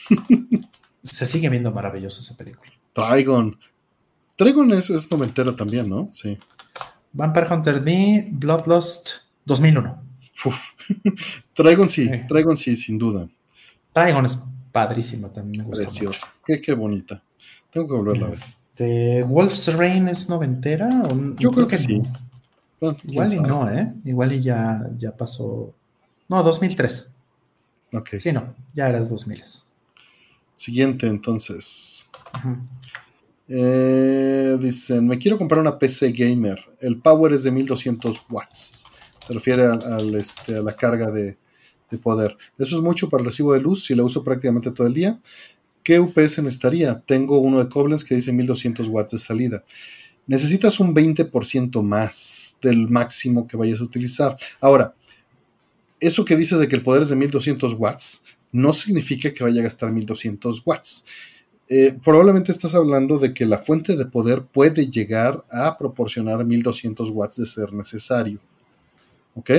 Se sigue viendo maravillosa esa película. Trigon. Trigon es, es noventera también, ¿no? Sí. Vampire Hunter D, Bloodlust 2001. Uf. Trigon sí, Trigon sí, sin duda. Trigon es padrísima también, me gusta Preciosa. Qué, qué bonita. Tengo que volverla a ver. Este, Wolf's Rain es noventera. Yo creo, que, sí. Igual y no, ¿eh? Igual y ya, ya pasó. No, 2003. Ok. Sí, no, ya eras 2000. Siguiente, entonces. Eh, dicen, me quiero comprar una PC gamer. El power es de 1200 watts. Se refiere al, este, a la carga de, de, poder. Eso es mucho para el recibo de luz si la uso prácticamente todo el día. ¿Qué UPS necesitaría? Tengo uno de Koblenz que dice 1200 watts de salida. Necesitas un 20% más del máximo que vayas a utilizar. Ahora, eso que dices de que el poder es de 1200 watts no significa que vaya a gastar 1200 watts. Eh, probablemente estás hablando de que la fuente de poder puede llegar a proporcionar 1200 watts de ser necesario. ¿Ok?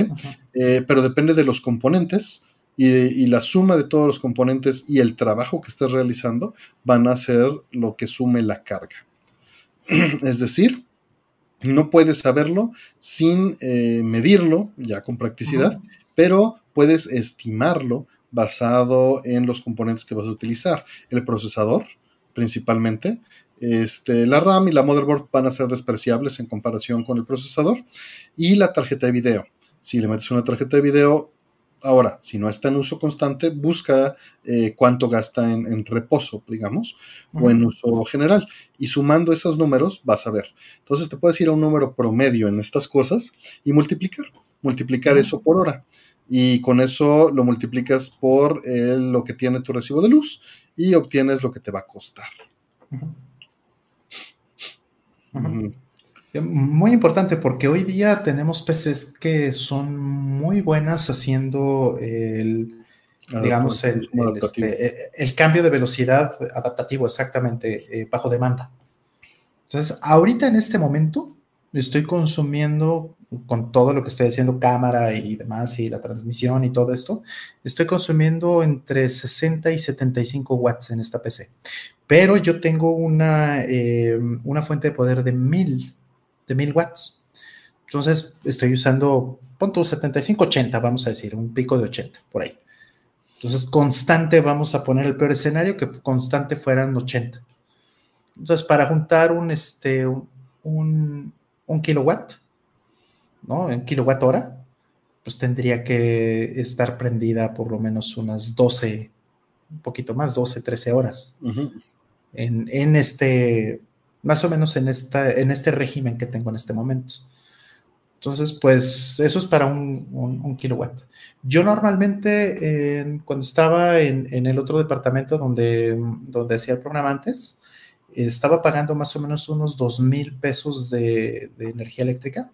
Eh, pero depende de los componentes y, la suma de todos los componentes y el trabajo que estés realizando van a ser lo que sume la carga. es decir, no puedes saberlo sin eh, medirlo ya con practicidad, pero puedes estimarlo basado en los componentes que vas a utilizar. El procesador, principalmente. Este, la RAM y la motherboard van a ser despreciables en comparación con el procesador. Y la tarjeta de video. Si le metes una tarjeta de video, ahora, si no está en uso constante, busca eh, cuánto gasta en, reposo, digamos, o en uso general. Y sumando esos números, vas a ver. Entonces te puedes ir a un número promedio en estas cosas y multiplicar. Multiplicar eso por hora y con eso lo multiplicas por lo que tiene tu recibo de luz y obtienes lo que te va a costar. Muy importante porque hoy día tenemos PCs que son muy buenas haciendo el, digamos, el, este, el, cambio de velocidad adaptativo exactamente eh, bajo demanda. Entonces, ahorita en este momento estoy consumiendo con todo lo que estoy haciendo, cámara y demás, y la transmisión y todo esto, estoy consumiendo entre 60 y 75 watts en esta PC. Pero yo tengo una, eh, una fuente de poder de 1000, de 1000 watts. Entonces estoy usando, punto 75, 80, vamos a decir, un pico de 80 por ahí. Entonces, constante, vamos a poner el peor escenario, que constante fueran 80. Entonces, para juntar un, este, un, un kilowatt, ¿no? En kilowatt hora, pues tendría que estar prendida por lo menos unas 12, un poquito más, 12, 13 horas. en, este, más o menos en, esta, en este régimen que tengo en este momento. Entonces, pues eso es para un, kilowatt. Yo normalmente, cuando estaba en, el otro departamento donde, donde hacía el programa antes, estaba pagando más o menos unos 2 mil pesos de, energía eléctrica.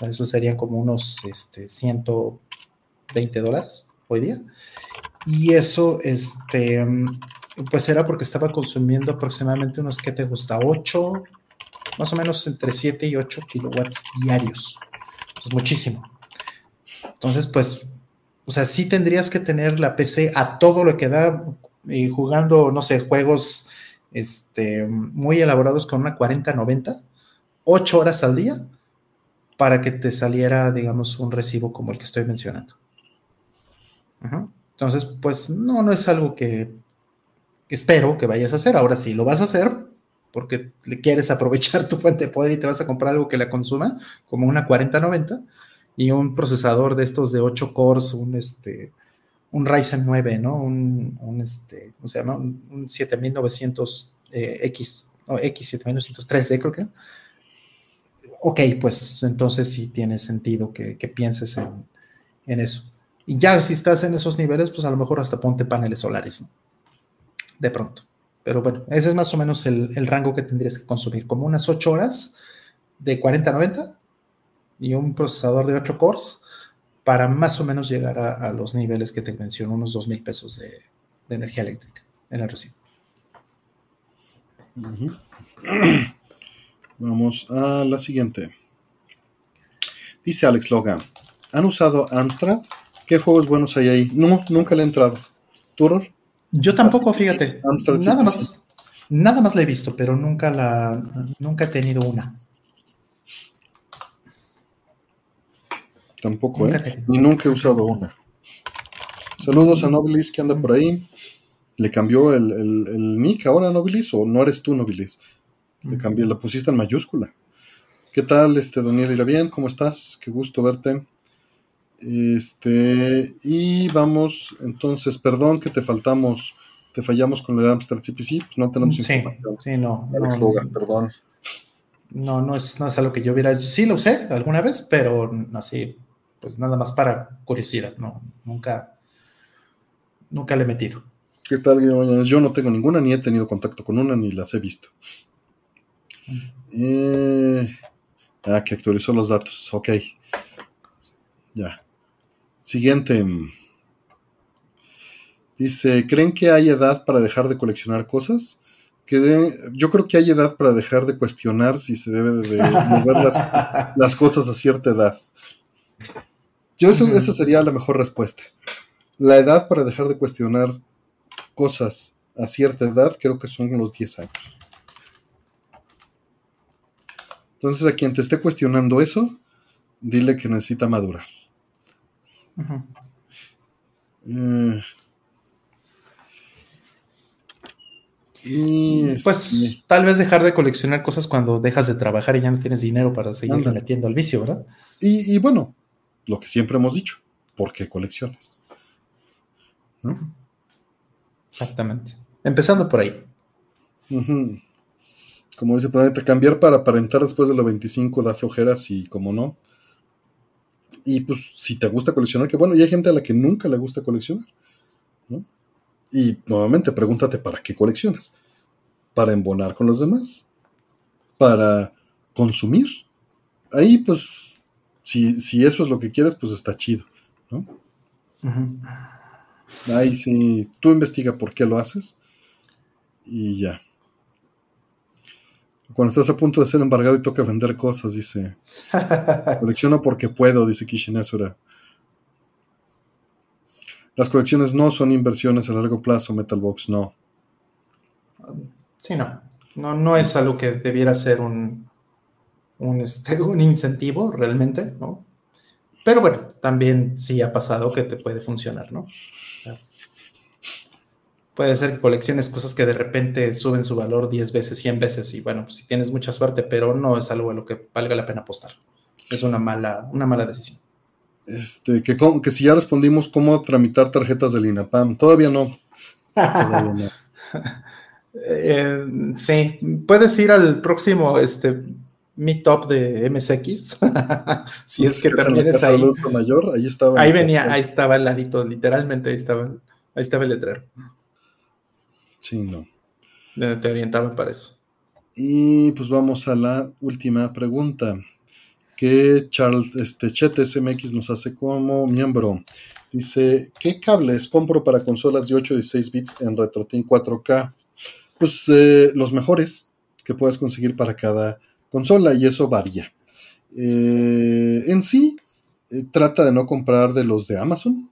Eso serían como unos este, 120 dólares hoy día. Y eso, este, pues era porque estaba consumiendo aproximadamente unos, ¿qué te gusta? 8, más o menos entre 7 y 8 kilowatts diarios. Es muchísimo. Entonces, pues, o sea, sí tendrías que tener la PC a todo lo que da y jugando, no sé, juegos este, muy elaborados con una 40-90, 8 horas al día, para que te saliera, digamos, un recibo como el que estoy mencionando. Entonces, pues no, no es algo que, espero que vayas a hacer. Ahora sí, lo vas a hacer porque le quieres aprovechar tu fuente de poder y te vas a comprar algo que la consuma, como una 4090 y un procesador de estos de 8 cores, un este un Ryzen 9, ¿no? Un, un este, ¿cómo se llama? Un, 7900X, eh, o X7903D, creo que. Ok, pues entonces sí tiene sentido que, pienses en, eso. Y ya si estás en esos niveles, pues a lo mejor hasta ponte paneles solares, ¿no? De pronto. Pero bueno, ese es más o menos el, el rango que tendrías que consumir, como unas 8 horas de 40-90 y un procesador de 8 cores para más o menos llegar a, los niveles que te menciono, unos 2 mil pesos de, energía eléctrica en el recibo. Vamos a la siguiente. Dice Alex Logan, ¿han usado Amstrad? ¿Qué juegos buenos hay ahí? No, nunca le he entrado. ¿Turor? Yo tampoco, fíjate. nada más, nada más la he visto, pero nunca la, nunca he tenido una. Tampoco, ¿eh? Ni nunca he usado una. Saludos a Nobilis que anda por ahí. ¿Le cambió el, el, nick ahora Nobilis o no eres tú Nobilis? Le cambié, la pusiste en mayúscula. ¿Qué tal, este, Daniel ¿Irá bien? ¿Cómo estás? Qué gusto verte. Este, y vamos, entonces, perdón que te faltamos, te fallamos con la de Amstrad CPC, pues no tenemos sí, información. Sí, no. no, perdón. No, no es, no es algo que yo hubiera, sí lo usé alguna vez, pero así, pues nada más para curiosidad, no, nunca, nunca le he metido. ¿Qué tal, Yo no tengo ninguna, ni he tenido contacto con una, ni las he visto. Eh, ah, que actualizó los datos, ok. Ya. Siguiente. Dice, ¿creen que hay edad para dejar de coleccionar cosas? Que yo creo que hay edad para dejar de cuestionar si se debe de mover las, las cosas a cierta edad. Yo eso, esa sería la mejor respuesta. La edad para dejar de cuestionar cosas a cierta edad creo que son los 10 años. Entonces a quien te esté cuestionando eso, dile que necesita madurar. Eh, pues tal vez dejar de coleccionar cosas cuando dejas de trabajar y ya no tienes dinero para seguir Anda. metiendo al vicio, ¿verdad? Y, y bueno, lo que siempre hemos dicho, ¿por qué coleccionas? ¿No? Exactamente. Empezando por ahí. Como dice Planeta, cambiar para aparentar después de los 25 da flojera, sí, como no. Y pues si te gusta coleccionar, que bueno, y hay gente a la que nunca le gusta coleccionar. ¿no? Y nuevamente pregúntate, ¿para qué coleccionas? ¿Para embonar con los demás? ¿Para consumir? Ahí pues, si, si eso es lo que quieres, pues está chido. ¿no? Ahí sí, tú investiga por qué lo haces y ya. Cuando estás a punto de ser embargado y toca vender cosas, dice. Colecciono porque puedo, dice Kishinesura. Las colecciones no son inversiones a largo plazo, Metalbox, no. Sí, no. No, no es algo que debiera ser un, un, este, un incentivo realmente, ¿no? Pero bueno, también sí ha pasado que te puede funcionar, ¿no? Puede ser que colecciones cosas que de repente suben su valor 10 veces, 100 veces, y bueno, pues si tienes mucha suerte, pero no es algo a lo que valga la pena apostar. Es una mala, una mala decisión. Este, que, que si ya respondimos cómo tramitar tarjetas del INAPAM, todavía no. Todavía no. Eh, sí, puedes ir al próximo este, meetup de MSX, si es que en la también es ahí. mayor, ahí estaba. Ahí venía, ahí estaba el ladito, literalmente ahí estaba, ahí estaba el letrero. Sí, no. Te orientaban para eso. Y pues vamos a la última pregunta que Charles este, Chete SMX nos hace como miembro. Dice, ¿qué cables compro para consolas de 8 y 16 bits en RetroTin 4K? Pues eh, los mejores que puedes conseguir para cada consola y eso varía. Eh, en sí, eh, trata de no comprar de los de Amazon,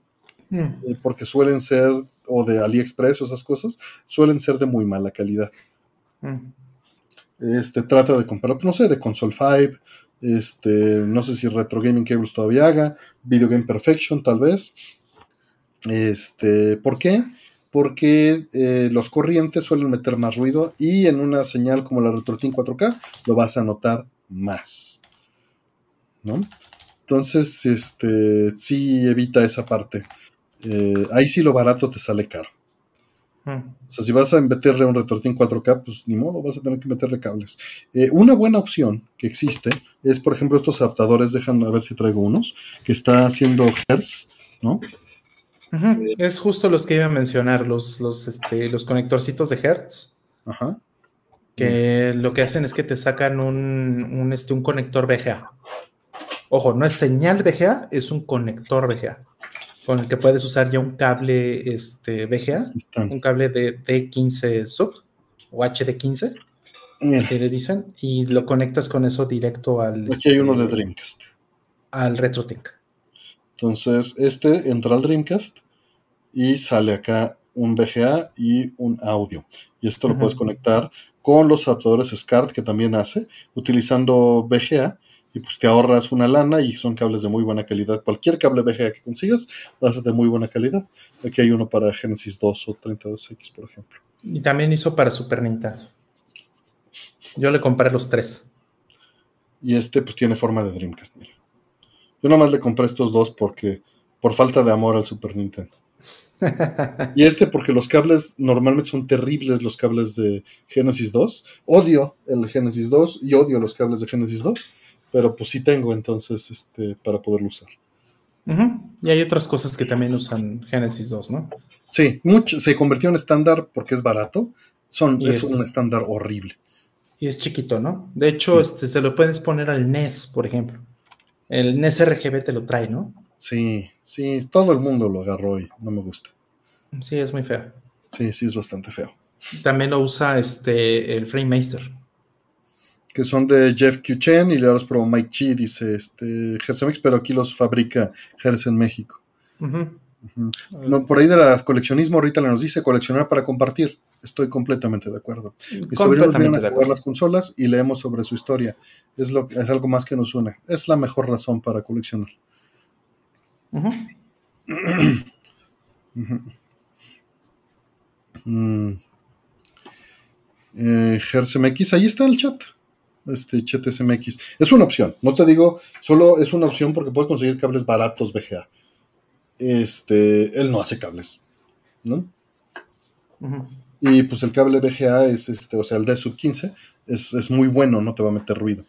Mm. eh, porque suelen ser, o de AliExpress o esas cosas, suelen ser de muy mala calidad. Mm. Este, trata de comprar, no sé, de Console 5, este, no sé si Retro Gaming Cables todavía haga, Video Game Perfection tal vez. Este, ¿por qué? Porque eh, los corrientes suelen meter más ruido y en una señal como la RetroTin 4K lo vas a notar más. ¿No? Entonces, este, sí evita esa parte. Eh, ahí sí lo barato te sale caro. Mm. O sea, si vas a meterle un retortín 4K, pues ni modo, vas a tener que meterle cables. Eh, una buena opción que existe es, por ejemplo, estos adaptadores, dejan a ver si traigo unos, que está haciendo Hertz, ¿no? Es justo los que iba a mencionar, los, los, este, los conectorcitos de Hertz, Ajá. que lo que hacen es que te sacan un, un, este, un conector VGA. Ojo, no es señal VGA, es un conector VGA, con el que puedes usar ya un cable este, VGA, un cable de D15 sub o HD15, Mira, así le dicen, y lo conectas con eso directo al, aquí hay uno de este, Dreamcast. al RetroTink. Entonces, este entra al Dreamcast y sale acá un VGA y un audio. Y esto lo puedes conectar con los adaptadores SCART que también hace, utilizando VGA. Y pues te ahorras una lana y son cables de muy buena calidad. Cualquier cable VGA que consigas va a ser de muy buena calidad. Aquí hay uno para Genesis 2 o 32X, por ejemplo. Y también hizo para Super Nintendo. Yo le compré los tres. Y este pues tiene forma de Dreamcast. Mira. Yo nomás le compré estos dos porque por falta de amor al Super Nintendo. Y este porque los cables normalmente son terribles, los cables de Genesis 2. Odio el Genesis 2 y odio los cables de Genesis 2, pero pues sí tengo entonces este para poderlo usar. Y hay otras cosas que también usan Genesis 2, ¿no? Sí, mucho, se convirtió en estándar porque es barato. Son, es- un estándar horrible. Y es chiquito, ¿no? De hecho, este, se lo puedes poner al NES, por ejemplo. El NES RGB te lo trae, ¿no? Sí, sí, todo el mundo lo agarró y no me gusta. Sí, es muy feo. Sí, sí, es bastante feo. También lo usa este, el FrameMaster. Que son de Jeff Q. Chen y le los pro Mike Chi, dice este Gersemix, pero aquí los fabrica Gers en México. No, por ahí de la coleccionismo, ahorita le nos dice coleccionar para compartir. Estoy completamente de acuerdo. Mis sobrinos vienen a jugar acuerdo. las consolas y leemos sobre su historia. Es, lo, es algo más que nos une. Es la mejor razón para coleccionar. Ujú. Ujú. Mm. GersMX, ahí está el chat. Este ChatSMX. Es una opción, no te digo, solo es una opción porque puedes conseguir cables baratos VGA. Este, él no hace cables, ¿no? Y pues el cable VGA es este, o sea, el de sub 15 es, muy bueno, no te va a meter ruido.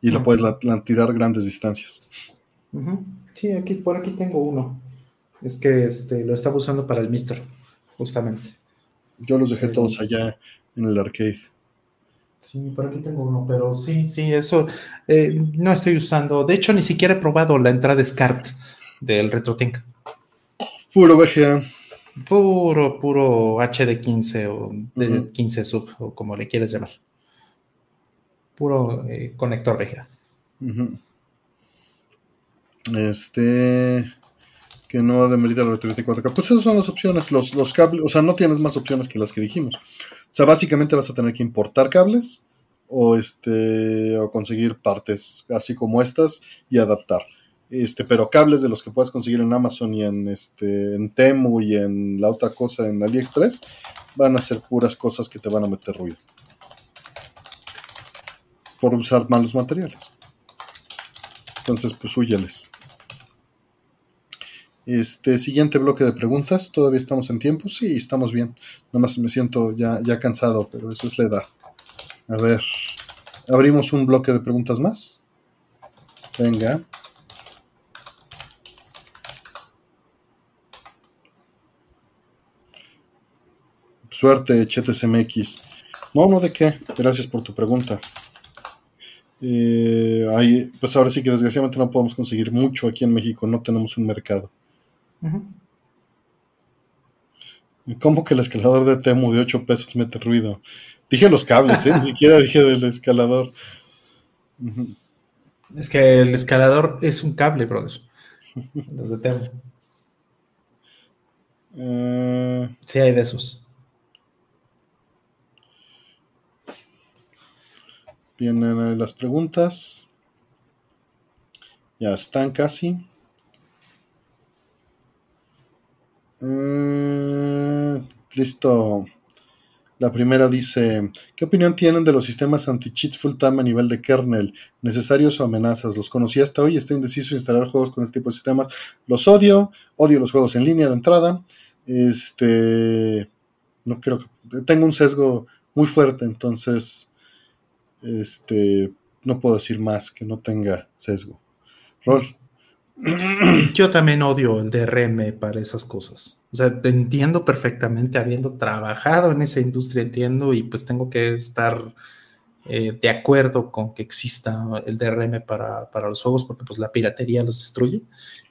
Y lo puedes tirar grandes distancias. Sí, aquí, por aquí tengo uno. Es que este, lo estaba usando para el Mister, justamente. Yo los dejé todos allá en el arcade. Sí, por aquí tengo uno, pero sí, sí, eso eh, no estoy usando. De hecho, ni siquiera he probado la entrada SCART del RetroTink. Puro VGA. Puro, puro HD15 o de 15 sub, o como le quieres llamar. Puro eh, conector VGA. Este. Que no demerita la 34K. Pues esas son las opciones. Los, los cables, o sea, no tienes más opciones que las que dijimos. O sea, básicamente vas a tener que importar cables o este o conseguir partes así como estas y adaptar. Este, pero cables de los que puedes conseguir en Amazon y en, este, en Temu y en la otra cosa en AliExpress, van a ser puras cosas que te van a meter ruido. Por usar malos materiales. Entonces, pues huyeles. Este siguiente bloque de preguntas, ¿todavía estamos en tiempo? Sí, estamos bien. Nada más me siento ya, ya cansado, pero eso es la edad. A ver, abrimos un bloque de preguntas más. Venga. Suerte, ChetesMX. No, no de qué. Gracias por tu pregunta. Eh, pues ahora sí que desgraciadamente no podemos conseguir mucho aquí en México. No tenemos un mercado. ¿Cómo que el escalador de Temu de 8 pesos mete ruido? Dije los cables, ¿eh? Ni siquiera dije del escalador. Es que el escalador es un cable, brother. Los de Temu. Uh, sí, hay de esos. Vienen las preguntas. Ya están casi. Eh, listo. La primera dice, ¿qué opinión tienen de los sistemas anti-cheats full-time a nivel de kernel? ¿Necesarios o amenazas? Los conocí hasta hoy, estoy indeciso en instalar juegos con este tipo de sistemas. Los odio, odio los juegos en línea de entrada. Este, no creo que, tengo un sesgo muy fuerte, entonces este, no puedo decir más que no tenga sesgo. Rol. Yo también odio el DRM para esas cosas. O sea, entiendo perfectamente, habiendo trabajado en esa industria, entiendo y pues tengo que estar eh, de acuerdo con que exista el DRM para, para, los juegos porque pues la piratería los destruye.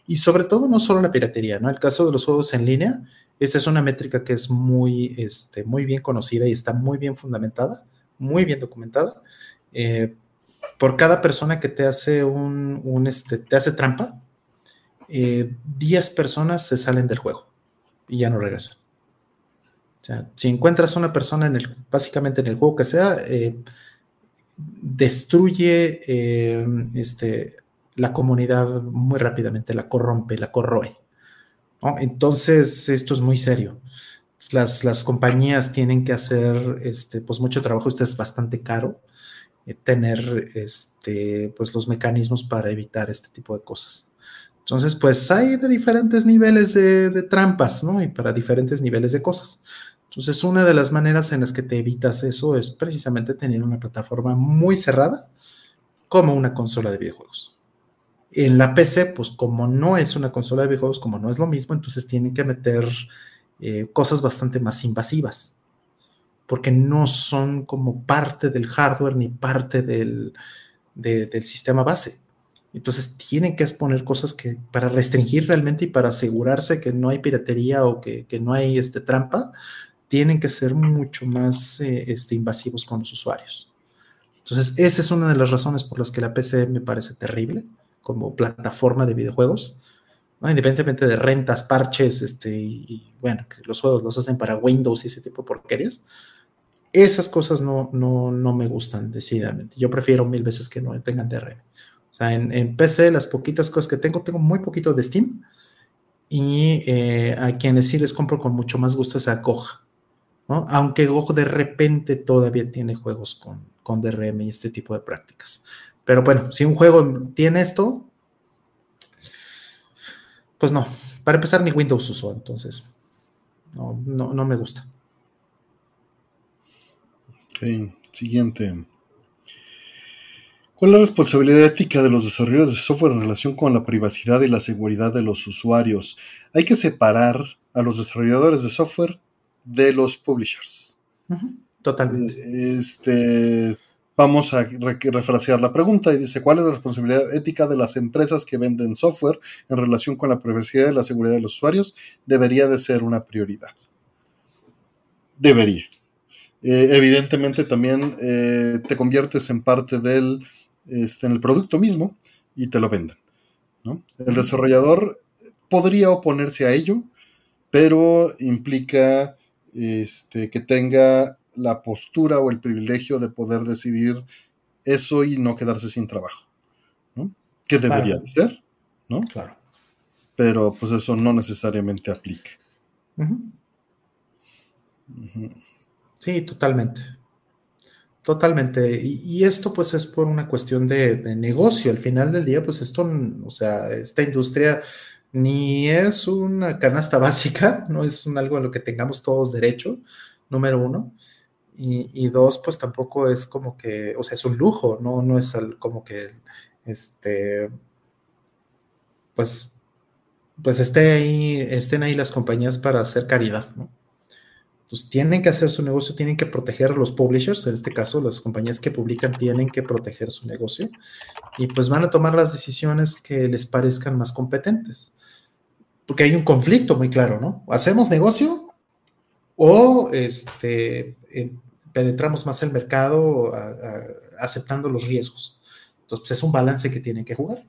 Y sobre todo no solo la piratería, ¿no? El caso de los juegos en línea, esta es una métrica que es muy, este, muy bien conocida y está muy bien fundamentada, muy bien documentada. Eh, por cada persona que te hace un, este, te hace trampa, 10 eh, personas se salen del juego y ya no regresan. O sea, si encuentras una persona en el, básicamente en el juego que sea, eh, destruye este, la comunidad muy rápidamente, la corrompe, la corroe. Entonces, esto es muy serio. Las, las compañías tienen que hacer este, pues mucho trabajo, esto es bastante caro eh, tener este, pues los mecanismos para evitar este tipo de cosas. Entonces, pues hay de diferentes niveles de, trampas, ¿no? Y para diferentes niveles de cosas. Entonces, una de las maneras en las que te evitas eso es precisamente tener una plataforma muy cerrada como una consola de videojuegos. En la PC, pues como no es una consola de videojuegos, como no es lo mismo, entonces tienen que meter eh, cosas bastante más invasivas porque no son como parte del hardware ni parte del, del sistema base. Entonces tienen que exponer cosas que para restringir realmente y para asegurarse que no hay piratería o que, que no hay este, trampa, tienen que ser mucho más eh, este, invasivos con los usuarios. Entonces, esa es una de las razones por las que la PC me parece terrible como plataforma de videojuegos, independientemente de rentas, parches, este, y, y, bueno, que los juegos los hacen para Windows y ese tipo de porquerías, esas cosas no, no, no me gustan decididamente. Yo prefiero mil veces que no tengan DRM. O sea, en, PC las poquitas cosas que tengo, tengo muy poquito de Steam y eh, a quienes sí les compro con mucho más gusto es a Koch. Aunque Go de repente todavía tiene juegos con, con DRM y este tipo de prácticas. Pero bueno, si un juego tiene esto, pues no. Para empezar, ni Windows usó, entonces no, no, me gusta. Ok, siguiente. ¿Cuál es la responsabilidad ética de los desarrolladores de software en relación con la privacidad y la seguridad de los usuarios? Hay que separar a los desarrolladores de software de los publishers. Totalmente. Este, vamos a refrasear la pregunta y dice, ¿cuál es la responsabilidad ética de las empresas que venden software en relación con la privacidad y la seguridad de los usuarios? Debería de ser una prioridad. Debería. Eh, evidentemente también eh, te conviertes en parte del, este, en el producto mismo y te lo venden. El desarrollador podría oponerse a ello, pero implica este, que tenga la postura o el privilegio de poder decidir eso y no quedarse sin trabajo, ¿no? Que debería de ser, ¿no? Claro. Pero pues eso no necesariamente aplica. Sí, totalmente. Totalmente. Y, esto pues es por una cuestión de, de, negocio. Al final del día, pues esto, o sea, esta industria ni es una canasta básica, no es un algo a lo que tengamos todos derecho, número uno. Y, dos, pues tampoco es como que, o sea, es un lujo, no, no es como que, este, pues, pues ahí, estén ahí las compañías para hacer caridad, ¿no? Pues tienen que hacer su negocio, tienen que proteger a los publishers, en este caso las compañías que publican tienen que proteger su negocio y pues van a tomar las decisiones que les parezcan más competentes porque hay un conflicto muy claro, ¿no? ¿Hacemos negocio o este, penetramos más el mercado aceptando los riesgos? Entonces, pues, es un balance que tienen que jugar.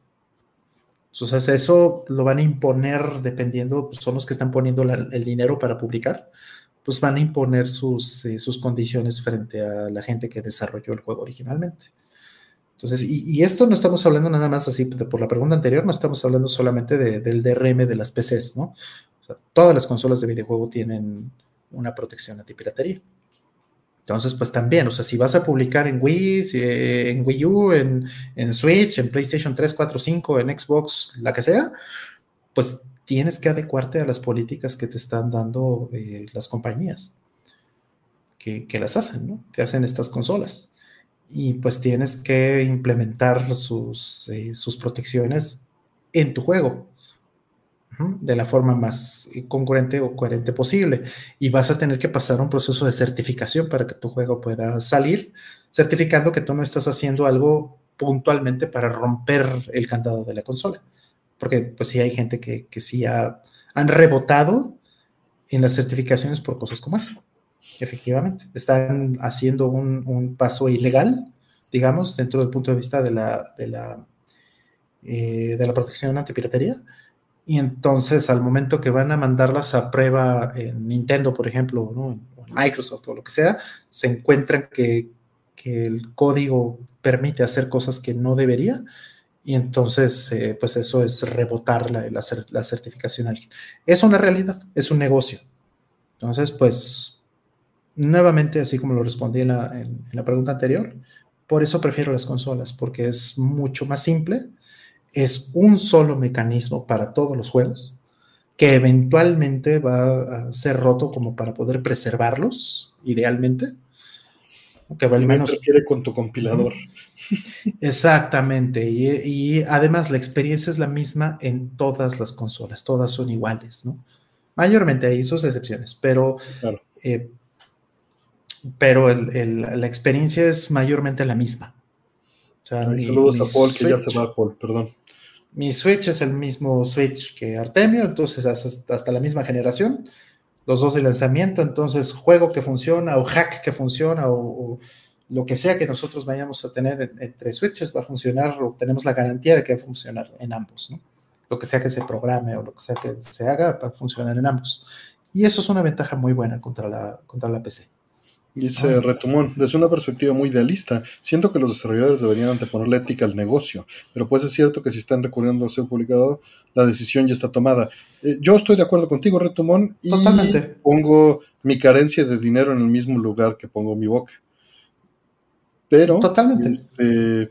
Entonces, eso lo van a imponer dependiendo, pues, son los que están poniendo el dinero para publicar, pues van a imponer sus, eh, sus condiciones frente a la gente que desarrolló el juego originalmente. Entonces, y, esto no estamos hablando nada más así, por la pregunta anterior, no estamos hablando solamente del DRM de las PCs, ¿no? todas las consolas de videojuego tienen una protección antipiratería. Entonces, pues también, o sea, si vas a publicar en Wii, en Wii U, en, Switch, en PlayStation 3, 4, 5, en Xbox, la que sea, pues tienes que adecuarte a las políticas que te están dando eh, las compañías que, que, las hacen. Que hacen estas consolas y pues tienes que implementar sus, eh, sus protecciones en tu juego de la forma más congruente o coherente posible. Y vas a tener que pasar un proceso de certificación para que tu juego pueda salir, certificando que tú no estás haciendo algo puntualmente para romper el candado de la consola. Porque pues sí hay gente que, que sí ha, han rebotado en las certificaciones por cosas como esa. Efectivamente, están haciendo un, paso ilegal, digamos, dentro del punto de vista de la, de la, eh, de la protección antipiratería. Y entonces, al momento que van a mandarlas a prueba en Nintendo, por ejemplo, o en Microsoft o lo que sea, se encuentran que, el código permite hacer cosas que no debería. Y entonces, eh, pues eso es rebotar la, la, la certificación. Es una realidad, es un negocio. Entonces, pues nuevamente, así como lo respondí en la, pregunta anterior, por eso prefiero las consolas, porque es mucho más simple, es un solo mecanismo para todos los juegos, que eventualmente va a ser roto como para poder preservarlos, idealmente. Que al menos quiere con tu compilador. Exactamente, y, además la experiencia es la misma en todas las consolas, todas son iguales, ¿no? Mayormente hay sus excepciones, pero eh, pero la experiencia es mayormente la misma. saludos a Paul, que ya se va Paul, perdón. Mi Switch es el mismo Switch que Artemio, entonces hasta, la misma generación, los dos de lanzamiento, entonces juego que funciona o hack que funciona o, lo que sea que nosotros vayamos a tener entre Switches va a funcionar o tenemos la garantía de que va a funcionar en ambos, ¿no? Lo que sea que se programe o lo que sea que se haga va a funcionar en ambos. Y eso es una ventaja muy buena contra la, contra la PC. Dice Ah. Retumón, desde una perspectiva muy idealista, siento que los desarrolladores deberían anteponer la ética al negocio, pero pues es cierto que si están recurriendo a ser publicado, la decisión ya está tomada. Eh, yo estoy de acuerdo contigo, Retumón, y Totalmente. pongo mi carencia de dinero en el mismo lugar que pongo mi boca. Pero, Totalmente. este,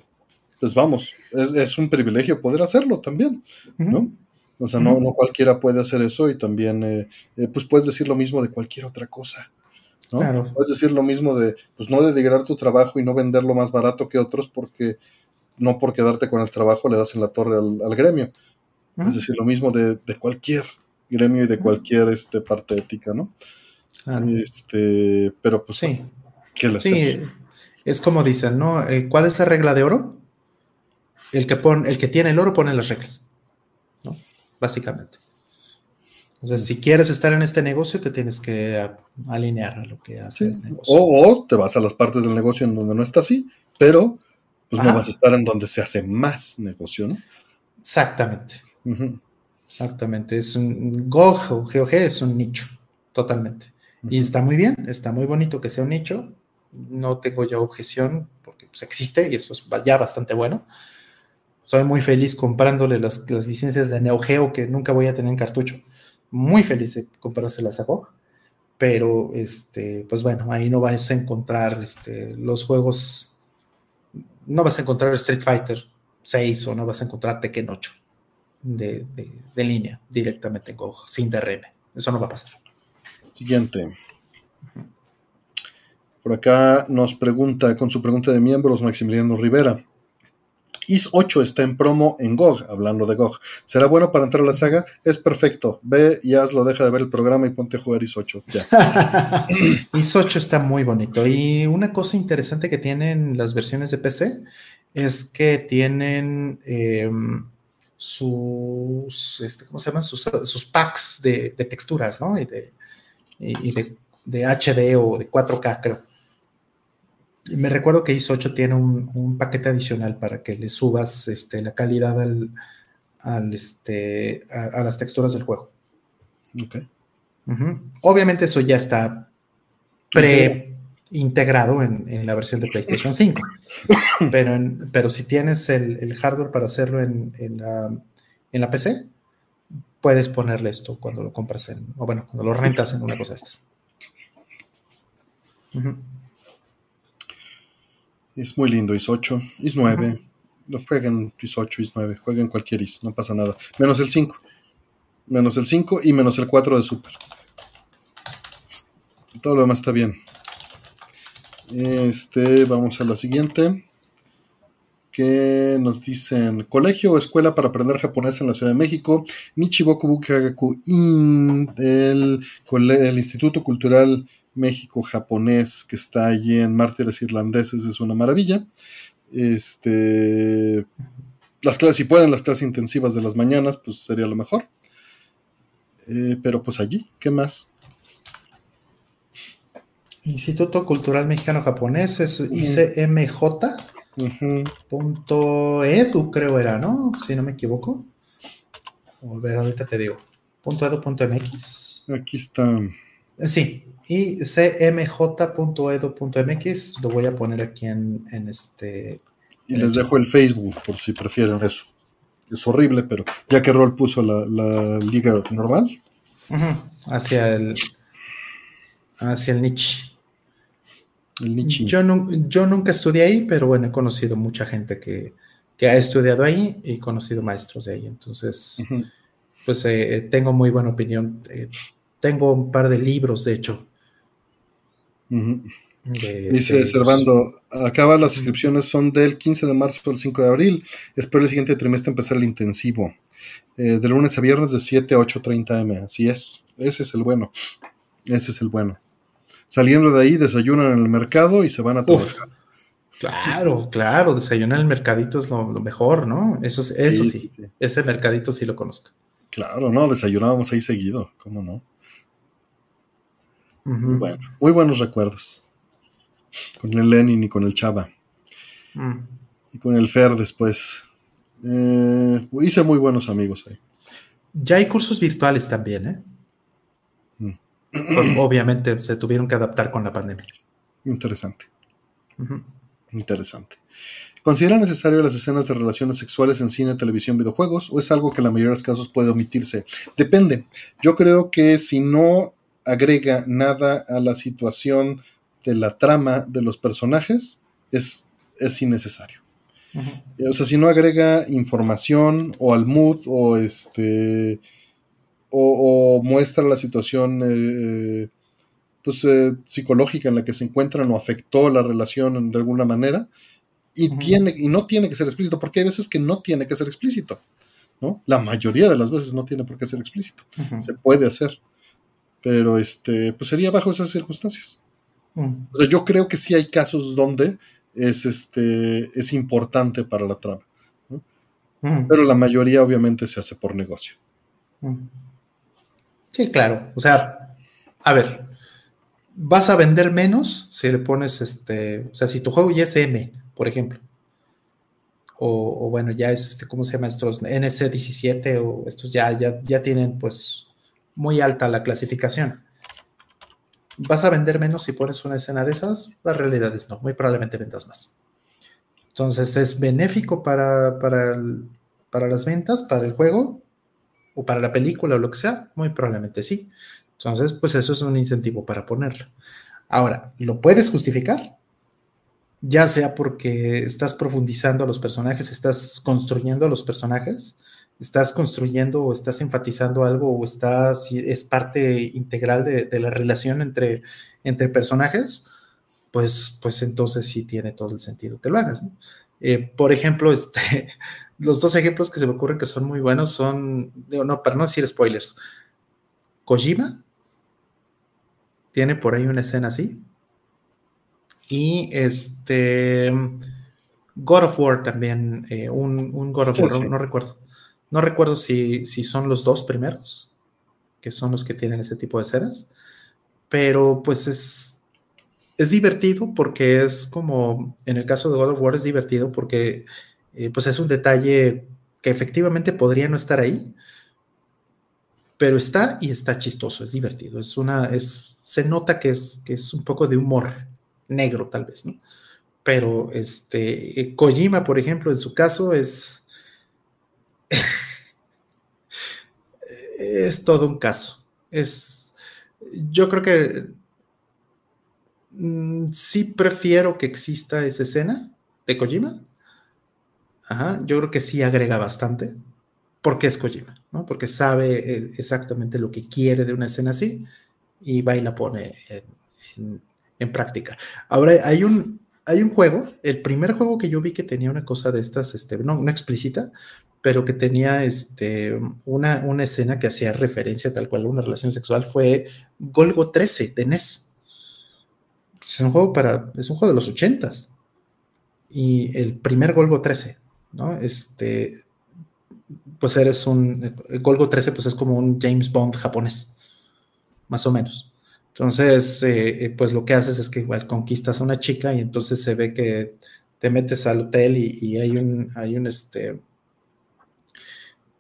pues vamos, es, es un privilegio poder hacerlo también. ¿no? O sea, no, no cualquiera puede hacer eso y también, eh, eh, pues puedes decir lo mismo de cualquier otra cosa. ¿No? Claro. Puedes decir lo mismo de, pues no denigrar tu trabajo y no venderlo más barato que otros porque no por quedarte con el trabajo le das en la torre al, al gremio. Es decir, lo mismo de, de cualquier gremio y de cualquier este, parte ética, ¿no? Este, pero pues, Sí, ¿qué le sí, es como dicen, ¿no? Eh, ¿Cuál es la regla de oro? El que, pon, el que tiene el oro pone las reglas, ¿no? Básicamente. Entonces, si quieres estar en este negocio, te tienes que alinear a lo que hace Sí. el negocio. O, o te vas a las partes del negocio en donde no está así, pero pues no vas a estar en donde se hace más negocio, ¿no? Exactamente, exactamente. Es un GOG o GOG es un nicho, totalmente. Y está muy bien, está muy bonito que sea un nicho. No tengo yo objeción porque pues, existe y eso es ya bastante bueno. Soy muy feliz comprándole las, las licencias de Neo Geo que nunca voy a tener en cartucho. Muy feliz de comprárselas a GOG. Pero, este, pues bueno, ahí no vas a encontrar este, los juegos. No vas a encontrar Street Fighter 6 o no vas a encontrar Tekken 8 de, de- de línea directamente en GOG, sin DRM. Eso no va a pasar. Siguiente. Por acá nos pregunta, con su pregunta de miembros, Maximiliano Rivera. IS 8 está en promo en GOG, hablando de GOG. ¿Será bueno para entrar a la saga? Es perfecto. Ve y hazlo, deja de ver el programa y ponte a jugar IS 8. Ya. IS 8 está muy bonito. Y una cosa interesante que tienen las versiones de PC es que tienen eh, sus, este, ¿cómo se llaman? Sus, packs de, texturas, ¿no? Y de, de HD o de 4K, creo. Me recuerdo que IS 8 tiene un, un paquete adicional para que le subas este, la calidad al, al, este, a, a las texturas del juego. Ok. Obviamente eso ya está pre-integrado en, en la versión de PlayStation 5. pero, en- pero si tienes el, el hardware para hacerlo en, en la, en la PC, puedes ponerle esto cuando lo compras en, o bueno, cuando lo rentas en una cosa de estas. Es muy lindo IS 8. IS 9. No jueguen IS 8, IS 9. Jueguen cualquier IS. No pasa nada. Menos el 5. Menos el 5 y menos el 4 de Super. Todo lo demás está bien. Este, vamos a la siguiente. Que nos dicen: Colegio o escuela para aprender japonés en la Ciudad de México. Nichiboku Bukagaku In, el, el Instituto Cultural México-Japonés que está allí en Mártires Irlandeses es una maravilla. Este, las clases, si pueden, las clases intensivas de las mañanas, pues sería lo mejor. Eh, pero pues allí, ¿qué más? Instituto Cultural Mexicano Japonés es icmj.edu, creo era, ¿no? Si no me equivoco. A ver, ahorita te digo. Punto .edu, punto .mx. Aquí está. Eh, Sí, y cmj.edu.mx lo voy a poner aquí en, en este. Y les dejo el Facebook por si prefieren eso. Es horrible, pero ya que Rol puso la, la liga normal, hacia el hacia el niche. el Nichi. Yo, nu- yo nunca estudié ahí, pero bueno, he conocido mucha gente que, que ha estudiado ahí y conocido maestros de ahí. Entonces, pues eh, tengo muy buena opinión. Eh, tengo un par de libros, de hecho. De- Dice de. Servando, acaba las inscripciones son del 15 de marzo al 5 de abril. Espero el siguiente trimestre empezar el intensivo. Eh, de lunes a viernes de 7 a 8.30 m. Así es. Ese es el bueno. Ese es el bueno. Saliendo de ahí, desayunan en el mercado y se van a Uf, trabajar. claro, claro, desayunar en el mercadito es lo, lo mejor, ¿no? Eso, es- eso sí, Sí, sí, sí. ese mercadito sí lo conozco. Claro, no, desayunábamos ahí seguido. ¿Cómo no? Bueno. Muy buenos recuerdos. Con el Lenin y con el Chava. Mm. Y con el Fer después. Eh, hice muy buenos amigos ahí. Ya hay cursos virtuales también, ¿eh? Mm. Pues, obviamente se tuvieron que adaptar con la pandemia. Interesante. Interesante. ¿Considera necesario las escenas de relaciones sexuales en cine, televisión, videojuegos o es algo que en la mayoría de los casos puede omitirse? Depende. Yo creo que si no agrega nada a la situación de la trama de los personajes, es, es innecesario. O sea, si no agrega información o al mood o este o, muestra la situación eh, pues, eh, psicológica en la que se encuentran o afectó la relación de alguna manera, y, tiene, y no tiene que ser explícito, porque hay veces que no tiene que ser explícito. ¿no? La mayoría de las veces no tiene por qué ser explícito. Se puede hacer. Pero este, pues sería bajo esas circunstancias. O sea, yo creo que sí hay casos donde es, este, es importante para la trama. Pero la mayoría obviamente se hace por negocio. Sí, claro. O sea, a ver, vas a vender menos si le pones este, o sea, si tu juego ya es M, por ejemplo. O, bueno, ya es, este, ¿cómo se llama estos? NC17 o estos ya, ya, ya tienen pues muy alta la clasificación. ¿Vas a vender menos si pones una escena de esas? La realidad es no, muy probablemente vendas más. Entonces, ¿es benéfico para, para, para las ventas, para el juego o para la película o lo que sea? Muy probablemente sí. Entonces, pues eso es un incentivo para ponerlo. Ahora, ¿lo puedes justificar? ya sea porque estás profundizando a los personajes, estás construyendo a los personajes, estás construyendo o estás enfatizando algo o estás, es parte integral de, la relación entre, entre personajes, pues, pues entonces sí tiene todo el sentido que lo hagas. Eh, por ejemplo, este, los dos ejemplos que se me ocurren que son muy buenos son, no, para no decir spoilers, Kojima tiene por ahí una escena así, y este. God of War también, eh, un, God of War, no, recuerdo. No recuerdo si, si, son los dos primeros, que son los que tienen ese tipo de escenas, pero pues es, es divertido porque es como, en el caso de God of War es divertido porque eh, pues es un detalle que efectivamente podría no estar ahí, pero está y está chistoso, es divertido, es una, es, se nota que es, que es un poco de humor negro tal vez, ¿no? Pero este, eh, Kojima, por ejemplo, en su caso es... es todo un caso. Es... Yo creo que mm, sí prefiero que exista esa escena de Kojima. Ajá, yo creo que sí agrega bastante, porque es Kojima, ¿no? Porque sabe eh, exactamente lo que quiere de una escena así y va y la pone en en práctica. Ahora, hay un, hay un juego, el primer juego que yo vi que tenía una cosa de estas, este, no, no explícita, pero que tenía este, una, una escena que hacía referencia tal cual a una relación sexual fue Golgo 13 de NES. Es un juego para, es un juego de los ochentas. Y el primer Golgo 13, ¿no? Este, pues eres un, Golgo 13 pues es como un James Bond japonés, más o menos. Entonces, eh, eh, pues lo que haces es que igual conquistas a una chica y entonces se ve que te metes al hotel y, hay un, hay un, este,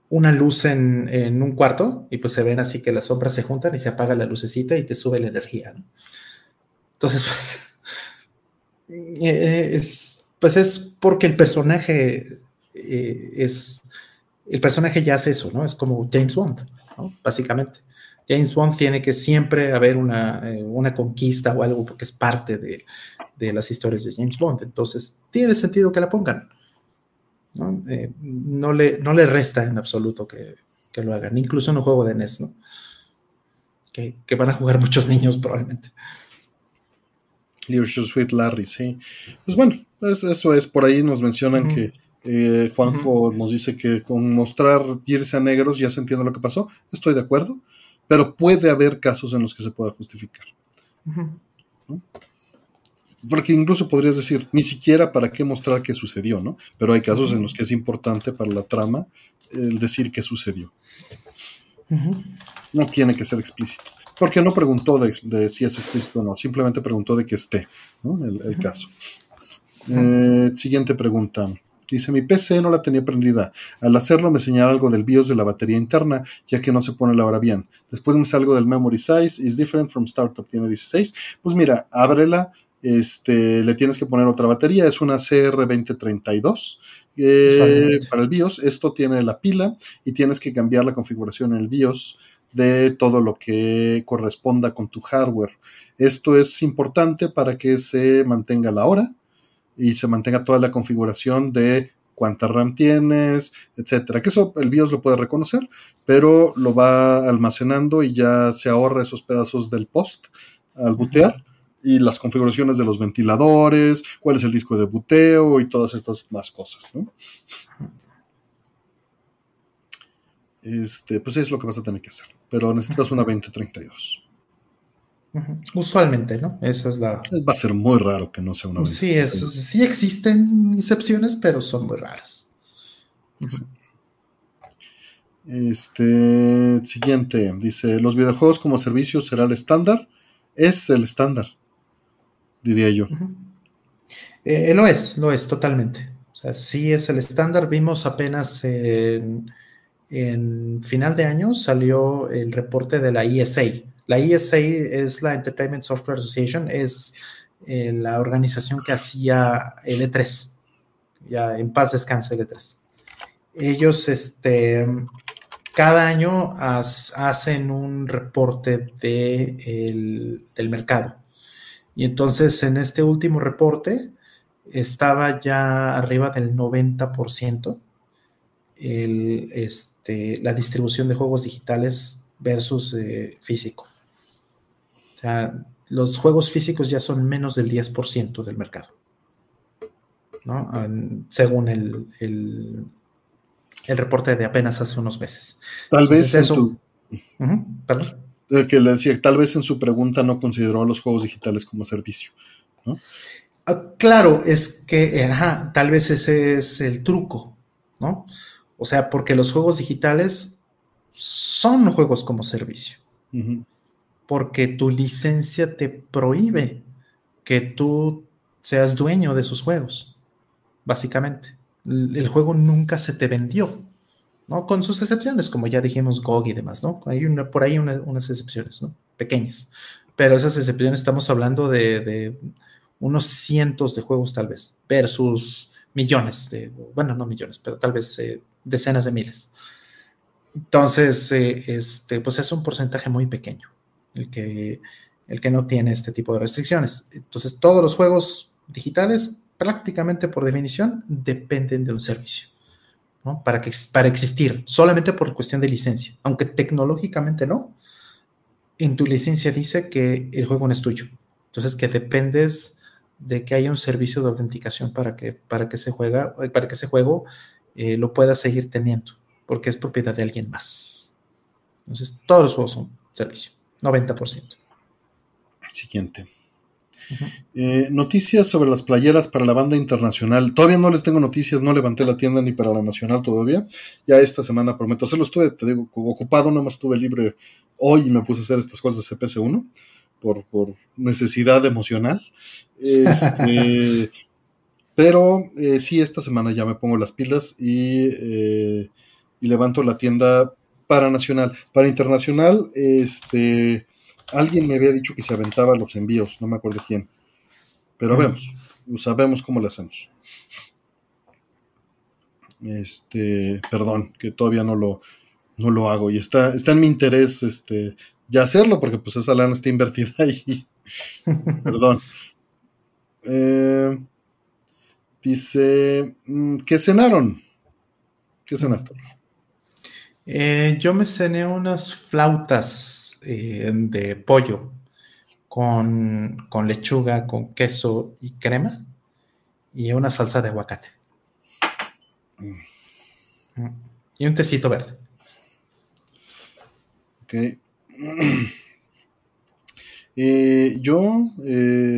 una luz en, un cuarto y pues se ven así que las sombras se juntan y se apaga la lucecita y te sube la energía. Entonces, pues, eh, es, pues es porque el personaje es, el personaje ya hace eso, ¿no? Es como James Bond, ¿no? Básicamente. James Bond tiene que siempre haber eh, una, conquista o algo porque es parte de, las historias de James Bond. Entonces, tiene sentido que la pongan. ¿no? Eh, le, no le resta en absoluto que, lo hagan, incluso en un juego de NES, ¿no? que, van a jugar muchos niños probablemente. You're Sweet Larry, sí. Pues bueno, eso es, por ahí nos mencionan que eh, Juanjo nos dice que con mostrar irse a negros ya se entiende lo que pasó. Estoy de acuerdo pero puede haber casos en los que se pueda justificar. Porque incluso podrías decir, ni siquiera para qué mostrar qué sucedió, ¿no? Pero hay casos en los que es importante para la trama el decir qué sucedió. No tiene que ser explícito. Porque no preguntó de, si es explícito o no, simplemente preguntó de que esté, ¿no? El, caso. Eh, siguiente pregunta. Dice, mi PC no la tenía prendida. Al hacerlo me señala algo del BIOS de la batería interna, ya que no se pone la hora bien. Después me salgo del memory size, is different from startup, tiene 16. Pues mira, ábrela, este, le tienes que poner otra batería, es una CR2032 eh, para el BIOS. Esto tiene la pila y tienes que cambiar la configuración en el BIOS de todo lo que corresponda con tu hardware. Esto es importante para que se mantenga la hora y se mantenga toda la configuración de cuánta RAM tienes, etcétera. Que eso el BIOS lo puede reconocer, pero lo va almacenando y ya se ahorra esos pedazos del post al bootear y las configuraciones de los ventiladores, cuál es el disco de buteo y todas estas más cosas, Este, pues es lo que vas a tener que hacer, pero necesitas una 2032. Usualmente, ¿no? Esa es la. Va a ser muy raro que no sea una. Sí, es, sí existen excepciones, pero son muy raras. Este siguiente dice: Los videojuegos como servicio será el estándar. Es el estándar, diría yo. Eh, lo es, lo es totalmente. O sea, sí es el estándar. Vimos apenas en, en final de año salió el reporte de la ESA la ESA es la Entertainment Software Association, es eh, la organización que hacía el E3. Ya en paz descanse el E3. Ellos, este, cada año hacen un reporte de del mercado. Y entonces en este último reporte estaba ya arriba del 90% el, este, la distribución de juegos digitales versus eh, físico los juegos físicos ya son menos del 10% del mercado. ¿no? Según el, el, reporte de apenas hace unos meses. Tal vez eso. ¿Perdón? Que le decía, tal vez en su pregunta no consideró los juegos digitales como servicio. Ah, claro, es que tal vez ese es el truco, ¿no? O sea, porque los juegos digitales son juegos como servicio porque tu licencia te prohíbe que tú seas dueño de esos juegos, básicamente. El juego nunca se te vendió, ¿no? Con sus excepciones, como ya dijimos, GOG y demás, ¿no? Hay una, por ahí unas excepciones, ¿no? Pequeñas. Pero esas excepciones estamos hablando de, unos cientos de juegos tal vez, versus millones, de, bueno, no millones, pero tal vez eh, decenas de miles. Entonces, eh, este, pues es un porcentaje muy pequeño el que, el que no tiene este tipo de restricciones. Entonces, todos los juegos digitales, prácticamente por definición, dependen de un servicio. ¿no? Para, que, para existir, solamente por cuestión de licencia, aunque tecnológicamente no, en tu licencia dice que el juego no es tuyo. Entonces, que dependes de que haya un servicio de autenticación para que, para que, se, juega, para que ese juego eh, lo pueda seguir teniendo, porque es propiedad de alguien más. Entonces, todos los juegos son servicio. 90%. Siguiente. Eh, noticias sobre las playeras para la banda internacional. Todavía no les tengo noticias, no levanté la tienda ni para la nacional todavía. Ya esta semana prometo hacerlo. Estuve, te digo, ocupado, nada más estuve libre hoy y me puse a hacer estas cosas de CPC1 por, necesidad emocional. Este, pero eh, sí, esta semana ya me pongo las pilas y, eh, y levanto la tienda para nacional. Para internacional, este, alguien me había dicho que se aventaba los envíos, no me acuerdo quién. Pero vemos, sabemos cómo lo hacemos. Este, perdón, que todavía no lo, no lo hago. Y está, está en mi interés este, ya hacerlo, porque pues esa lana está invertida ahí. perdón. Eh, dice, mm, ¿qué cenaron? ¿Qué cenaste? Eh, yo me cené unas flautas eh, de pollo con, lechuga, con queso y crema y una salsa de aguacate. Mm. Y un tecito verde. Ok. Eh, yo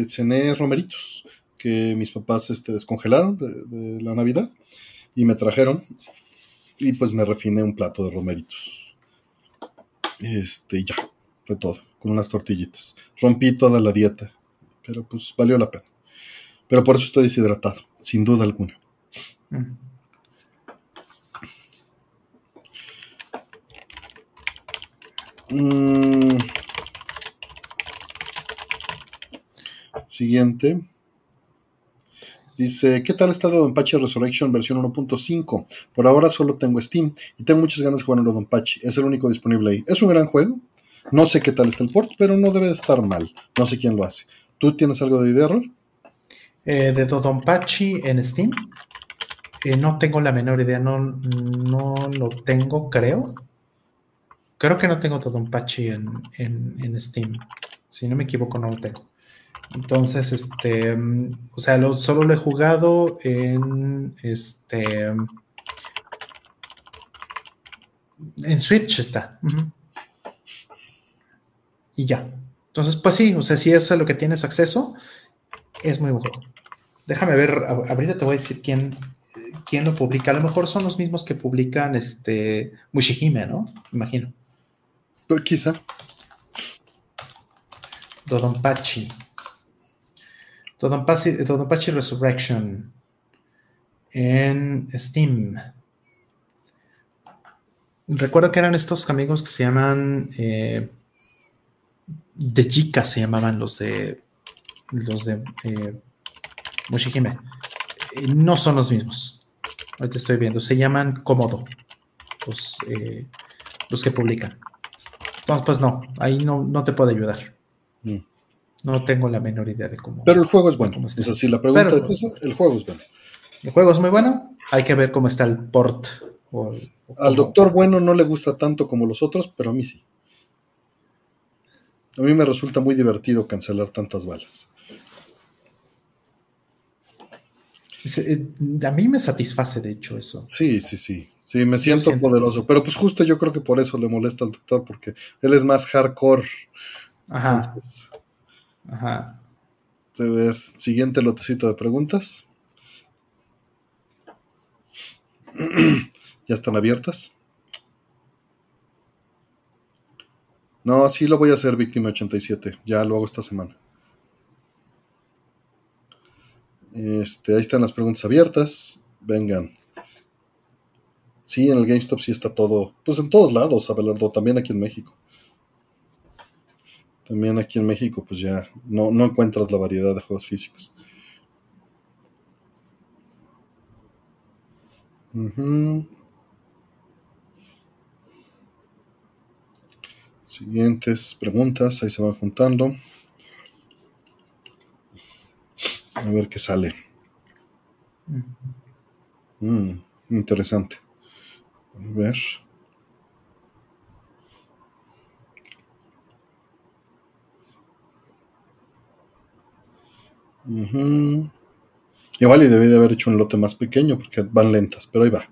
cené romeritos que mis papás este, descongelaron de la Navidad y me trajeron y pues me refiné un plato de romeritos. Este, ya, fue todo, con unas tortillitas. Rompí toda la dieta, pero pues valió la pena. Pero por eso estoy deshidratado, sin duda alguna. Mm. Siguiente. Dice, ¿qué tal está Dodonpachi Resurrection versión 1.5? Por ahora solo tengo Steam y tengo muchas ganas de jugar en Dodonpachi. Es el único disponible ahí. Es un gran juego. No sé qué tal está el port, pero no debe de estar mal. No sé quién lo hace. ¿Tú tienes algo de idea, Rol? Eh, de Dodonpachi en Steam. Eh, no tengo la menor idea. No, no lo tengo, creo. Creo que no tengo Dodonpachi en, en, en Steam. Si no me equivoco, no lo tengo. Entonces, este, o sea, lo, solo lo he jugado en este. En Switch está. Y ya. Entonces, pues sí, o sea, si es a lo que tienes acceso, es muy buen juego. Déjame ver, ahorita te voy a decir quién, quién lo publica. A lo mejor son los mismos que publican este Mushihime, ¿no? Imagino. Pues quizá. Dodonpachi. Dodonpachi, Resurrection en Steam. Recuerdo que eran estos amigos que se llaman eh, de Jika, se llamaban los de los de eh, Mushihime. Eh, no son los mismos. Ahorita estoy viendo. Se llaman Komodo. Los, eh, los que publican. Entonces, pues no, ahí no, no te puedo ayudar. Mm. No tengo la menor idea de cómo. Pero el juego es bueno. Eso sí, la pregunta es eso, el juego es bueno. El juego es muy bueno. Hay que ver cómo está el port. Al doctor bueno no le gusta tanto como los otros, pero a mí sí. A mí me resulta muy divertido cancelar tantas balas. Eh, a mí me satisface, de hecho, eso. Sí, sí, sí. Sí, me siento, poderoso. Pero pues justo yo creo que por eso le molesta al doctor, porque él es más hardcore. Ajá. Ajá. A siguiente lotecito de preguntas. ya están abiertas. No, sí lo voy a hacer víctima 87. Ya lo hago esta semana. Este, ahí están las preguntas abiertas. Vengan. Sí, en el GameStop sí está todo. Pues en todos lados, Abelardo, también aquí en México. También aquí en México, pues ya no, encuentras la variedad de juegos físicos. Siguientes preguntas, ahí se van juntando. A ver qué sale. Mm, interesante. A ver. Igual y debí de haber hecho un lote más pequeño porque van lentas, pero ahí va.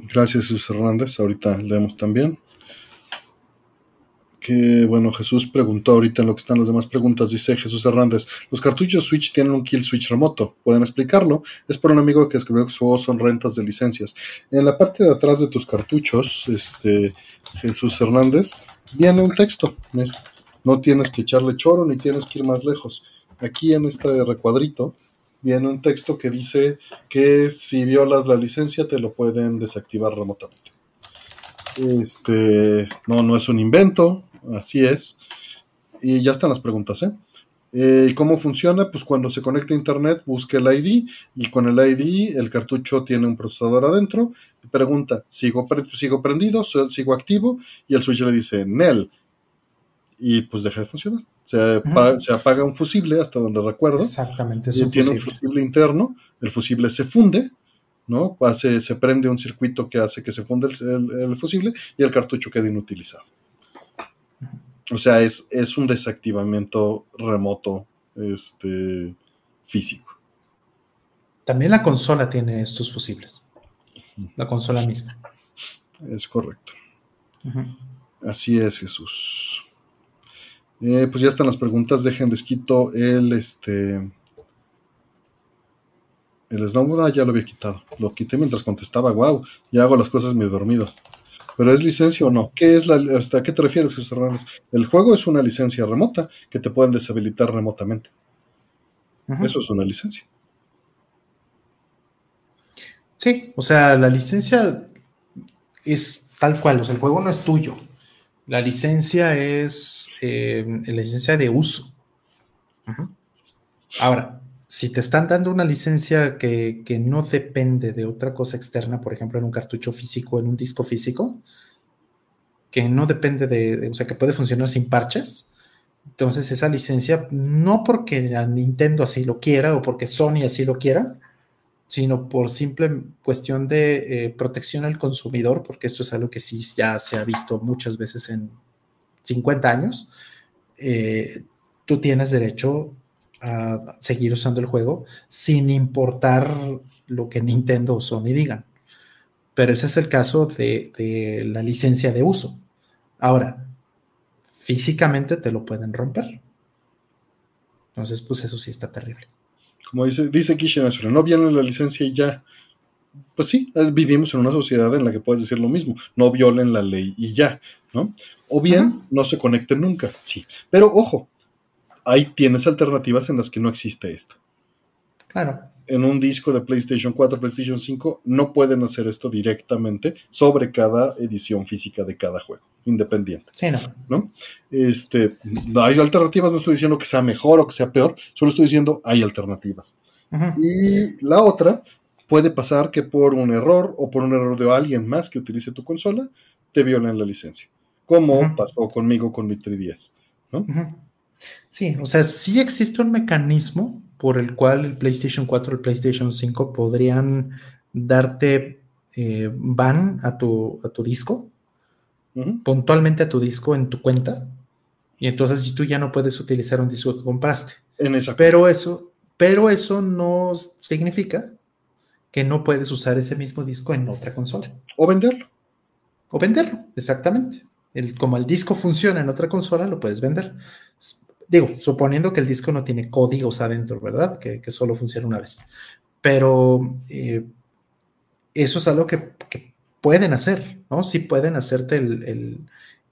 Gracias, Jesús Hernández. Ahorita leemos también que, bueno, Jesús preguntó ahorita en lo que están las demás preguntas, dice Jesús Hernández, los cartuchos Switch tienen un kill switch remoto, ¿pueden explicarlo? Es por un amigo que escribió que su son rentas de licencias. En la parte de atrás de tus cartuchos, este, Jesús Hernández, viene un texto, no tienes que echarle choro ni tienes que ir más lejos. Aquí en este recuadrito viene un texto que dice que si violas la licencia te lo pueden desactivar remotamente. Este, no, no es un invento, así es. Y ya están las preguntas, ¿eh? ¿eh? ¿Cómo funciona? Pues cuando se conecta a internet, busque el ID y con el ID el cartucho tiene un procesador adentro y pregunta, ¿sigo, sigo prendido? ¿Sigo activo? Y el switch le dice, NEL. Y pues deja de funcionar. Se, apaga, un fusible, hasta donde recuerdo. Exactamente. y tiene un fusible interno. El fusible se funde, ¿no? se prende un circuito que hace que se funde el fusible y el cartucho queda inutilizado. O sea, es, es un desactivamiento remoto este, físico. También la consola tiene estos fusibles. La consola misma. Es correcto. Así es, Jesús. Eh, pues ya están las preguntas. Dejen desquito el este. El snowboard ah, ya lo había quitado. Lo quité mientras contestaba. Wow, ya hago las cosas medio dormido. Pero ¿es licencia o no? ¿Qué es la, ¿Hasta qué te refieres, Jesús Hernández? El juego es una licencia remota que te pueden deshabilitar remotamente. Eso es una licencia. Sí, o sea, la licencia es tal cual, o sea, el juego no es tuyo. La licencia es eh, la licencia de uso. Ahora, si te están dando una licencia que, no depende de otra cosa externa, por ejemplo, en un cartucho físico, en un disco físico, que no depende de, o sea, que puede funcionar sin parches, entonces esa licencia, no porque Nintendo así lo quiera o porque Sony así lo quiera, sino por simple cuestión de eh, protección al consumidor, porque esto es algo que sí ya se ha visto muchas veces en 50 años, eh, tú tienes derecho a seguir usando el juego sin importar lo que Nintendo o Sony digan. Pero ese es el caso de, de la licencia de uso. Ahora, físicamente te lo pueden romper. Entonces, pues eso sí está terrible como dice, dice no violen la licencia y ya. Pues sí, vivimos en una sociedad en la que puedes decir lo mismo, no violen la ley y ya, ¿no? O bien, no se conecten nunca, sí. Pero ojo, ahí tienes alternativas en las que no existe esto. Claro en un disco de PlayStation 4, PlayStation 5, no pueden hacer esto directamente sobre cada edición física de cada juego, independiente. Sí, no. ¿no? Este, hay alternativas, no estoy diciendo que sea mejor o que sea peor, solo estoy diciendo hay alternativas. Y la otra, puede pasar que por un error o por un error de alguien más que utilice tu consola, te violen la licencia, como pasó conmigo con mi 3DS. ¿no? Sí, o sea, sí existe un mecanismo por el cual el PlayStation 4 y el PlayStation 5 podrían darte eh, ban a tu, a tu disco, puntualmente a tu disco en tu cuenta, y entonces tú ya no puedes utilizar un disco que compraste. En esa pero eso, pero eso no significa que no puedes usar ese mismo disco en otra consola. O venderlo. O venderlo, exactamente. El, como el disco funciona en otra consola, lo puedes vender. Digo, suponiendo que el disco no tiene códigos adentro, ¿verdad? Que, solo funciona una vez. Pero eh, eso es algo que, pueden hacer, ¿no? Sí pueden hacerte el,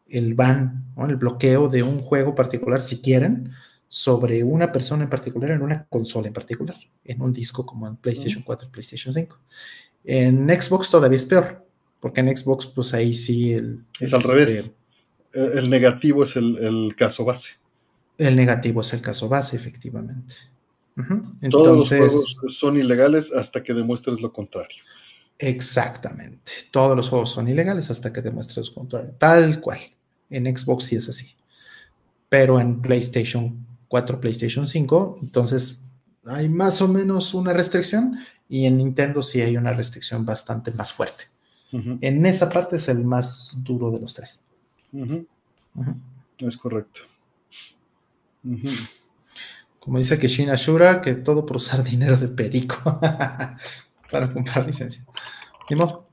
el, ban, ¿no? el bloqueo de un juego particular, si quieren, sobre una persona en particular, en una consola en particular, en un disco como en PlayStation 4 PlayStation 5. En Xbox todavía es peor, porque en Xbox, pues ahí sí el... Es al revés. Este el negativo es el caso base. El negativo es el caso base, efectivamente. Entonces, Todos los juegos son ilegales hasta que demuestres lo contrario. Exactamente. Todos los juegos son ilegales hasta que demuestres lo contrario. Tal cual. En Xbox sí es así. Pero en PlayStation 4, PlayStation 5, entonces hay más o menos una restricción y en Nintendo sí hay una restricción bastante más fuerte. En esa parte es el más duro de los tres. Es correcto. Como dice Kishin Ashura, que todo por usar dinero de perico para comprar licencia. Ni modo.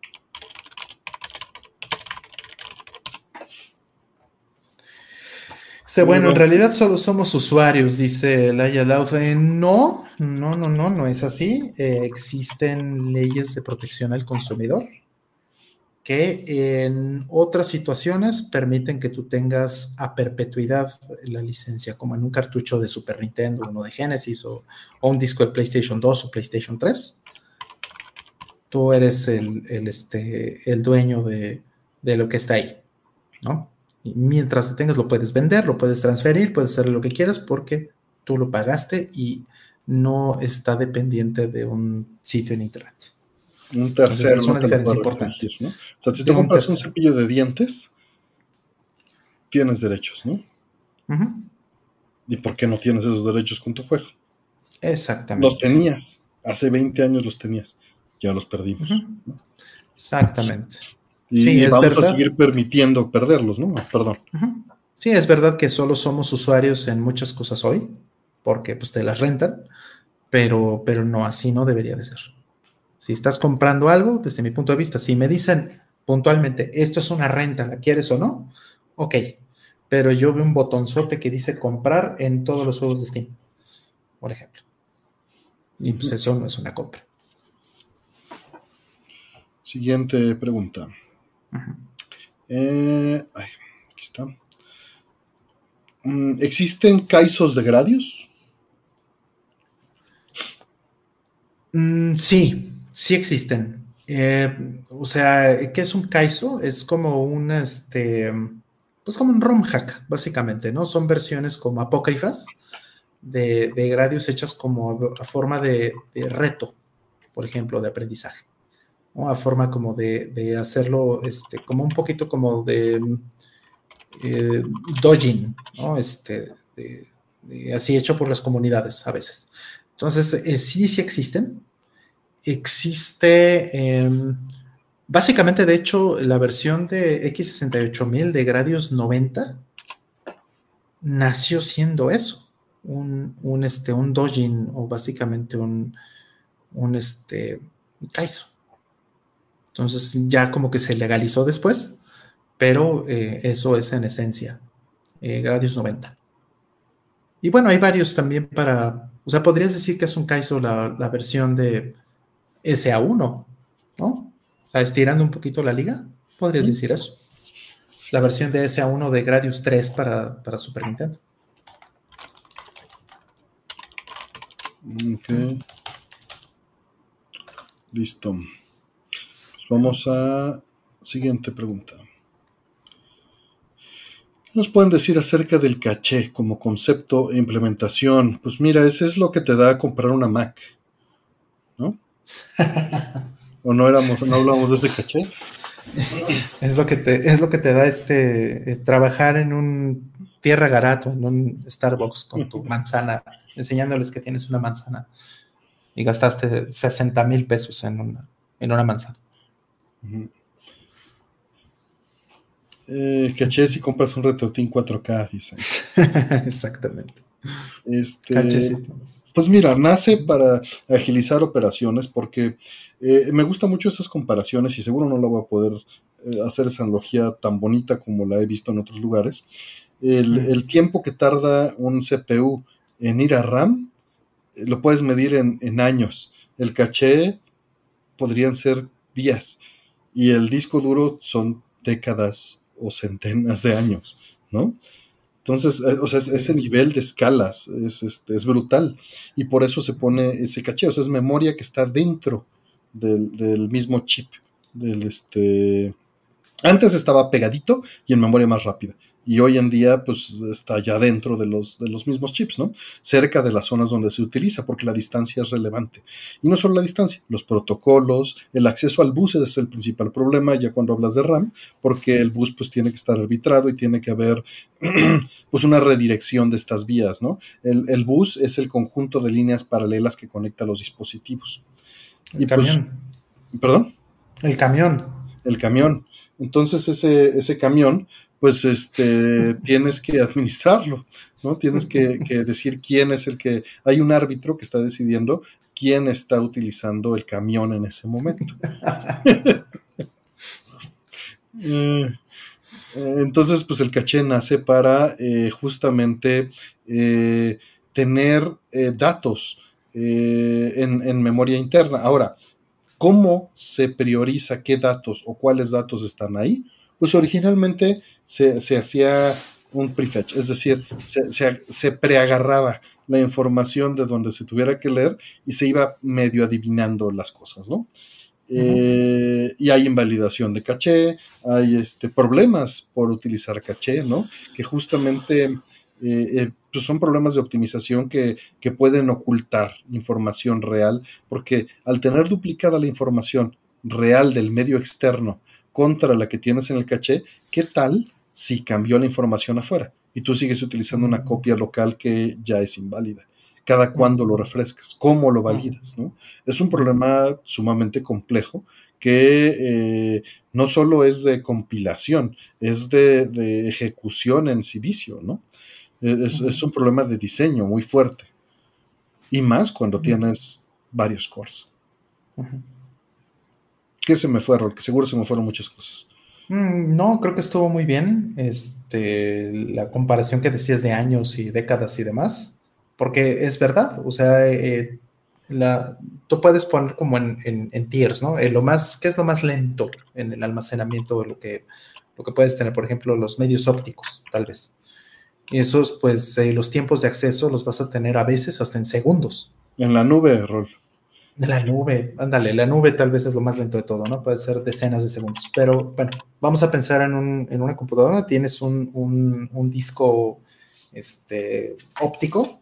bueno, en realidad solo somos usuarios, dice Laia Laude. No, no, no, no, no es así. Eh, existen leyes de protección al consumidor que en otras situaciones permiten que tú tengas a perpetuidad la licencia, como en un cartucho de Super Nintendo, uno de Genesis o, un disco de PlayStation 2 o PlayStation 3. Tú eres el, este, el dueño de, lo que está ahí, ¿no? Y mientras lo tengas, lo puedes vender, lo puedes transferir, puedes hacer lo que quieras porque tú lo pagaste y no está dependiente de un sitio en Internet. Un tercero. Es una diferencia importante. ¿no? O sea, si tú compras un cepillo de dientes, tienes derechos, ¿no? ¿Y por qué no tienes esos derechos con tu juego? Exactamente. Los tenías. Hace 20 años los tenías. Ya los perdimos. Exactamente. Y vamos a seguir permitiendo perderlos, ¿no? Perdón. Sí, es verdad que solo somos usuarios en muchas cosas hoy, porque pues te las rentan, pero, pero no, así no debería de ser. Si estás comprando algo, desde mi punto de vista, si me dicen puntualmente, esto es una renta, ¿la quieres o no? Ok, pero yo veo un botonzote que dice comprar en todos los juegos de Steam, por ejemplo. Y pues eso no es una compra. Siguiente pregunta. Eh, aquí está. Mm, ¿Existen kaisos de gradios? Mm, sí, sí existen. Eh, o sea, ¿qué es un Kaizo? Es como un, este, pues como un ROM hack, básicamente, ¿no? Son versiones como apócrifas de, de Gradius hechas como a forma de, reto, por ejemplo, de aprendizaje. A forma como de, hacerlo, este, como un poquito como de eh, dojin, ¿no? Este, así hecho por las comunidades a veces. Entonces, eh, sí, sí existen. Existe, em, básicamente, de hecho, la versión de X68000 de Gradius 90 nació siendo eso un, este, un dojin o básicamente un, un, este, Kaizo. Entonces ya como que se legalizó después, pero eh, eso es en esencia eh, Gradius 90. Y bueno, hay varios también para, o sea, podrías decir que es un Kaizo la, versión de SA1, ¿no? estirando un poquito la liga, podrías decir eso. La versión de SA1 de Gradius 3 para, para Super Nintendo. Ok. Listo. Pues vamos a siguiente pregunta. ¿Qué nos pueden decir acerca del caché como concepto e implementación? Pues mira, ese es lo que te da comprar una Mac. ¿No? ¿O no éramos, no hablamos de ese caché? Es lo que te, es lo que te da este eh, trabajar en un tierra garato, en un Starbucks con tu manzana, enseñándoles que tienes una manzana y gastaste 60 mil pesos en una, en una manzana. eh, caché si compras un retrotín 4K, dicen. Exactamente. Este, pues mira, nace para agilizar operaciones porque eh, me gustan mucho esas comparaciones y seguro no lo voy a poder eh, hacer esa analogía tan bonita como la he visto en otros lugares. El, tiempo que tarda un CPU en ir a RAM eh, lo puedes medir en, años. El caché podrían ser días y el disco duro son décadas o centenas de años, ¿no? Entonces, eh, o sea, ese nivel de escalas es, este, es brutal. Y por eso se pone ese caché, o sea, es memoria que está dentro del, del mismo chip, del este... Antes estaba pegadito y en memoria más rápida y hoy en día pues está ya dentro de los, de los mismos chips, ¿no? Cerca de las zonas donde se utiliza, porque la distancia es relevante. Y no solo la distancia, los protocolos, el acceso al bus es el principal problema ya cuando hablas de RAM, porque el bus pues tiene que estar arbitrado y tiene que haber pues una redirección de estas vías, ¿no? El, bus es el conjunto de líneas paralelas que conecta los dispositivos. El pues, camión. ¿Perdón? El camión. El camión. Entonces ese, ese camión pues este, tienes que administrarlo, ¿no? Tienes que, decir quién es el que, hay un árbitro que está decidiendo quién está utilizando el camión en ese momento. Eh, entonces, pues el caché nace para eh, justamente eh, tener datos en, en memoria interna. Ahora, ¿cómo se prioriza qué datos o cuáles datos están ahí? Pues originalmente se, hacía un prefetch, es decir, se, preagarraba la información de donde se tuviera que leer y se iba medio adivinando las cosas, ¿no? Eh, y hay invalidación de caché, hay este, problemas por utilizar caché, ¿no? Que justamente eh, eh, pues son problemas de optimización que, que, pueden ocultar información real, porque al tener duplicada la información real del medio externo contra la que tienes en el caché, ¿qué tal si cambió la información afuera y tú sigues utilizando una copia local que ya es inválida. Cada cuándo lo refrescas, cómo lo validas, ¿no? Es un problema sumamente complejo que eh, no solo es de compilación, es de, ejecución en silicio, ¿no? E, es, un problema de diseño muy fuerte. Y más cuando tienes varios cores. ¿Qué se me fue, Que seguro se me fueron muchas cosas. Mm, no, creo que estuvo muy bien. Este, la comparación que decías de años y décadas y demás, porque es verdad. O sea, eh, la, tú puedes poner como en, en, tiers, ¿no? Eh, lo más, ¿qué es lo más lento en el almacenamiento de lo que, lo que puedes tener? Por ejemplo, los medios ópticos, tal vez. Y esos, pues, eh, los tiempos de acceso los vas a tener a veces hasta en segundos. En la nube, Rol. La nube, ándale, la nube tal vez es lo más lento de todo, ¿no? Puede ser decenas de segundos. Pero bueno, vamos a pensar en, un, en una computadora, tienes un, un, disco este, óptico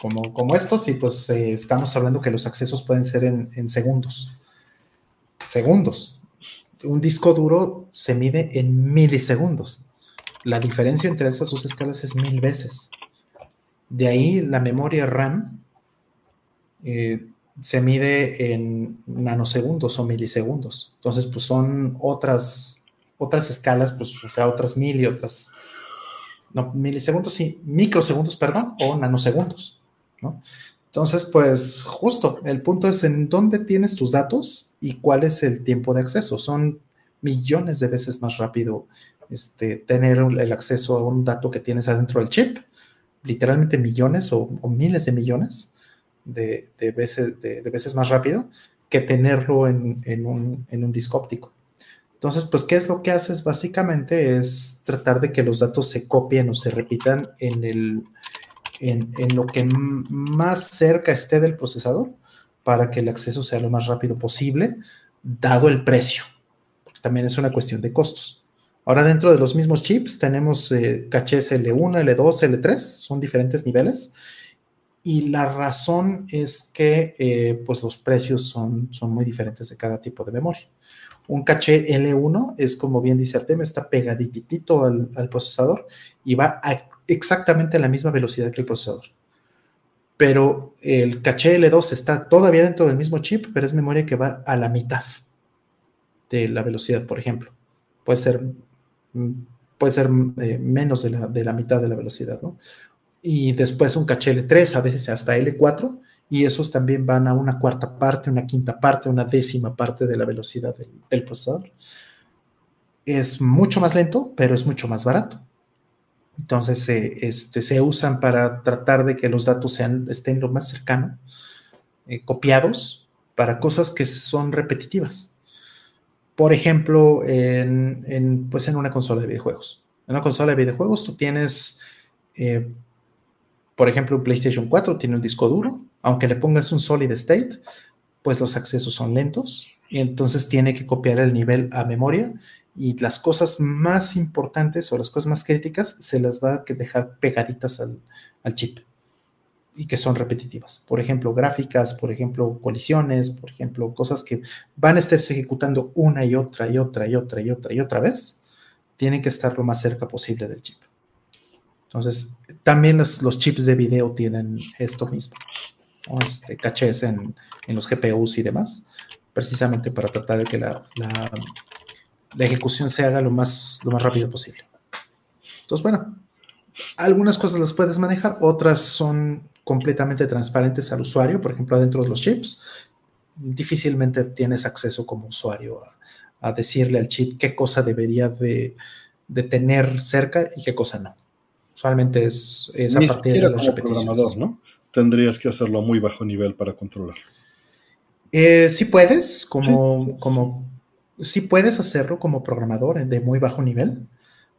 como, como estos y pues eh, estamos hablando que los accesos pueden ser en, segundos. Segundos. Un disco duro se mide en milisegundos. La diferencia entre estas dos escalas es mil veces. De ahí la memoria RAM eh, se mide en nanosegundos o milisegundos. Entonces, pues son otras, otras escalas, pues, o sea, otras mil y otras, no, milisegundos, sí, microsegundos, perdón, o nanosegundos, ¿no? Entonces, pues justo, el punto es en dónde tienes tus datos y cuál es el tiempo de acceso. Son millones de veces más rápido este, tener el acceso a un dato que tienes adentro del chip, literalmente millones o miles de millones, de, veces, de, veces más rápido que tenerlo en, un, disco óptico. Entonces, pues, ¿qué es lo que haces? Básicamente es tratar de que los datos se copien o se repitan en, el, en, lo que más cerca esté del procesador para que el acceso sea lo más rápido posible, dado el precio. también es una cuestión de costos. Ahora, dentro de los mismos chips tenemos eh, cachés L1, L2, L3, son diferentes niveles y la razón es que eh, pues los precios son, son muy diferentes de cada tipo de memoria. Un caché L1 es, como bien dice Artemio, está pegaditito al, al procesador y va a exactamente a la misma velocidad que el procesador. Pero el caché L2 está todavía dentro del mismo chip, pero es memoria que va a la mitad de la velocidad, por ejemplo. Puede ser, mm, puede ser eh, menos de la, de la mitad de la velocidad, ¿no? Y después un caché L3, a veces hasta L4, y esos también van a una cuarta parte, una quinta parte, una décima parte de la velocidad del, procesador. Es mucho más lento, pero es mucho más barato. Entonces este, se usan para tratar de que los datos sean, estén lo más cercano, eh, copiados para cosas que son repetitivas. Por ejemplo, en, pues en una consola de videojuegos. En una consola de videojuegos tú tienes eh, por ejemplo, un PlayStation 4 tiene un disco duro, aunque le pongas un solid state, pues los accesos son lentos y entonces tiene que copiar el nivel a memoria y las cosas más importantes o las cosas más críticas se las va a dejar pegaditas al, chip y que son repetitivas. Por ejemplo, gráficas, por ejemplo, colisiones, por ejemplo, cosas que van a estarse ejecutando una y otra y otra y otra y otra y otra vez, tienen que estar lo más cerca posible del chip. Entonces, también los, chips de video tienen esto mismo, este, cachés en, los GPUs y demás, precisamente para tratar de que la, ejecución se haga lo más, lo más rápido posible. Entonces, bueno, algunas cosas las puedes manejar, otras son completamente transparentes al usuario, por ejemplo, adentro de los chips. Difícilmente tienes acceso como usuario a, decirle al chip qué cosa debería de tener cerca y qué cosa no. Usualmente es, es a partir de las repeticiones. ¿no? Tendrías que hacerlo a muy bajo nivel para controlar. Eh, sí puedes, como, sí. como, sí puedes hacerlo como programador de muy bajo nivel.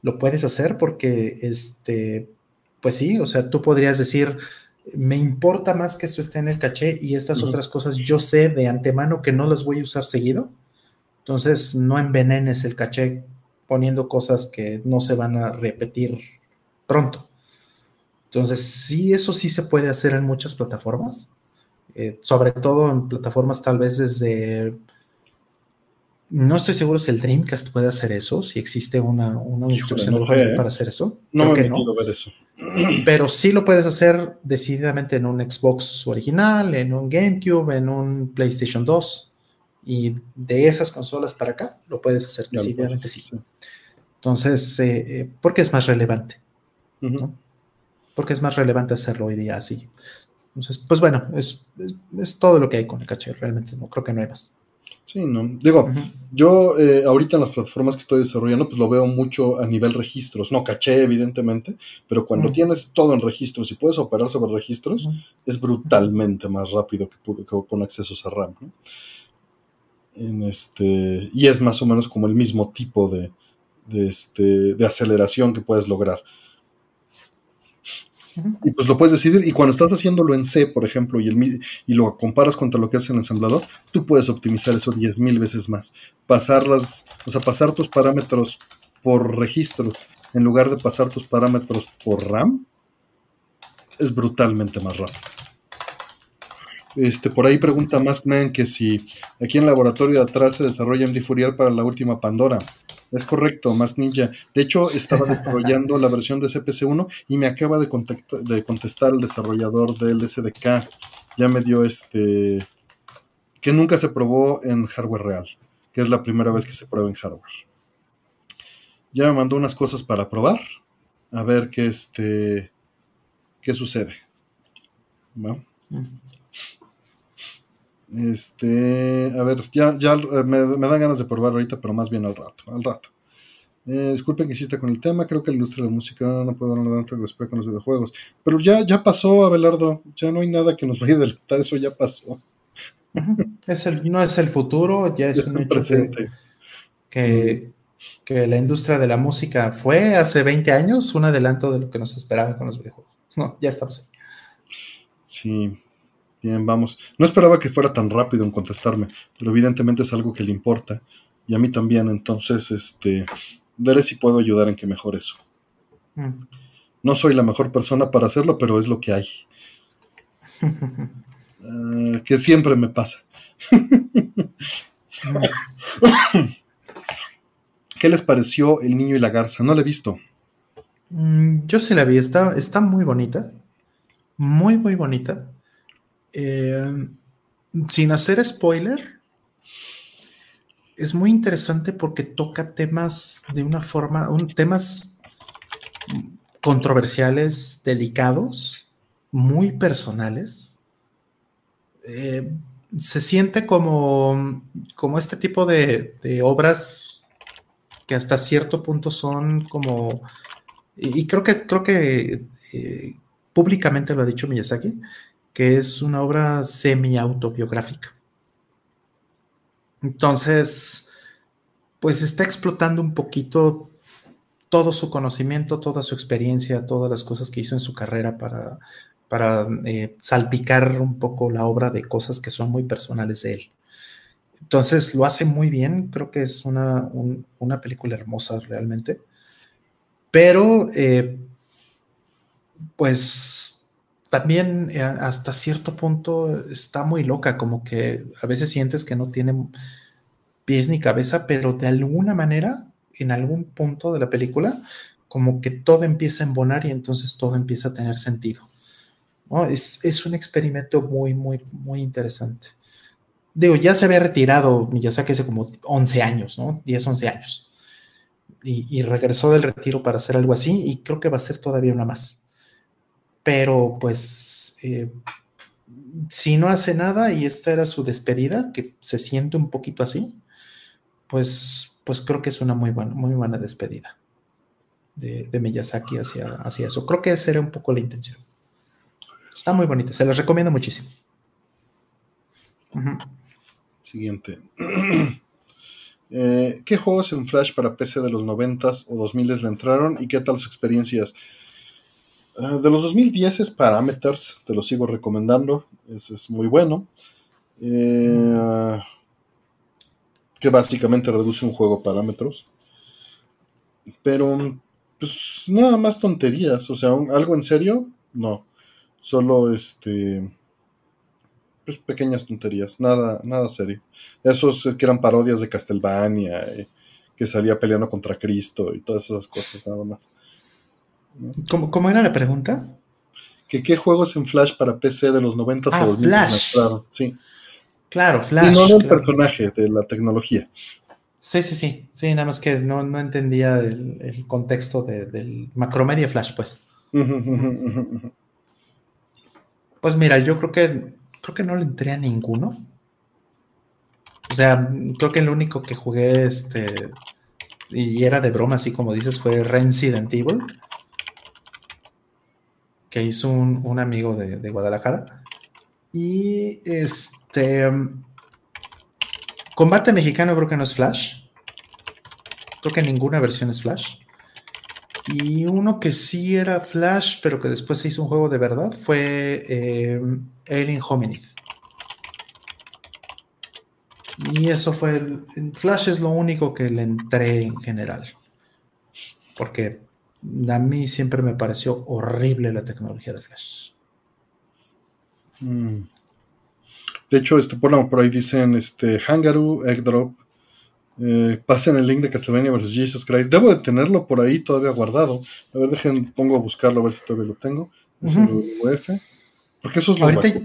Lo puedes hacer porque, este, pues sí, o sea, tú podrías decir, me importa más que esto esté en el caché y estas otras cosas yo sé de antemano que no las voy a usar seguido. Entonces, no envenenes el caché poniendo cosas que no se van a repetir pronto. Entonces, sí, eso sí se puede hacer en muchas plataformas, eh, sobre todo en plataformas tal vez desde... No estoy seguro si el Dreamcast puede hacer eso, si existe una, instrucción ¿eh? para hacer eso. No me he no. ver eso. Pero sí lo puedes hacer decididamente en un Xbox original, en un GameCube, en un PlayStation 2. Y de esas consolas para acá lo puedes hacer decididamente sí. Entonces, eh, porque es más relevante. Porque es más relevante hacerlo hoy día así. Entonces, pues bueno, es, todo lo que hay con el caché, realmente no creo que no hay más. Sí, no. Digo, yo eh, ahorita en las plataformas que estoy desarrollando, pues lo veo mucho a nivel registros, no caché, evidentemente, pero cuando tienes todo en registros y puedes operar sobre registros, es brutalmente más rápido que, con accesos a RAM. En este, y es más o menos como el mismo tipo de, de, este, de aceleración que puedes lograr. Y pues lo puedes decidir. Y cuando estás haciéndolo en C, por ejemplo, y, el, y lo comparas contra lo que hace el ensamblador, tú puedes optimizar eso 10.000 veces más. Pasar las, o sea, pasar tus parámetros por registro en lugar de pasar tus parámetros por RAM es brutalmente más rápido. Este, por ahí pregunta Maskman que si aquí en el laboratorio de atrás se desarrolla MD Fourier para la última Pandora. Es correcto, Mask Ninja. De hecho, estaba desarrollando la versión de CPC1 y me acaba de, de contestar el desarrollador del SDK. Ya me dio este. que nunca se probó en hardware real, que es la primera vez que se prueba en hardware. Ya me mandó unas cosas para probar, a ver qué este. qué sucede. ¿No? Este, a ver, ya, ya eh, me, dan ganas de probar ahorita, pero más bien al rato, al rato. Eh, disculpen que hiciste con el tema, creo que la industria de la música no puede dar tanto respeto con los videojuegos. Pero ya, ya pasó, Abelardo, ya no hay nada que nos vaya a delatar, eso ya pasó. Es el, no es el futuro, ya es, un presente. Que, que, la industria de la música fue hace 20 años un adelanto de lo que nos esperaba con los videojuegos. No, ya estamos ahí. Sí, Bien, vamos. No esperaba que fuera tan rápido en contestarme, pero evidentemente es algo que le importa y a mí también, entonces, este, veré si puedo ayudar en que mejore eso. Mm. No soy la mejor persona para hacerlo, pero es lo que hay. Ah, que siempre me pasa. ¿Qué les pareció El Niño y la Garza? No la he visto. Mm, yo sí la vi, está, está muy bonita. Muy, muy bonita. Eh, sin hacer spoiler, es muy interesante porque toca temas de una forma, temas controversiales, delicados, muy personales. Eh, se siente como, como este tipo de, obras que hasta cierto punto son como, y, creo que, creo que eh, públicamente lo ha dicho Miyazaki, que es una obra semi-autobiográfica. Entonces, pues está explotando un poquito todo su conocimiento, toda su experiencia, todas las cosas que hizo en su carrera para, para eh, salpicar un poco la obra de cosas que son muy personales de él. Entonces lo hace muy bien, creo que es una, una película hermosa realmente, pero eh, pues también eh, hasta cierto punto está muy loca, como que a veces sientes que no tiene pies ni cabeza, pero de alguna manera, en algún punto de la película, como que todo empieza a embonar y entonces todo empieza a tener sentido. Es, un experimento muy, muy, muy interesante. Digo, ya se había retirado ya que hace como 11 años, ¿no? 10, 11 años. Y, y regresó del retiro para hacer algo así y creo que va a ser todavía una más pero pues eh, si no hace nada y esta era su despedida, que se siente un poquito así, pues, pues creo que es una muy buena, muy buena despedida de, de Miyazaki hacia, hacia eso. Creo que esa era un poco la intención. Está muy bonito, se los recomiendo muchísimo. Siguiente. Eh, ¿Qué juegos en Flash para PC de los 90s o 2000s le entraron y qué tal sus experiencias? Ah, de los 2010 es Parameters, te lo sigo recomendando, es muy bueno. Eh, que básicamente reduce un juego a parámetros. Pero, pues nada más tonterías, o sea, algo en serio, no. Solo este. Pues pequeñas tonterías, nada, nada serio. Esos que eran parodias de Castlevania, eh, que salía peleando contra Cristo y todas esas cosas, nada más. ¿Cómo, era la pregunta? ¿Que ¿Qué juegos en Flash para PC de los 90 ah, o 2000 Flash. Sí. Claro, Flash. Y no del personaje, de la tecnología. Sí, sí, sí. Sí, nada más que no, entendía el, contexto del Macromedia Flash, pues. pues mira, yo creo que creo que no le entré a ninguno. O sea, creo que el único que jugué, este, y era de broma, así como dices, fue Resident Evil que hizo un, amigo de, Guadalajara. Y este. Combate mexicano creo que no es Flash. Creo que ninguna versión es Flash. Y uno que sí era Flash, pero que después se hizo un juego de verdad, fue eh, Alien Hominid. Y eso fue, el, Flash es lo único que le entré en general. Porque a mí siempre me pareció horrible la tecnología de Flash. Mm. De hecho, este, por, por ahí dicen este, Hangaru, Eggdrop, eh, pasen el link de Castlevania vs. Jesus Christ. Debo de tenerlo por ahí todavía guardado. A ver, dejen, pongo a buscarlo a ver si todavía lo tengo. Es el UF. Porque eso es lo Ahorita,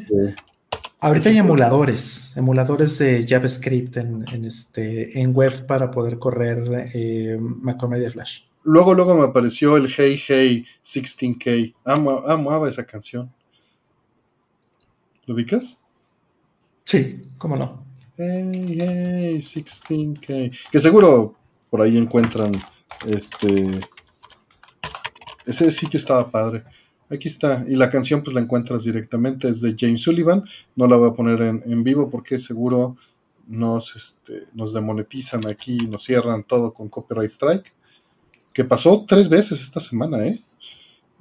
ahorita hay emuladores, emuladores de JavaScript en, este, en web para poder correr eh, Macromedia Flash. Luego, luego me apareció el Hey Hey 16K. Amo, amaba esa canción. ¿Lo ubicas? Sí, cómo no. Hey, hey, 16K. Que seguro por ahí encuentran este. Ese sitio estaba padre. Aquí está. Y la canción, pues la encuentras directamente. Es de James Sullivan. No la voy a poner en, vivo porque seguro nos, este, nos demonetizan aquí y nos cierran todo con copyright strike. Que pasó tres veces esta semana, ¿eh?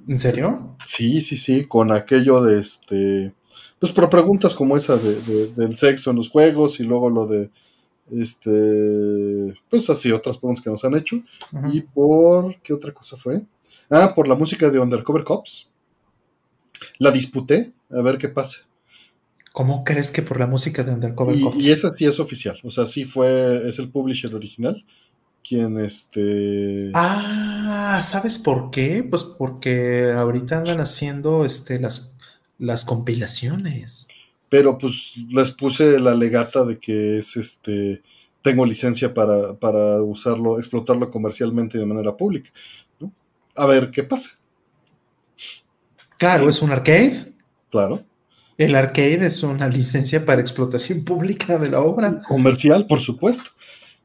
¿En serio? Sí, sí, sí. Con aquello de este pues por preguntas como esa de, del sexo en los juegos y luego lo de este pues así otras preguntas que nos han hecho y por qué otra cosa fue ah por la música de Undercover Cops la disputé a ver qué pasa ¿Cómo crees que por la música de Undercover Cops? Y esa sí es oficial, o sea, sí fue, es el publisher original quien este... Ah, ¿sabes por qué? Pues porque ahorita andan haciendo este, las las compilaciones. Pero pues les puse la legata de que es este tengo licencia para, para usarlo, explotarlo comercialmente de manera pública. A ver qué pasa. Claro, es un arcade. Claro. El arcade es una licencia para explotación pública de la obra. Comercial, por supuesto.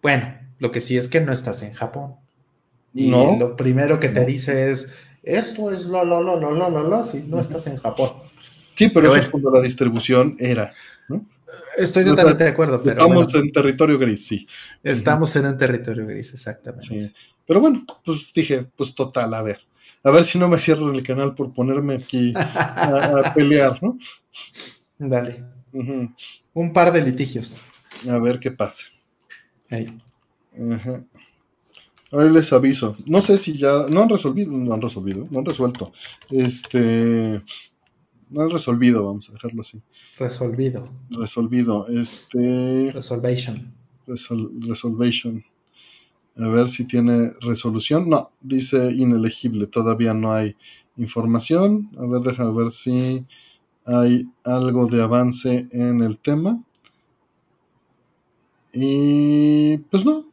Bueno, lo que sí es que no estás en Japón. Y no. lo primero que te dice es, esto es lo, lo, lo, lo, lo, lo, lo, si no estás en Japón. Sí, pero, eso es cuando la distribución era. ¿no? Estoy totalmente de acuerdo. Pero estamos en territorio gris, sí. Estamos en un territorio gris, exactamente. Sí. Pero bueno, pues dije, pues total, a ver. A ver si no me cierro el canal por ponerme aquí a, pelear, ¿no? Dale. Un par de litigios. A ver qué pasa. Ahí. Ajá. Ahí les aviso. No sé si ya. No han resolvido. No han resolvido. No han resuelto. Este no han resolvido, vamos a dejarlo así. Resolvido. Resolvido. Este. Resolvation. resolvation. A ver si tiene resolución. No, dice inelegible. Todavía no hay información. A ver, déjame ver si hay algo de avance en el tema. Y pues no.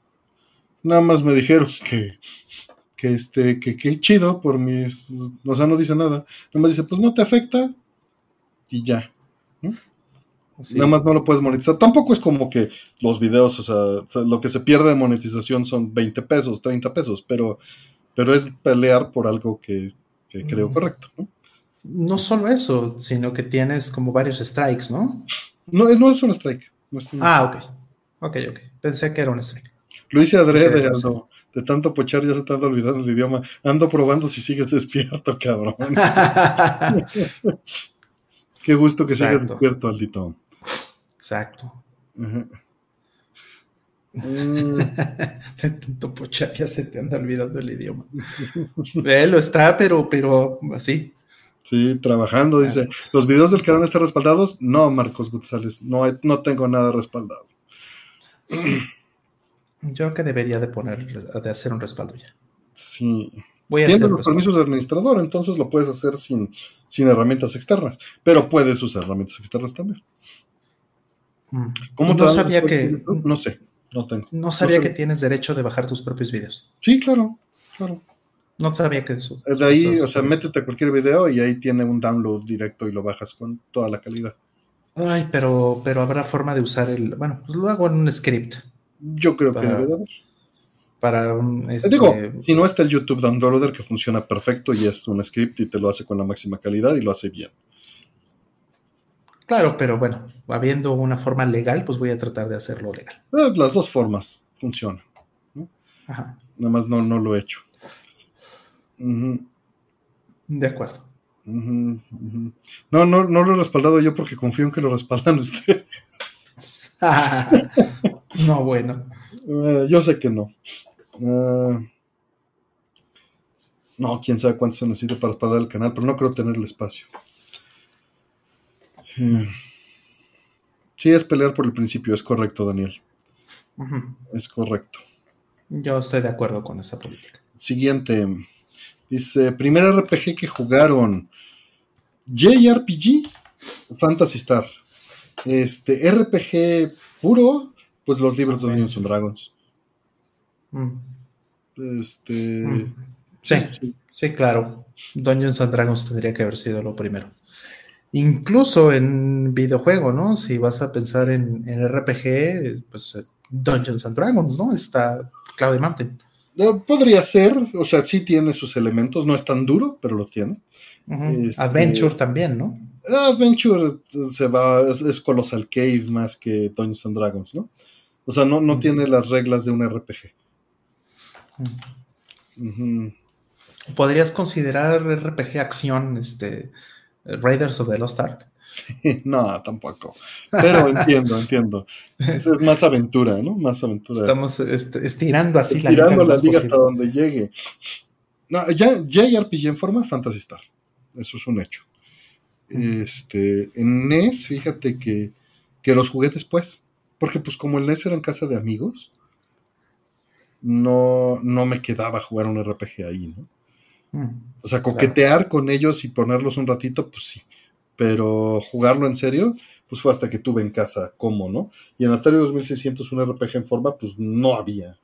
Nada más me dijeron que que este, que qué chido por mis, o sea, no dice nada, nada más dice, pues no te afecta, y ya. Nada más no lo puedes monetizar. Tampoco es como que los videos, o sea, lo que se pierde de monetización son 20 pesos, 30 pesos, pero, pero es pelear por algo que, creo mm. correcto. ¿no? no solo eso, sino que tienes como varios strikes, ¿no? No, no es un strike. ah, ok. Ok, ok. Pensé que era un strike. Lo hice adrede, de tanto pochar ya se te anda olvidando el idioma. Ando probando si sigues despierto, cabrón. Qué gusto que sigas despierto, Aldito. Exacto. Tanto pochar ya se te anda olvidando el idioma. lo está, pero, pero así. Sí, trabajando, dice. ¿Los videos del canal están respaldados? No, Marcos González, no, no tengo nada respaldado. Yo creo que debería de poner, de hacer un respaldo ya. Sí. Tiene los permisos de administrador, entonces lo puedes hacer sin, sin herramientas externas, pero puedes usar herramientas externas también. Mm. ¿Cómo no sabía que... No sé, no tengo. No sabía que tienes derecho de bajar tus propios videos. Sí, claro, claro. No sabía que eso. De ahí, o sea, métete a cualquier video y ahí tiene un download directo y lo bajas con toda la calidad. Ay, pero, pero habrá forma de usar el. Bueno, pues lo hago en un script. Yo creo que debe de haber para un... Digo, este, si no está el YouTube Downloader que funciona perfecto y es un script y te lo hace con la máxima calidad y lo hace bien. Claro, pero bueno, habiendo una forma legal, pues voy a tratar de hacerlo legal. Eh, las dos formas funcionan. Nada más no, no lo he hecho. De acuerdo. No, no, no lo he respaldado yo porque confío en que lo respaldan ustedes. no, bueno. Eh, yo sé que no. Eh, no, quién sabe cuánto se necesita para respaldar el canal, pero no creo tener el espacio. Eh, sí, es pelear por el principio, es correcto, Daniel. Es correcto. Yo estoy de acuerdo con esa política. Siguiente. Dice, primer RPG que jugaron. JRPG, Fantasy Star. Este, RPG puro, pues los libros de Dungeons and Dragons. Mm. Este. Mm. Sí, sí, claro. Dungeons and Dragons tendría que haber sido lo primero. Incluso en videojuego, ¿no? Si vas a pensar en, en RPG, pues eh, Dungeons and Dragons, ¿no? Está Cloud Mountain. Podría ser, o sea, sí tiene sus elementos, no es tan duro, pero lo tiene. Este, Adventure también, ¿no? Adventure se va, es, Colossal Cave más que Dungeons and Dragons, ¿no? O sea, no, no tiene las reglas de un RPG. ¿Podrías considerar RPG acción, este, Raiders of the Lost Ark? no, tampoco. Pero entiendo, entiendo. Esa es más aventura, ¿no? Más aventura. Estamos este, estirando así estirando la liga. hasta donde llegue. No, ya JRPG en forma Fantasy Star. Eso es un hecho. Este, en NES, fíjate que, que los jugué después. Porque pues como el NES era en casa de amigos, no, no me quedaba jugar un RPG ahí, ¿no? Mm, o sea, coquetear con ellos y ponerlos un ratito, pues sí pero jugarlo en serio, pues fue hasta que tuve en casa cómo, ¿no? Y en Atari 2600 un RPG en forma, pues no había.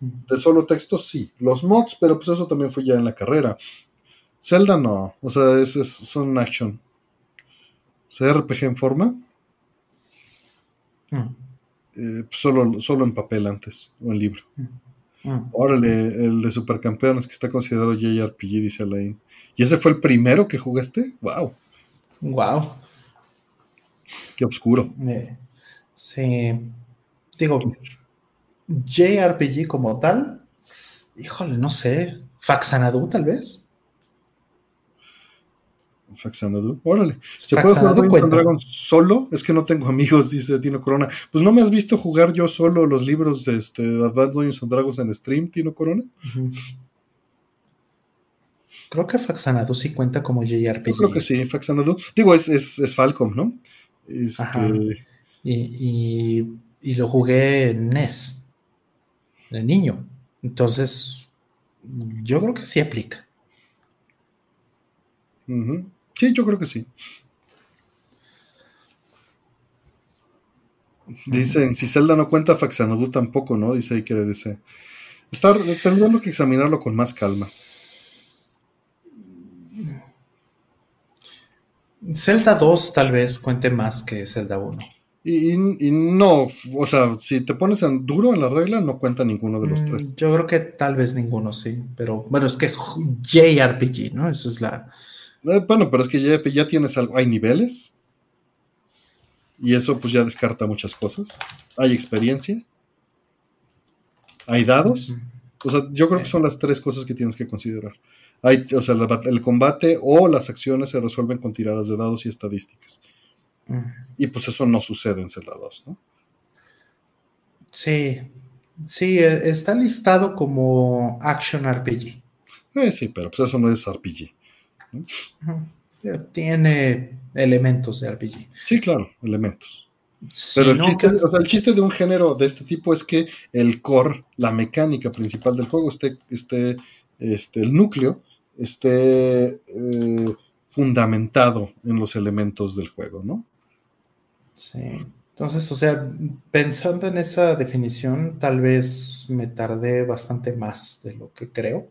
De solo texto sí, los mods, pero pues eso también fue ya en la carrera. Zelda no, o sea, es, son action. O sea, RPG en forma. Eh, pues solo, solo en papel antes, o en libro. Órale, el de Supercampeones que está considerado JRPG, dice Alain. ¿Y ese fue el primero que jugaste? ¡Wow! ¡Wow! Qué oscuro. Eh, sí. Digo, JRPG como tal, híjole, no sé. Faxanadu, tal vez. Faxanadu, órale. ¿Se puede jugar Dragons solo? Es que no tengo amigos, dice Tino Corona. Pues no me has visto jugar yo solo los libros de este, Advanced Dungeons and Dragons en stream, Tino Corona. Creo que Faxanadu sí cuenta como JRPG. creo que sí, Faxanadu. Digo, es, es, Falcom, ¿no? Este... Y, y, lo jugué en NES, de niño. Entonces, yo creo que sí aplica. Sí, yo creo que sí. Dicen, si Zelda no cuenta, Faxanadu tampoco, ¿no? Dice ahí que dice. Estar, tendremos que examinarlo con más calma. Zelda 2 tal vez cuente más que Zelda 1. Y, no, o sea, si te pones en duro en la regla, no cuenta ninguno de los mm, tres. Yo creo que tal vez ninguno, sí. Pero bueno, es que JRPG, ¿no? Eso es la. Eh, bueno, pero es que ya, ya tienes algo. Hay niveles. Y eso, pues ya descarta muchas cosas. Hay experiencia. Hay dados. O sea, yo creo que son las tres cosas que tienes que considerar. Hay, o sea, el combate o las acciones se resuelven con tiradas de dados y estadísticas. Y pues eso no sucede en Zelda 2, ¿no? Sí, sí, e, está listado como Action RPG. Eh, sí, pero pues eso no es RPG. Tiene elementos de RPG. Sí, claro, elementos. Pero el, chiste, el, chiste, de un género de este tipo es que el core, la mecánica principal del juego, esté, esté este, el núcleo, esté eh, fundamentado en los elementos del juego, ¿no? Sí. Entonces, o sea, pensando en esa definición, tal vez me tardé bastante más de lo que creo.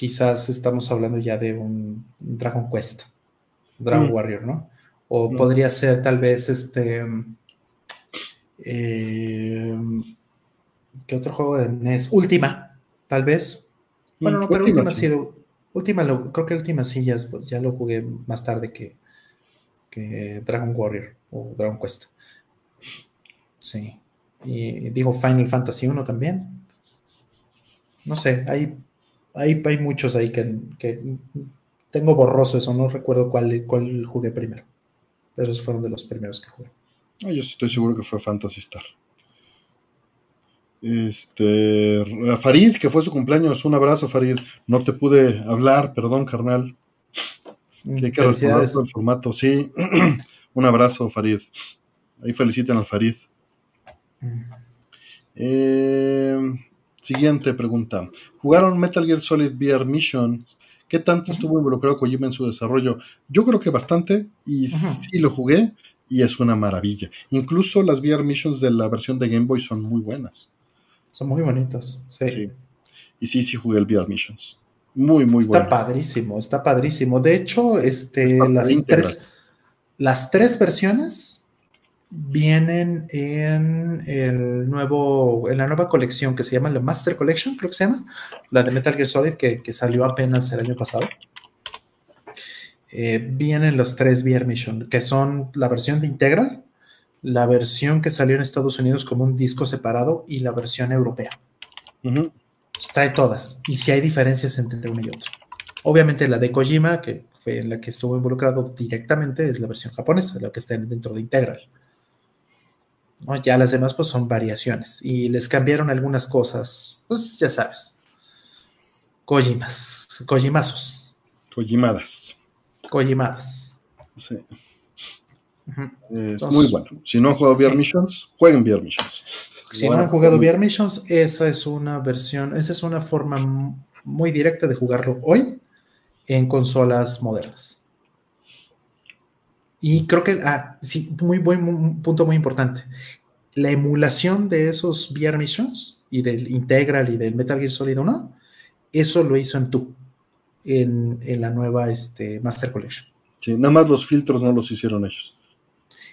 Quizás estamos hablando ya de un Dragon Quest, Dragon mm. Warrior, ¿no? O mm. podría ser tal vez este... Eh, ¿Qué otro juego de NES? Última, tal vez. Bueno, no, pero última, sí, última creo que última sí ya, ya, lo jugué más tarde que, que Dragon Warrior o Dragon Quest. Sí. Y digo Final Fantasy 1 también. No sé, hay Hay, hay muchos ahí que, que, tengo borroso eso, no recuerdo cuál, cuál jugué primero. Pero esos fueron de los primeros que jugué. Ah, yo estoy seguro que fue Fantasy Star. Este, Farid, que fue su cumpleaños, un abrazo, Farid. No te pude hablar, perdón, carnal. Que hay que retomar el formato, sí. un abrazo, Farid. Ahí feliciten al Farid. Mm. Eh, siguiente pregunta. ¿Jugaron Metal Gear Solid VR Mission? ¿Qué tanto estuvo involucrado Kojima en su desarrollo? Yo creo que bastante, y sí lo jugué, y es una maravilla. Incluso las VR Missions de la versión de Game Boy son muy buenas. Son muy bonitos, sí. Y sí, sí jugué el VR Missions. Muy, muy bueno. Está padrísimo, está padrísimo. De hecho, este, las, tres, las tres versiones vienen en el nuevo, en la nueva colección que se llama la Master Collection, creo que se llama, la de Metal Gear Solid, que, salió apenas el año pasado. Eh, vienen los tres VR Mission, que son la versión de Integral, la versión que salió en Estados Unidos como un disco separado y la versión europea. Trae todas. Y si hay diferencias entre una y otra. Obviamente la de Kojima, que fue la que estuvo involucrado directamente, es la versión japonesa, la que está dentro de Integral. Ya las demás pues son variaciones y les cambiaron algunas cosas, pues ya sabes. Kojimas, Kojimazos. Kojimadas. Kojimadas. Sí. Es muy bueno. Si no han jugado VR Missions, jueguen VR Missions. Si no han jugado VR Missions, esa es una versión, esa es una forma muy directa de jugarlo hoy en consolas modernas. Y creo que, ah, sí, muy buen punto muy importante. La emulación de esos VR Missions y del Integral y del Metal Gear Solid 1, eso lo hizo en tú, en, en la nueva este, Master Collection. Sí, nada más los filtros no los hicieron ellos.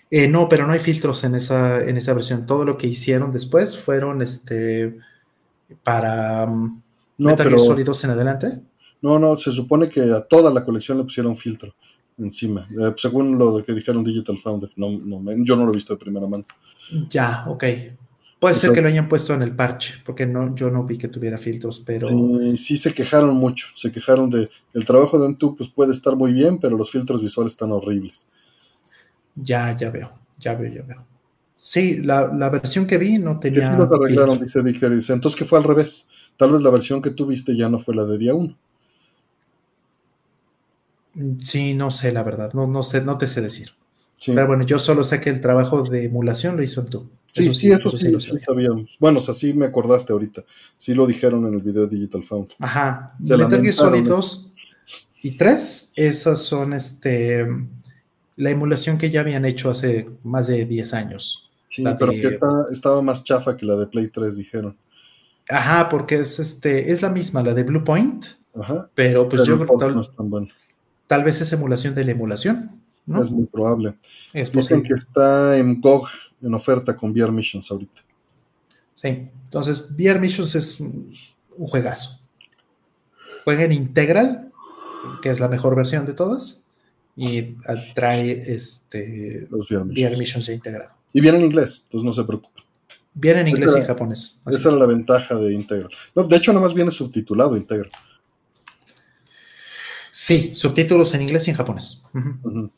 Eh, no, pero no hay filtros en esa, en esa versión. Todo lo que hicieron después fueron este para um, no, Metal Gear Solid 2 en adelante. No, no, se supone que a toda la colección le pusieron filtro encima, eh, según lo que dijeron Digital Foundry. No, yo no lo he visto de primera mano. Ya, ok. Puede ser que lo hayan puesto en el parche, porque no, yo no vi que tuviera filtros, pero... Sí, sí se quejaron mucho, se quejaron de el trabajo de un pues puede estar muy bien, pero los filtros visuales están horribles. Ya, ya veo, ya veo, ya veo. Sí, la, versión que vi no tenía. Que sí los arreglaron, dice Dick Harris. Entonces, ¿qué fue al revés? Tal vez la versión que tú viste ya no fue la de día 1. Sí, no sé, la verdad. No, no sé, no te sé decir. Pero bueno, yo solo sé que el trabajo de emulación lo hizo tú. Sí, sí, eso sí, sí, sabíamos. Bueno, o sea, sí me acordaste ahorita. Sí lo dijeron en el video de Digital Found. Ajá. Metal Gear Solid 2 y 3, esas son este la emulación que ya habían hecho hace más de 10 años. Sí, pero que estaba más chafa que la de Play 3, dijeron. Ajá, porque es este, es la misma, la de Blue Point. Ajá. Pero pues yo creo que tal, tal, vez es emulación de la emulación. ¿no? Es muy probable. Es Dicen que está en GOG en oferta con VR Missions ahorita. Sí, entonces VR Missions es un juegazo. Jueguen Integral, que es la mejor versión de todas y trae este, los VR Missions. integrado. Y viene en inglés, entonces no se preocupe. Viene en inglés y en japonés. Esa era la ventaja de Integral. de hecho, nomás viene subtitulado Integral. Sí, subtítulos en inglés y en japonés.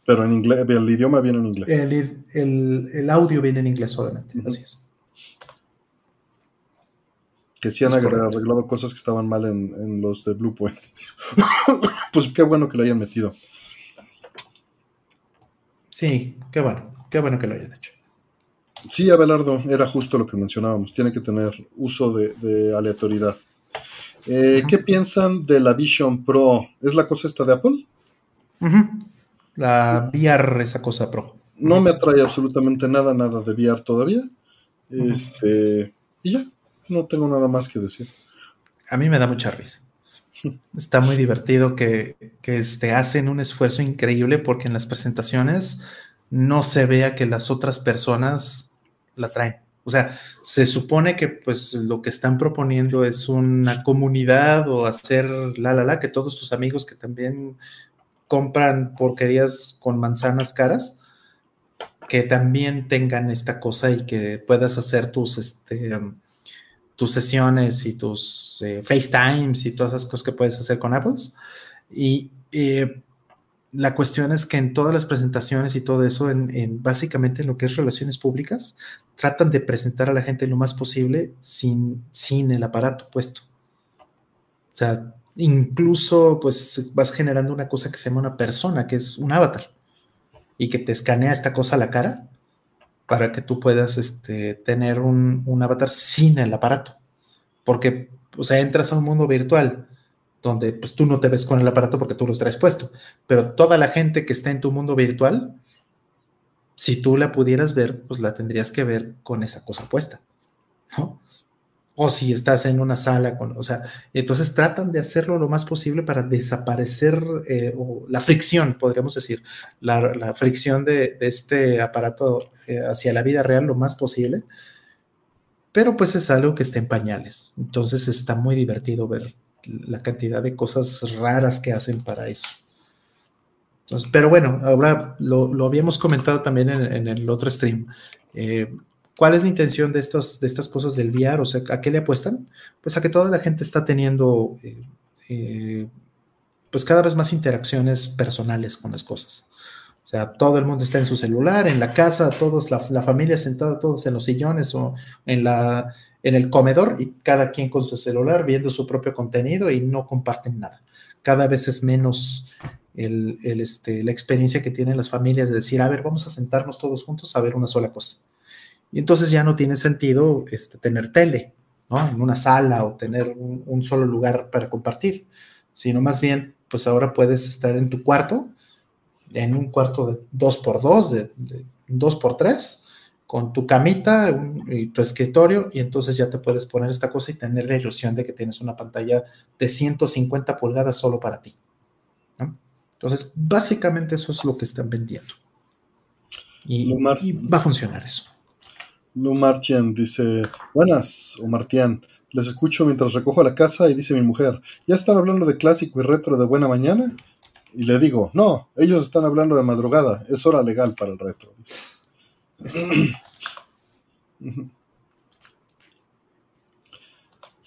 Pero en inglés, el idioma viene en inglés. El, audio viene en inglés solamente, así es. Que sí han arreglado cosas que estaban mal en, en los de Blue Point. pues qué bueno que le hayan metido. Sí, qué bueno, qué bueno que lo hayan hecho. Sí, Abelardo, era justo lo que mencionábamos, tiene que tener uso de, aleatoriedad. Eh, ¿Qué piensan de la Vision Pro? ¿Es la cosa esta de Apple? La VR, esa cosa Pro. No me atrae absolutamente nada, nada de VR todavía. Este, y ya, no tengo nada más que decir. A mí me da mucha risa. Está muy divertido que, que este, hacen un esfuerzo increíble porque en las presentaciones no se vea que las otras personas la traen. O sea, se supone que pues lo que están proponiendo es una comunidad o hacer la la la, que todos tus amigos que también compran porquerías con manzanas caras, que también tengan esta cosa y que puedas hacer tus, este, tus sesiones y tus eh, FaceTimes y todas esas cosas que puedes hacer con Apple. Y eh, la cuestión es que en todas las presentaciones y todo eso, en, básicamente en lo que es relaciones públicas, tratan de presentar a la gente lo más posible sin, sin el aparato puesto. O sea, incluso pues vas generando una cosa que se llama una persona, que es un avatar, y que te escanea esta cosa a la cara para que tú puedas este, tener un, un avatar sin el aparato. Porque, o sea, entras a un mundo virtual donde pues tú no te ves con el aparato porque tú lo traes puesto, pero toda la gente que está en tu mundo virtual, si tú la pudieras ver, pues la tendrías que ver con esa cosa puesta, ¿no? O si estás en una sala con, o sea, entonces tratan de hacerlo lo más posible para desaparecer eh, la fricción, podríamos decir, la, fricción de, este aparato eh, hacia la vida real lo más posible, pero pues es algo que está en pañales, entonces está muy divertido ver la cantidad de cosas raras que hacen para eso. Pero bueno, ahora lo, habíamos comentado también en, el otro stream. Eh, ¿Cuál es la intención de, estos, de estas cosas del VR? O sea, ¿a qué le apuestan? Pues a que toda la gente está teniendo eh, eh, pues cada vez más interacciones personales con las cosas. O sea, todo el mundo está en su celular, en la casa, todos, la, la familia sentada, todos en los sillones o en la, en el comedor y cada quien con su celular viendo su propio contenido y no comparten nada. Cada vez es menos el, este, la experiencia que tienen las familias de decir, a ver, vamos a sentarnos todos juntos a ver una sola cosa. Y entonces ya no tiene sentido este, tener tele, ¿no? En una sala o tener un, solo lugar para compartir, sino más bien, pues ahora puedes estar en tu cuarto, en un cuarto de dos por dos, de, de dos por tres, con tu camita y tu escritorio y entonces ya te puedes poner esta cosa y tener la ilusión de que tienes una pantalla de 150 pulgadas solo para ti. Entonces, básicamente eso es lo que están vendiendo. Y, va a funcionar eso. Lu Martian dice, buenas, o Martian, les escucho mientras recojo la casa y dice mi mujer, ¿ya están hablando de clásico y retro de buena mañana? Y le digo, no, ellos están hablando de madrugada, es hora legal para el retro.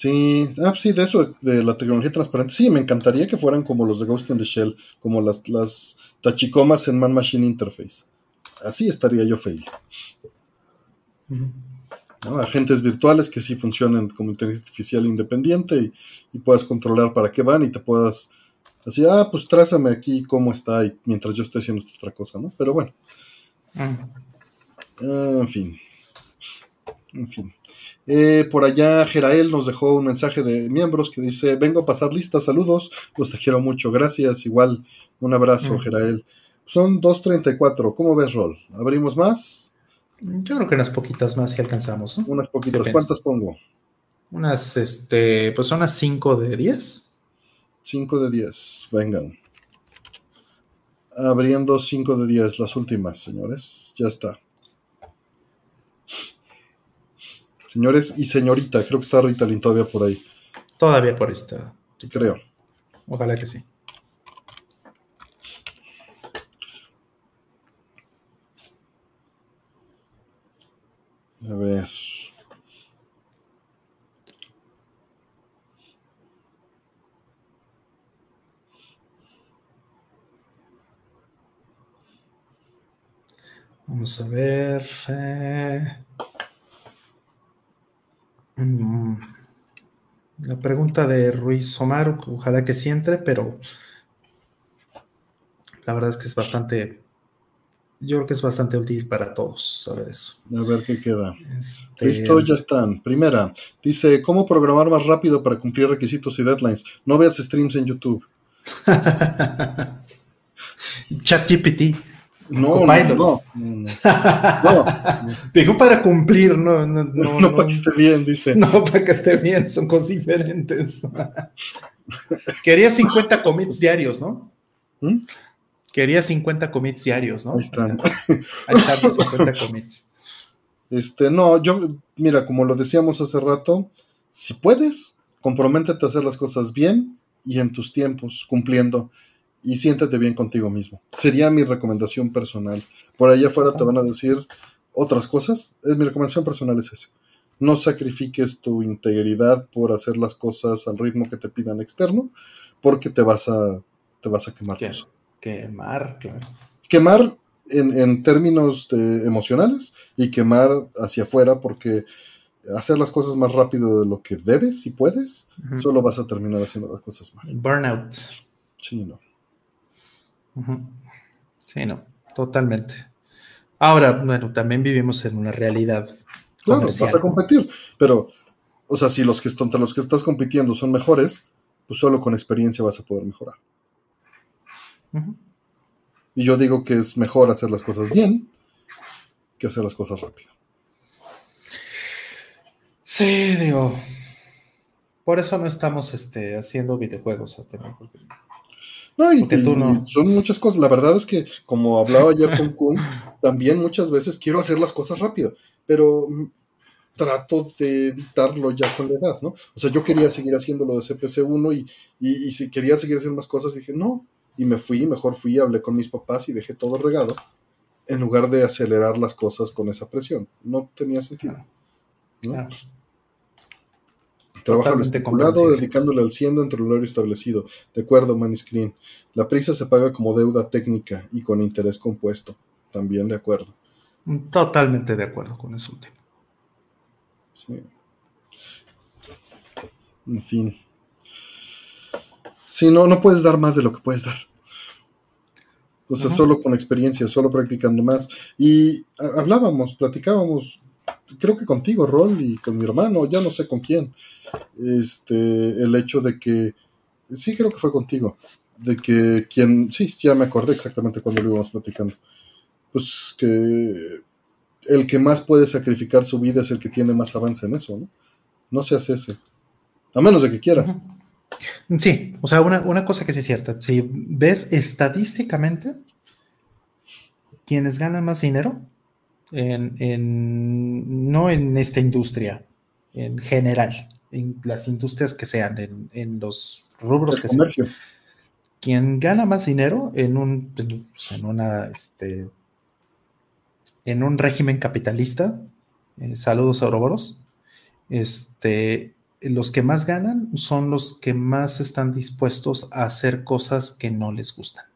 Sí, ah, sí, de eso, de la tecnología transparente. Sí, me encantaría que fueran como los de Ghost in the Shell, como las, las tachicomas en Man Machine Interface. Así estaría yo feliz. Agentes virtuales que sí funcionen como inteligencia artificial independiente y, y, puedas controlar para qué van y te puedas así, ah, pues trázame aquí cómo está y mientras yo estoy haciendo otra cosa, ¿no? Pero bueno. Ah, en fin. En fin. Eh, por allá Jerael nos dejó un mensaje de miembros que dice, vengo a pasar lista, saludos, los te quiero mucho, gracias, igual, un abrazo, Jerael. Son 2.34, ¿cómo ves, Rol? ¿Abrimos más? Yo creo que unas poquitas más si alcanzamos. Unas poquitas, ¿cuántas pongo? Unas, este, pues son unas 5 de 10. 5 de 10, vengan abriendo 5 de 10, las últimas, señores. Ya está. Señores y señorita, creo que está Ritalin todavía por ahí. Todavía por esta. Creo. Ojalá que sí. A ver. Vamos a ver. Eh, la pregunta de Ruiz Omar, ojalá que sí entre, pero la verdad es que es bastante, yo creo que es bastante útil para todos saber eso. A ver qué queda. Este, Listo, ya están. Primera, dice, ¿cómo programar más rápido para cumplir requisitos y deadlines? No veas streams en YouTube. ChatGPT. No, no, no, Dijo para cumplir, no, no, no, no, para que esté bien, dice. No, para que esté bien, son cosas diferentes. Quería 50 commits diarios, ¿no? ¿Mm? Quería 50 commits diarios, ¿no? Ahí están. Ahí están los 50 commits. Este, no, yo, mira, como lo decíamos hace rato, si puedes, comprométete a hacer las cosas bien y en tus tiempos, cumpliendo y siéntate bien contigo mismo. Sería mi recomendación personal. Por allá afuera te van a decir otras cosas. Es, mi recomendación personal es esa. no sacrifiques tu integridad por hacer las cosas al ritmo que te pidan externo, porque te vas a, te vas a quemar. Quemar, claro. Quemar en, términos emocionales y quemar hacia afuera porque hacer las cosas más rápido de lo que debes y puedes, solo vas a terminar haciendo las cosas mal. Burnout. Sí, no. Sí, no, totalmente. Ahora, bueno, también vivimos en una realidad. Claro, vas a competir, pero, o sea, si los que contra los que estás compitiendo son mejores, pues solo con experiencia vas a poder mejorar. Y yo digo que es mejor hacer las cosas bien que hacer las cosas rápido. Sí, digo. Por eso no estamos este, haciendo videojuegos. No, y, son muchas cosas. La verdad es que, como hablaba ayer con Kun, también muchas veces quiero hacer las cosas rápido, pero mm, trato de evitarlo ya con la edad, ¿no? O sea, yo quería seguir haciendo lo de CPC1 y, y, si quería seguir haciendo más cosas, dije, no, y me fui, mejor fui, hablé con mis papás y dejé todo regado, en lugar de acelerar las cosas con esa presión. No tenía sentido. ¿no? Trabaja estipulado, dedicándole al 100 dentro del horario establecido. De acuerdo, Maniscreen. La prisa se paga como deuda técnica y con interés compuesto. También de acuerdo. Totalmente de acuerdo con eso último. Sí. En fin. Sí, no, no puedes dar más de lo que puedes dar. O sea, solo con experiencia, solo practicando más. Y hablábamos, platicábamos creo que contigo, Rol, y con mi hermano, ya no sé con quién, este, el hecho de que, sí creo que fue contigo, de que quien, sí, ya me acordé exactamente cuando lo íbamos platicando, pues que el que más puede sacrificar su vida es el que tiene más avance en eso, ¿no? No seas ese, a menos de que quieras. Sí, o sea, una, una cosa que sí es cierta, si ves estadísticamente, quienes ganan más dinero en, no en esta industria, en general, en las industrias que sean, en, los rubros que sean. Quien gana más dinero en un, en una, este, en un régimen capitalista, eh, saludos a Ouroboros, este, los que más ganan son los que más están dispuestos a hacer cosas que no les gustan.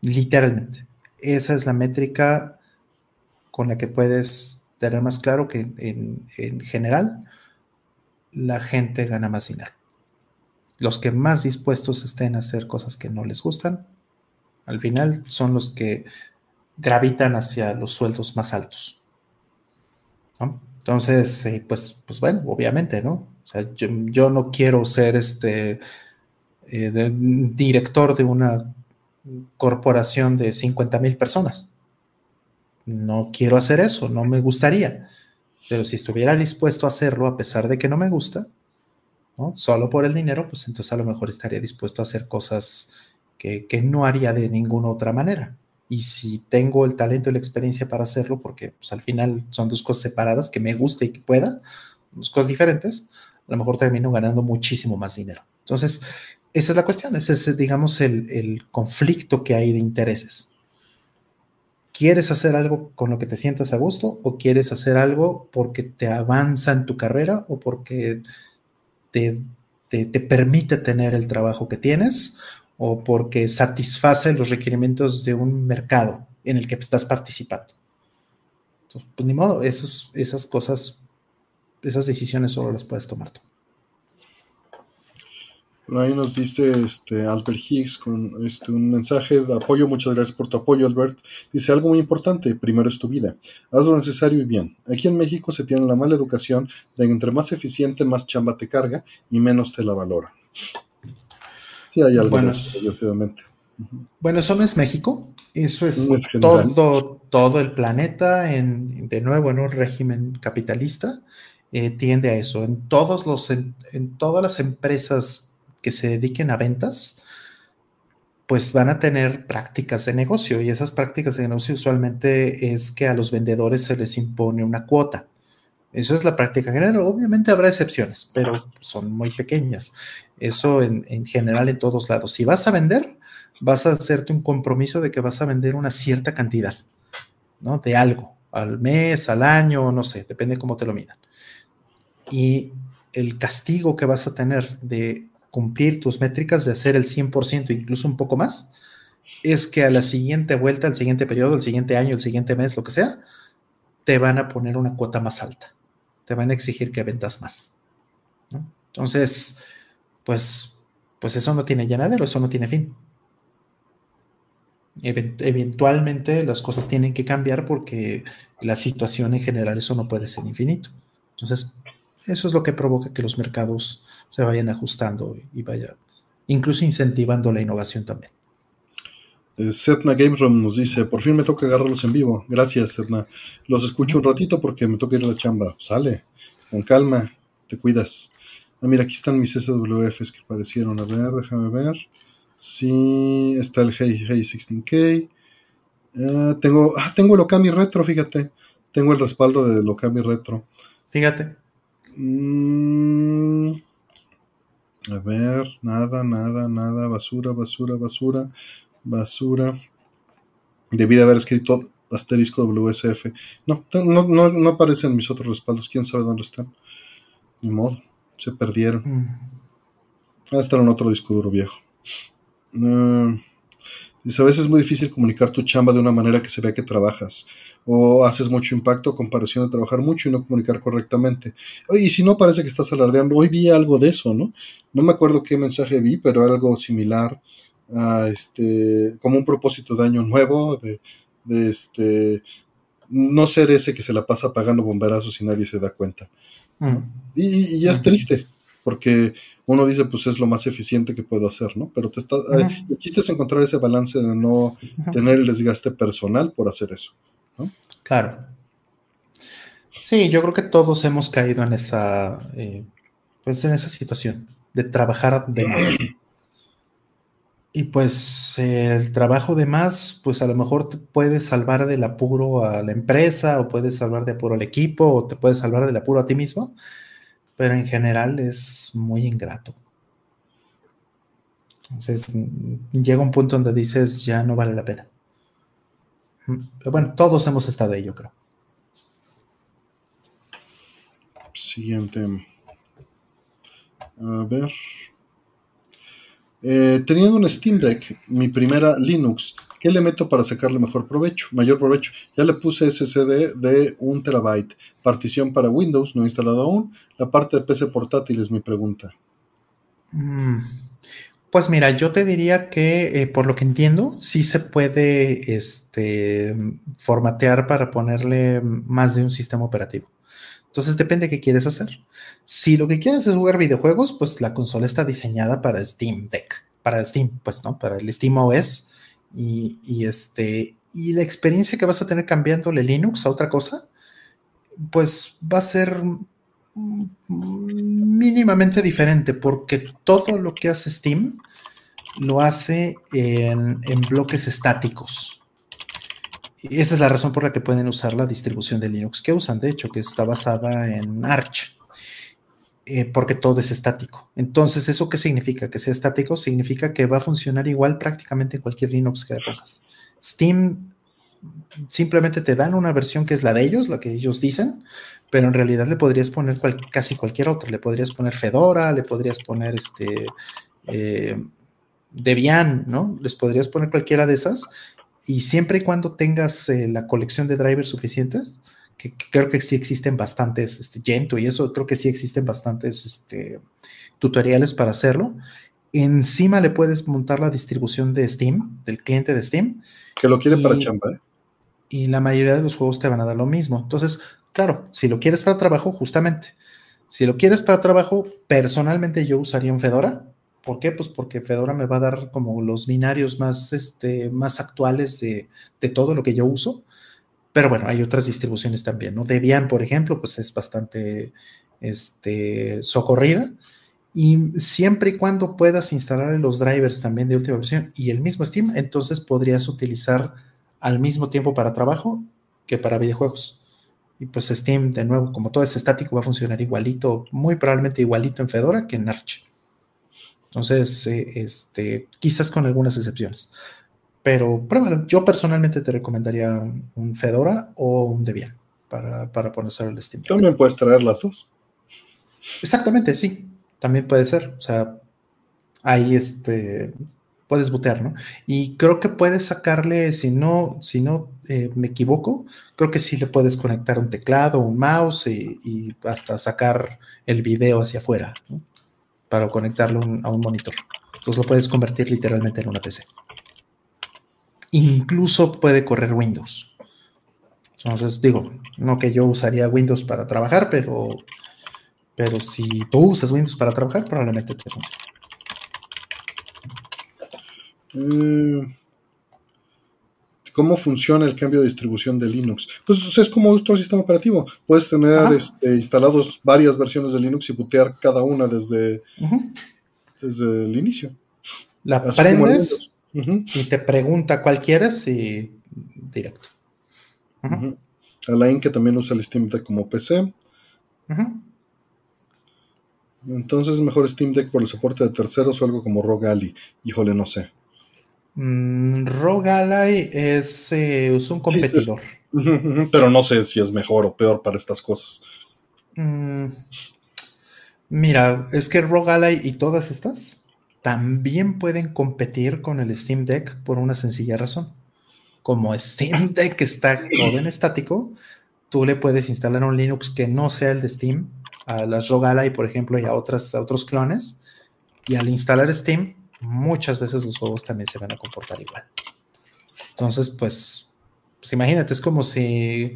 Literalmente. Esa es la métrica con la que puedes tener más claro que en, general la gente gana más dinero. Los que más dispuestos estén a hacer cosas que no les gustan, al final son los que gravitan hacia los sueldos más altos. Entonces, pues, pues bueno, obviamente, ¿no? O sea, yo, no quiero ser este eh, director de una corporación de 50 mil personas no quiero hacer eso, no me gustaría. Pero si estuviera dispuesto a hacerlo a pesar de que no me gusta, ¿no? solo por el dinero, pues entonces a lo mejor estaría dispuesto a hacer cosas que, no haría de ninguna otra manera. Y si tengo el talento y la experiencia para hacerlo, porque pues, al final son dos cosas separadas, que me guste y que pueda, dos cosas diferentes, a lo mejor termino ganando muchísimo más dinero. Entonces, esa es la cuestión, ese es, digamos, el, el conflicto que hay de intereses. ¿Quieres hacer algo con lo que te sientas a gusto o quieres hacer algo porque te avanza en tu carrera o porque te, permite tener el trabajo que tienes o porque satisface los requerimientos de un mercado en el que estás participando? Entonces, pues ni modo, esas cosas, esas decisiones solo las puedes tomar tú. Por ahí nos dice este Albert Higgs con este, un mensaje de apoyo. Muchas gracias por tu apoyo, Albert. Dice algo muy importante: primero es tu vida. Haz lo necesario y bien. Aquí en México se tiene la mala educación de que entre más eficiente, más chamba te carga y menos te la valora. Sí, hay algo bueno, Bueno, eso no es México. Eso es, todo, todo el planeta, en, de nuevo, en un régimen capitalista. Eh, tiende a eso. En, todos los, en todas las empresas que se dediquen a ventas, pues van a tener prácticas de negocio y esas prácticas de negocio usualmente es que a los vendedores se les impone una cuota. Eso es la práctica general. Obviamente habrá excepciones, pero son muy pequeñas. Eso en, general en todos lados. Si vas a vender, vas a hacerte un compromiso de que vas a vender una cierta cantidad, ¿no? De algo al mes, al año, no sé, depende cómo te lo midan. Y el castigo que vas a tener de cumplir tus métricas, de hacer el 100%, incluso un poco más, es que a la siguiente vuelta, al siguiente periodo, el siguiente año, el siguiente mes, lo que sea, te van a poner una cuota más alta. Te van a exigir que vendas más. Entonces, pues, pues eso no tiene llenadero, eso no tiene fin. eventualmente las cosas tienen que cambiar porque la situación en general eso no puede ser infinito. Entonces, eso es lo que provoca que los mercados se vayan ajustando y vaya incluso incentivando la innovación también. Eh, Setna Game Room nos dice, por fin me toca agarrarlos en vivo. Gracias, Setna. Los escucho un ratito porque me toca ir a la chamba. Sale, con calma, te cuidas. Ah, mira, aquí están mis SWFs que aparecieron. A ver, déjame ver. Sí, está el Hey Hey 16K. Eh, tengo, ah, tengo el Okami Retro, fíjate. Tengo el respaldo del Okami Retro. Fíjate. Mm, a ver, nada, nada, nada. Basura, basura, basura basura. Debí de haber escrito asterisco WSF. No, no, no, no aparecen mis otros respaldos. ¿Quién sabe dónde están? Ni modo. Se perdieron. Mm. a estar en otro disco duro viejo. Uh, dice, a veces es muy difícil comunicar tu chamba de una manera que se vea que trabajas. O haces mucho impacto a comparación de trabajar mucho y no comunicar correctamente. Y si no, parece que estás alardeando. Hoy vi algo de eso, ¿no? No me acuerdo qué mensaje vi, pero algo similar este, como un propósito de año nuevo, de, este, no ser ese que se la pasa pagando bomberazos y nadie se da cuenta. Mm. Y, y, es triste, porque uno dice, pues es lo más eficiente que puedo hacer, ¿no? Pero te está, el chiste es encontrar ese balance de no tener el desgaste personal por hacer eso, ¿no? Claro. Sí, yo creo que todos hemos caído en esa, eh, pues en esa situación de trabajar de más. Y pues el trabajo de más, pues a lo mejor te puede salvar del apuro a la empresa, o puede salvar de apuro al equipo, o te puede salvar del apuro a ti mismo, pero en general es muy ingrato. Entonces llega un punto donde dices, ya no vale la pena. Pero bueno, todos hemos estado ahí, yo creo. Siguiente. A ver. Eh, teniendo un Steam Deck, mi primera Linux, ¿qué le meto para sacarle mejor provecho, mayor provecho? Ya le puse SSD de un terabyte, partición para Windows, no instalado aún. La parte de PC portátil es mi pregunta. Mm, pues mira, yo te diría que eh, por lo que entiendo, sí se puede este, formatear para ponerle más de un sistema operativo. Entonces depende de qué quieres hacer. Si lo que quieres es jugar videojuegos, pues la consola está diseñada para Steam Deck, para Steam, pues, ¿no? Para el Steam OS. Y, este, y la experiencia que vas a tener cambiándole Linux a otra cosa, pues va a ser mínimamente diferente, porque todo lo que hace Steam lo hace en, en bloques estáticos. Y esa es la razón por la que pueden usar la distribución de Linux que usan, de hecho, que está basada en Arch, eh, porque todo es estático. Entonces, ¿eso qué significa? Que sea estático significa que va a funcionar igual prácticamente en cualquier Linux que pongas. Steam simplemente te dan una versión que es la de ellos, la que ellos dicen, pero en realidad le podrías poner casi cualquier otra. Le podrías poner Fedora, le podrías poner este eh, Debian, ¿no? Les podrías poner cualquiera de esas y siempre y cuando tengas eh, la colección de drivers suficientes, que, creo que sí existen bastantes, este, Gentoo y eso, creo que sí existen bastantes este, tutoriales para hacerlo. Encima le puedes montar la distribución de Steam, del cliente de Steam. Que lo quiere para chamba, ¿eh? Y la mayoría de los juegos te van a dar lo mismo. Entonces, claro, si lo quieres para trabajo, justamente. Si lo quieres para trabajo, personalmente yo usaría un Fedora ¿Por qué? Pues porque Fedora me va a dar como los binarios más, este, más actuales de, todo lo que yo uso. Pero bueno, hay otras distribuciones también, ¿no? Debian, por ejemplo, pues es bastante este, socorrida. Y siempre y cuando puedas instalar los drivers también de última versión y el mismo Steam, entonces podrías utilizar al mismo tiempo para trabajo que para videojuegos. Y pues Steam, de nuevo, como todo es estático, va a funcionar igualito, muy probablemente igualito en Fedora que en Arch. Entonces, eh, este, quizás con algunas excepciones. Pero pruébalo. Yo personalmente te recomendaría un Fedora o un Debian para, para ponerse el Steam. También puedes traer las dos. Exactamente, sí. También puede ser. O sea, ahí este, puedes botear, ¿no? Y creo que puedes sacarle, si no, si no eh, me equivoco, creo que sí le puedes conectar un teclado, un mouse y, hasta sacar el video hacia afuera, ¿no? Para conectarlo a un monitor. Entonces lo puedes convertir literalmente en una PC. Incluso puede correr Windows. Entonces, digo, no que yo usaría Windows para trabajar, pero, pero si tú usas Windows para trabajar, probablemente te funcione. Mm. ¿Cómo funciona el cambio de distribución de Linux? Pues es como otro sistema operativo. Puedes tener este, instalados varias versiones de Linux y bootear cada una desde, desde el inicio. La prendes y te pregunta cuál quieres y directo. Alain que también usa el Steam Deck como PC. Entonces mejor Steam Deck por el soporte de terceros o algo como Rogue Ally. Híjole, no sé. Mm, Rogue Ally es, eh, un competidor. pero no sé si es mejor o peor para estas cosas. Mm, mira, es que Rogue Ally y todas estas también pueden competir con el Steam Deck por una sencilla razón. Como Steam Deck está todo en estático, tú le puedes instalar un Linux que no sea el de Steam, a las Rogue Ally, por ejemplo, y a, otros clones, y al instalar Steam, muchas veces los juegos también se van a comportar igual. Entonces, pues, pues imagínate, es como si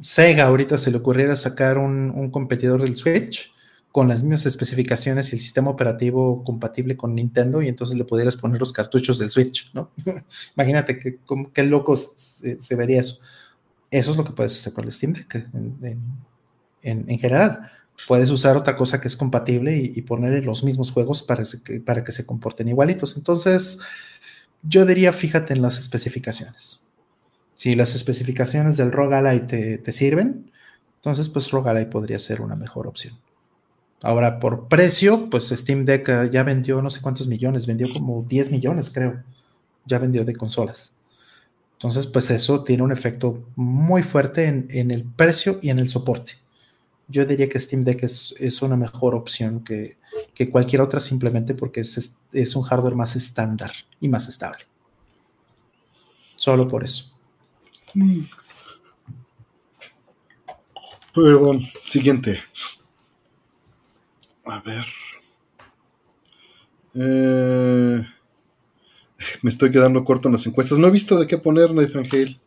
Sega ahorita se le ocurriera sacar un, competidor del Switch con las mismas especificaciones y el sistema operativo compatible con Nintendo y entonces le pudieras poner los cartuchos del Switch, ¿no? Imagínate qué, qué loco se, vería eso. Eso es lo que puedes hacer con el Steam Deck en, en general puedes usar otra cosa que es compatible y, ponerle los mismos juegos para, que, para que se comporten igualitos. Entonces, yo diría, fíjate en las especificaciones. Si las especificaciones del ROG Ally te, sirven, entonces pues ROG Ally podría ser una mejor opción. Ahora, por precio, pues Steam Deck eh, ya vendió no sé cuántos millones, vendió como 10 millones, creo. Ya vendió de consolas. Entonces, pues eso tiene un efecto muy fuerte en el precio y en el soporte yo diría que Steam Deck es, una mejor opción que, cualquier otra simplemente porque es, un hardware más estándar y más estable. Solo por eso. Perdón, siguiente. A ver. Eh, me estoy quedando corto en las encuestas. No he visto de qué poner Nathan Hale.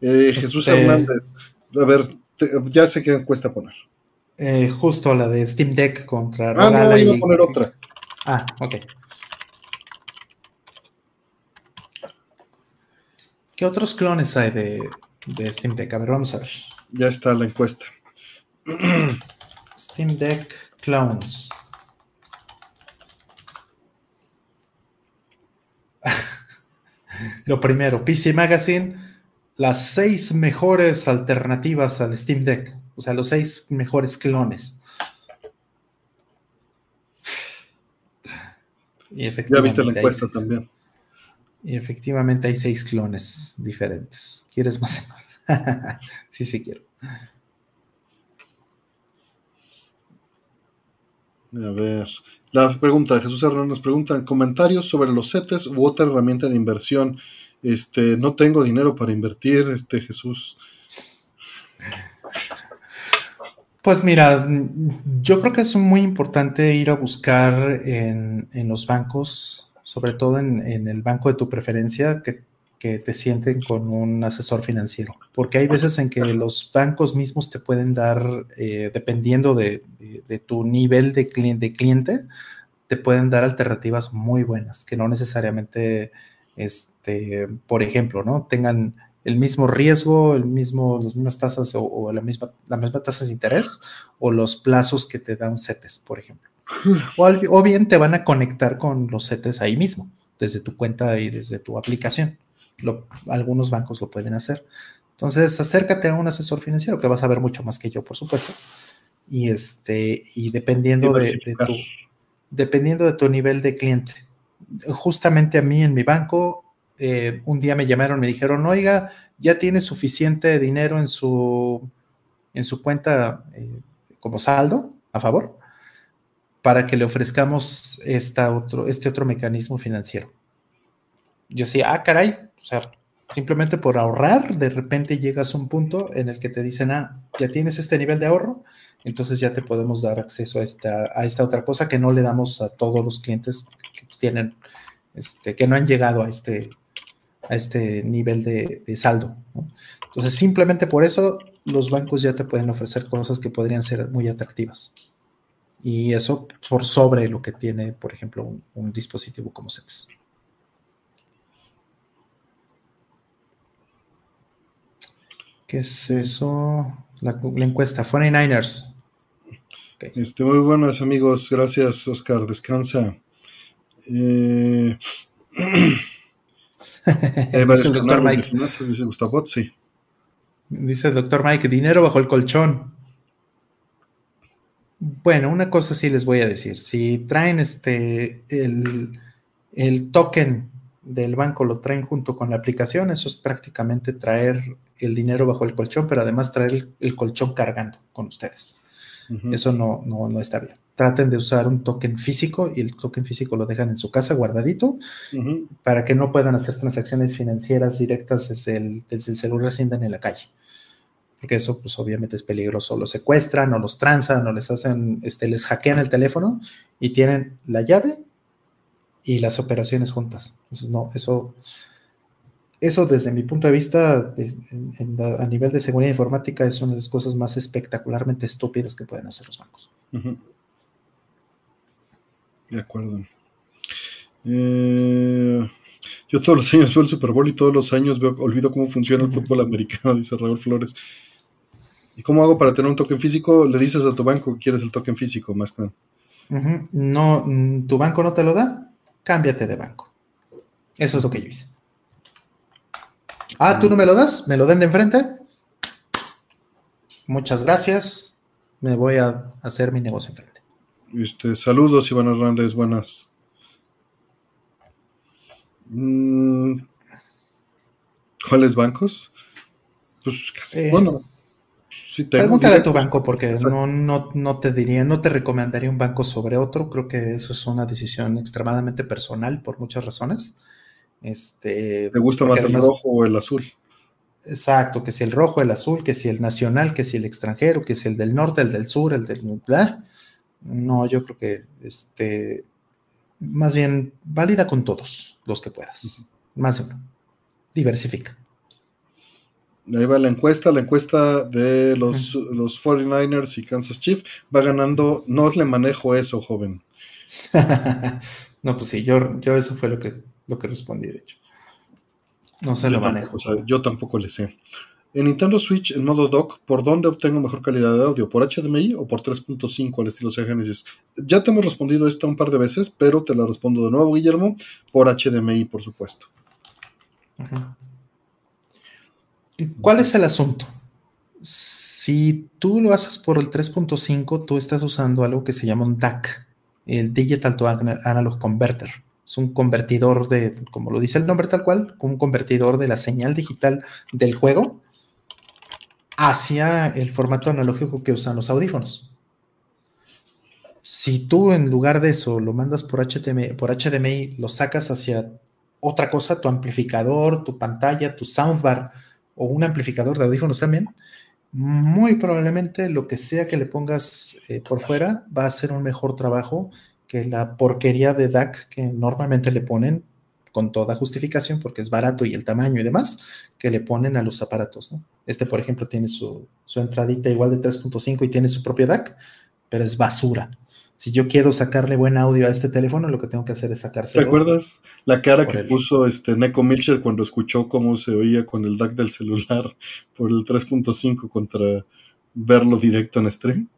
Eh, Jesús este, Hernández. A ver, ya sé qué encuesta poner. Eh, justo la de Steam Deck contra. Ah, no, iba a poner otra. Ah, ok. ¿Qué otros clones hay de, de Steam Deck? A ver, vamos a ver. Ya está la encuesta. Steam Deck clones. Lo primero, PC Magazine, las seis mejores alternativas al Steam Deck o sea, los seis mejores clones. Y ya viste la encuesta también. Y efectivamente hay seis clones diferentes. ¿Quieres más? sí, sí quiero. A ver, la pregunta de Jesús Hernández nos pregunta comentarios sobre los CETES u otra herramienta de inversión. Este, no tengo dinero para invertir, este Jesús. Pues mira, yo creo que es muy importante ir a buscar en, los bancos, sobre todo en, el banco de tu preferencia, que, te sienten con un asesor financiero. Porque hay veces en que los bancos mismos te pueden dar, eh, dependiendo de, tu nivel de, de cliente, te pueden dar alternativas muy buenas, que no necesariamente, este, por ejemplo, ¿no? Tengan el mismo riesgo, el mismo, las mismas tasas o, la, misma, la misma tasa de interés o los plazos que te da un CETES, por ejemplo. O, bien te van a conectar con los CETES ahí mismo, desde tu cuenta y desde tu aplicación. Algunos bancos lo pueden hacer. Entonces, acércate a un asesor financiero que vas a ver mucho más que yo, por supuesto. Y este, y dependiendo de, de tu, dependiendo de tu nivel de cliente. Justamente a mí en mi banco eh, un día me llamaron, me dijeron, oiga, ya tiene suficiente dinero en su, en su cuenta eh, como saldo a favor para que le ofrezcamos esta otro, este otro mecanismo financiero. Yo decía, ah, caray, o sea, simplemente por ahorrar, de repente llegas a un punto en el que te dicen, ah, ya tienes este nivel de ahorro, entonces ya te podemos dar acceso a esta, a esta otra cosa que no le damos a todos los clientes que tienen, este, que no han llegado a este, a este nivel de, saldo. Entonces, simplemente por eso los bancos ya te pueden ofrecer cosas que podrían ser muy atractivas. Y eso por sobre lo que tiene, por ejemplo, un, dispositivo como CETES. ¿Qué es eso? La, encuesta, 49ers. Este, muy buenas amigos, gracias Oscar, descansa. Eh, Hay varios el doctor Mike. dice Gustavo, sí. Dice el doctor Mike, dinero bajo el colchón. Bueno, una cosa sí les voy a decir. Si traen este el, el token del banco, lo traen junto con la aplicación, eso es prácticamente traer el dinero bajo el colchón, pero además traer el, colchón cargando con ustedes. Eso no, no, no está bien traten de usar un token físico y el token físico lo dejan en su casa guardadito para que no puedan hacer transacciones financieras directas desde el, desde el celular si andan en la calle. Porque eso, pues obviamente es peligroso. Los secuestran o los transan o les hacen, este, les hackean el teléfono y tienen la llave y las operaciones juntas. Entonces, no, eso, eso desde mi punto de vista, a nivel de seguridad informática, es una de las cosas más espectacularmente estúpidas que pueden hacer los bancos. De acuerdo. Eh, yo todos los años veo el Super Bowl y todos los años veo, olvido cómo funciona el fútbol americano, dice Raúl Flores. ¿Y cómo hago para tener un token físico? Le dices a tu banco que quieres el token físico, más que No, mm, ¿tu banco no te lo da? Cámbiate de banco. Eso es lo que yo hice. Ah, ¿tú no me lo das? ¿Me lo den de enfrente? Muchas gracias. Me voy a hacer mi negocio enfrente. Este, saludos, Iván Hernández, buenas. Mm, ¿Cuáles bancos? Pues casi, eh, bueno. Sí pregúntale a tu banco porque no, no, no, te diría, no te recomendaría un banco sobre otro. Creo que eso es una decisión extremadamente personal por muchas razones. Este, ¿Te gusta más el rojo o el azul? Exacto, que si el rojo, el azul, que si el nacional, que si el extranjero, que si el del norte, el del sur, el del... No, yo creo que este, más bien válida con todos los que puedas. Más de uno. Diversifica. Ahí va la encuesta, la encuesta de los, los 49ers y Kansas Chief. Va ganando, no le manejo eso, joven. no, pues sí, yo, yo eso fue lo que, lo que respondí, de hecho. No se lo manejo. yo tampoco le sé. En Nintendo Switch, en modo dock, ¿por dónde obtengo mejor calidad de audio? ¿Por HDMI o por 3.5 al estilo Sega Genesis? Ya te hemos respondido esta un par de veces, pero te la respondo de nuevo, Guillermo, por HDMI, por supuesto. ¿Cuál es el asunto? Si tú lo haces por el 3.5, tú estás usando algo que se llama un DAC, el Digital to Analog Converter. Es un convertidor de, como lo dice el nombre tal cual, un convertidor de la señal digital del juego hacia el formato analógico que usan los audífonos. Si tú en lugar de eso lo mandas por HDMI, por HDMI, lo sacas hacia otra cosa, tu amplificador, tu pantalla, tu soundbar o un amplificador de audífonos también, muy probablemente lo que sea que le pongas eh, por fuera va a ser un mejor trabajo que la porquería de DAC que normalmente le ponen con toda justificación porque es barato y el tamaño y demás que le ponen a los aparatos. Este, por ejemplo, tiene su, entradita igual de 3.5 y tiene su propio DAC, pero es basura. Si yo quiero sacarle buen audio a este teléfono, lo que tengo que hacer es sacarse. ¿Te acuerdas la cara que puso este Neko Mitchell cuando escuchó cómo se oía con el DAC del celular por el 3.5 contra verlo directo en stream?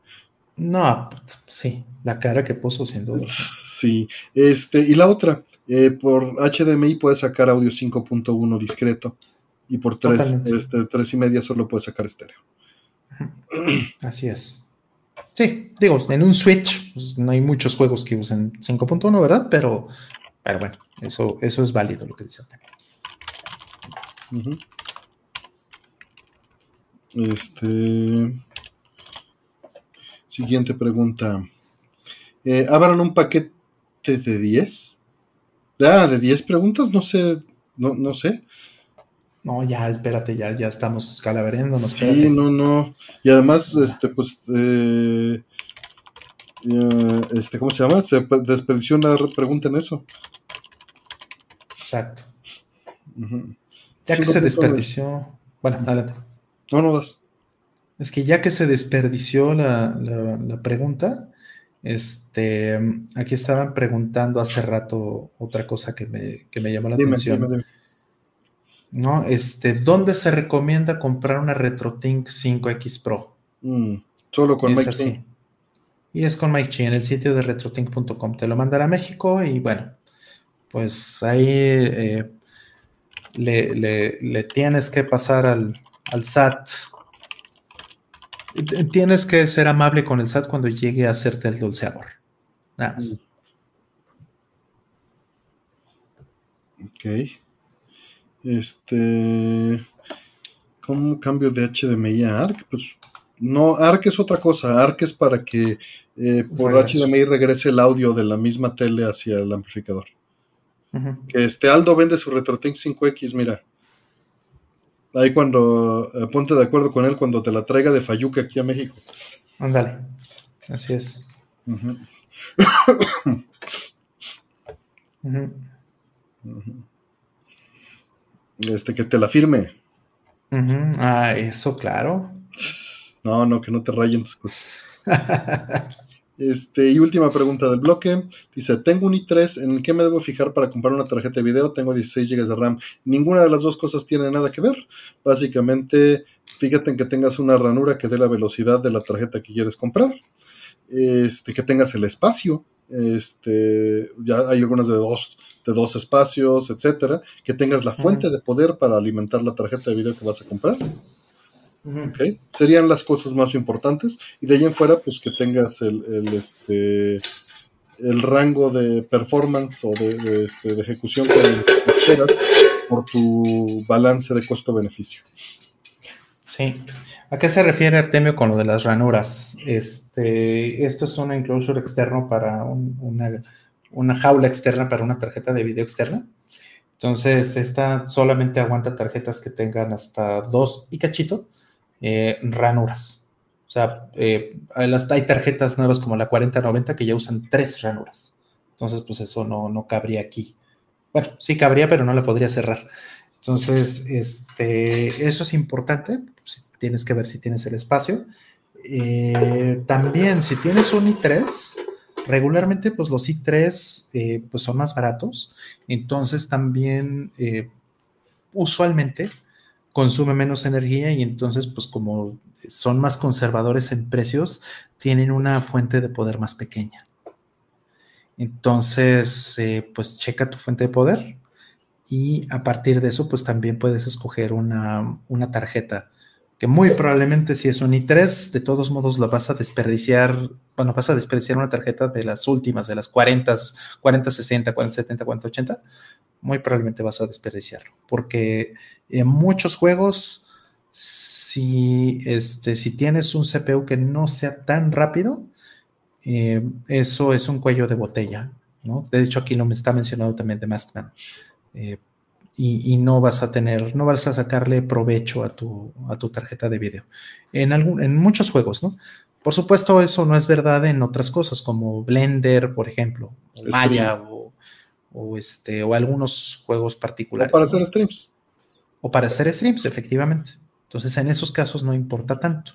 No, sí, la cara que puso sin duda. Sí, este, y la otra, eh, por HDMI puedes sacar audio 5.1 discreto y por 3, este, 3 y media solo puedes sacar estéreo. Así es. Sí, digo, en un Switch pues, no hay muchos juegos que usen 5.1, ¿verdad? Pero, pero bueno, eso, eso es válido lo que dice Ujú. Este. Siguiente pregunta. Eh, ¿Abran un paquete de 10? Ah, de 10 preguntas, no sé. No, no sé. No, ya, espérate, ya, ya estamos calavereándonos. Sí, espérate. no, no. Y además, este, pues. eh, eh, este, ¿cómo se llama? Se pe- desperdició una re- pregunta en eso. Exacto. Ya que se desperdició. Bueno, adelante. No, no das. Es que ya que se desperdició la, la- la pregunta, este, aquí estaban preguntando hace rato otra cosa que me, que me llamó la Dime, atención. dime, dime. ¿No? Este, ¿dónde se recomienda comprar una RetroTink 5X Pro? Mm, solo con Mike. Y es con Mike Chi en el sitio de retrotink.com. Te lo mandará a México y bueno, pues ahí eh, le, le- le tienes que pasar al, al SAT. Tienes que ser amable con el SAT cuando llegue a hacerte el dulce amor. Nada más. Ok. Este. ¿Cómo cambio de HDMI a ARC? Pues no, ARC es otra cosa. ARC es para que eh, por. HDMI regrese el audio de la misma tele hacia el amplificador. Que este Aldo vende su RetroTink 5X, mira. Ahí cuando eh, ponte de acuerdo con él cuando te la traiga de Fayuca aquí a México. Ándale. Así es. Ujú. ujú. Este, que te la firme. Ah, eso, claro. No, no, que no te rayen tus cosas. Este, y última pregunta del bloque. Dice, tengo un i3, ¿en qué me debo fijar para comprar una tarjeta de video? Tengo 16 GB de RAM. Ninguna de las dos cosas tiene nada que ver. Básicamente, fíjate en que tengas una ranura que dé la velocidad de la tarjeta que quieres comprar. Este, que tengas el espacio. Este, ya hay algunas de dos, de dos espacios, etcétera. Que tengas la fuente de poder para alimentar la tarjeta de video que vas a comprar. Serían las cosas más importantes. Y de ahí en fuera, pues que tengas el, el, este, el rango de performance o de, de, este, de ejecución que esperas por tu balance de costo-beneficio. Sí. ¿A qué se refiere Artemio con lo de las ranuras? Este, esto es un enclosure externo para un- una, una jaula externa para una tarjeta de video externa. Entonces, esta solamente aguanta tarjetas que tengan hasta dos y cachito eh, ranuras. O sea, eh, hay tarjetas nuevas como la 4090 que ya usan tres ranuras. Entonces, pues eso no, no cabría aquí. Bueno, sí cabría, pero no la podría cerrar. Entonces, este, eso es importante. Tienes que ver si tienes el espacio. Eh, también, si tienes un i3, regularmente, pues los i3 eh, pues son más baratos. Entonces, también, eh, usualmente, consume menos energía y entonces, pues como son más conservadores en precios, tienen una fuente de poder más pequeña. Entonces, pues checa tu fuente de poder y a partir de eso, pues también puedes escoger una, una tarjeta que muy probablemente si es un i3, de todos modos lo vas a desperdiciar, bueno, vas a desperdiciar una tarjeta de las últimas, de las 40, 40, 60, 40, 70, 40, 80, muy probablemente vas a desperdiciarlo, porque en muchos juegos, si, este, si tienes un CPU que no sea tan rápido, eh, eso es un cuello de botella, ¿no? De hecho, aquí no me está mencionado también de Maskman. Eh, y, y, no vas a tener, no vas a sacarle provecho a tu, a tu tarjeta de video. En, algún, en muchos juegos, ¿no? Por supuesto, eso no es verdad en otras cosas, como Blender, por ejemplo, o Maya, o, o, este, o algunos juegos particulares. O para hacer streams. O para hacer streams, efectivamente. Entonces, en esos casos no importa tanto.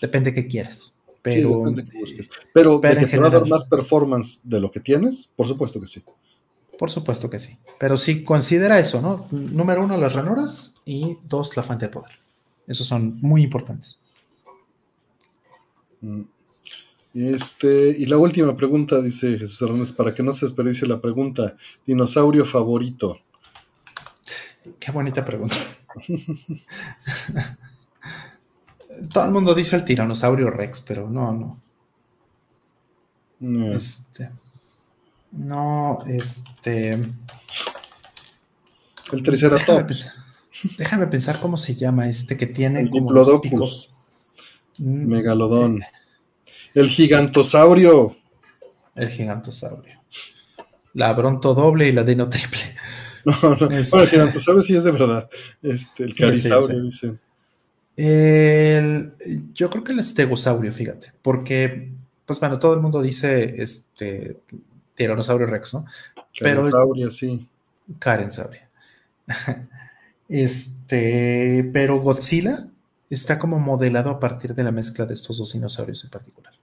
Depende de qué quieras. Pero, sí, depende de pero, pero de que te va a dar más performance de lo que tienes, por supuesto que sí. Por supuesto que sí. Pero sí considera eso, ¿no? Número uno, las ranuras y dos, la fuente de poder. Esos son muy importantes. Mm. Este, y la última pregunta, dice Jesús Hernández, para que no se desperdicie la pregunta, dinosaurio favorito. Qué bonita pregunta. Todo el mundo dice el tiranosaurio Rex, pero no, no. no. Este. No, este. El Triceratops. Déjame pensar cómo se llama este que tiene. El como Diplodocus. Mm, Megalodón. El gigantosaurio. El gigantosaurio. La bronto doble y la dino triple. No, no. Este- Bueno, el gigantosaurio sí es de verdad. Este, el Sí, carisaurio, sí, sí. dicen. El- yo creo que el estegosaurio, fíjate, porque, pues bueno, todo el mundo dice este tiranosaurio rex, ¿no? Carisaurio, sí. Karensaurio. Este, pero Godzilla está como modelado a partir de la mezcla de estos dos dinosaurios en particular.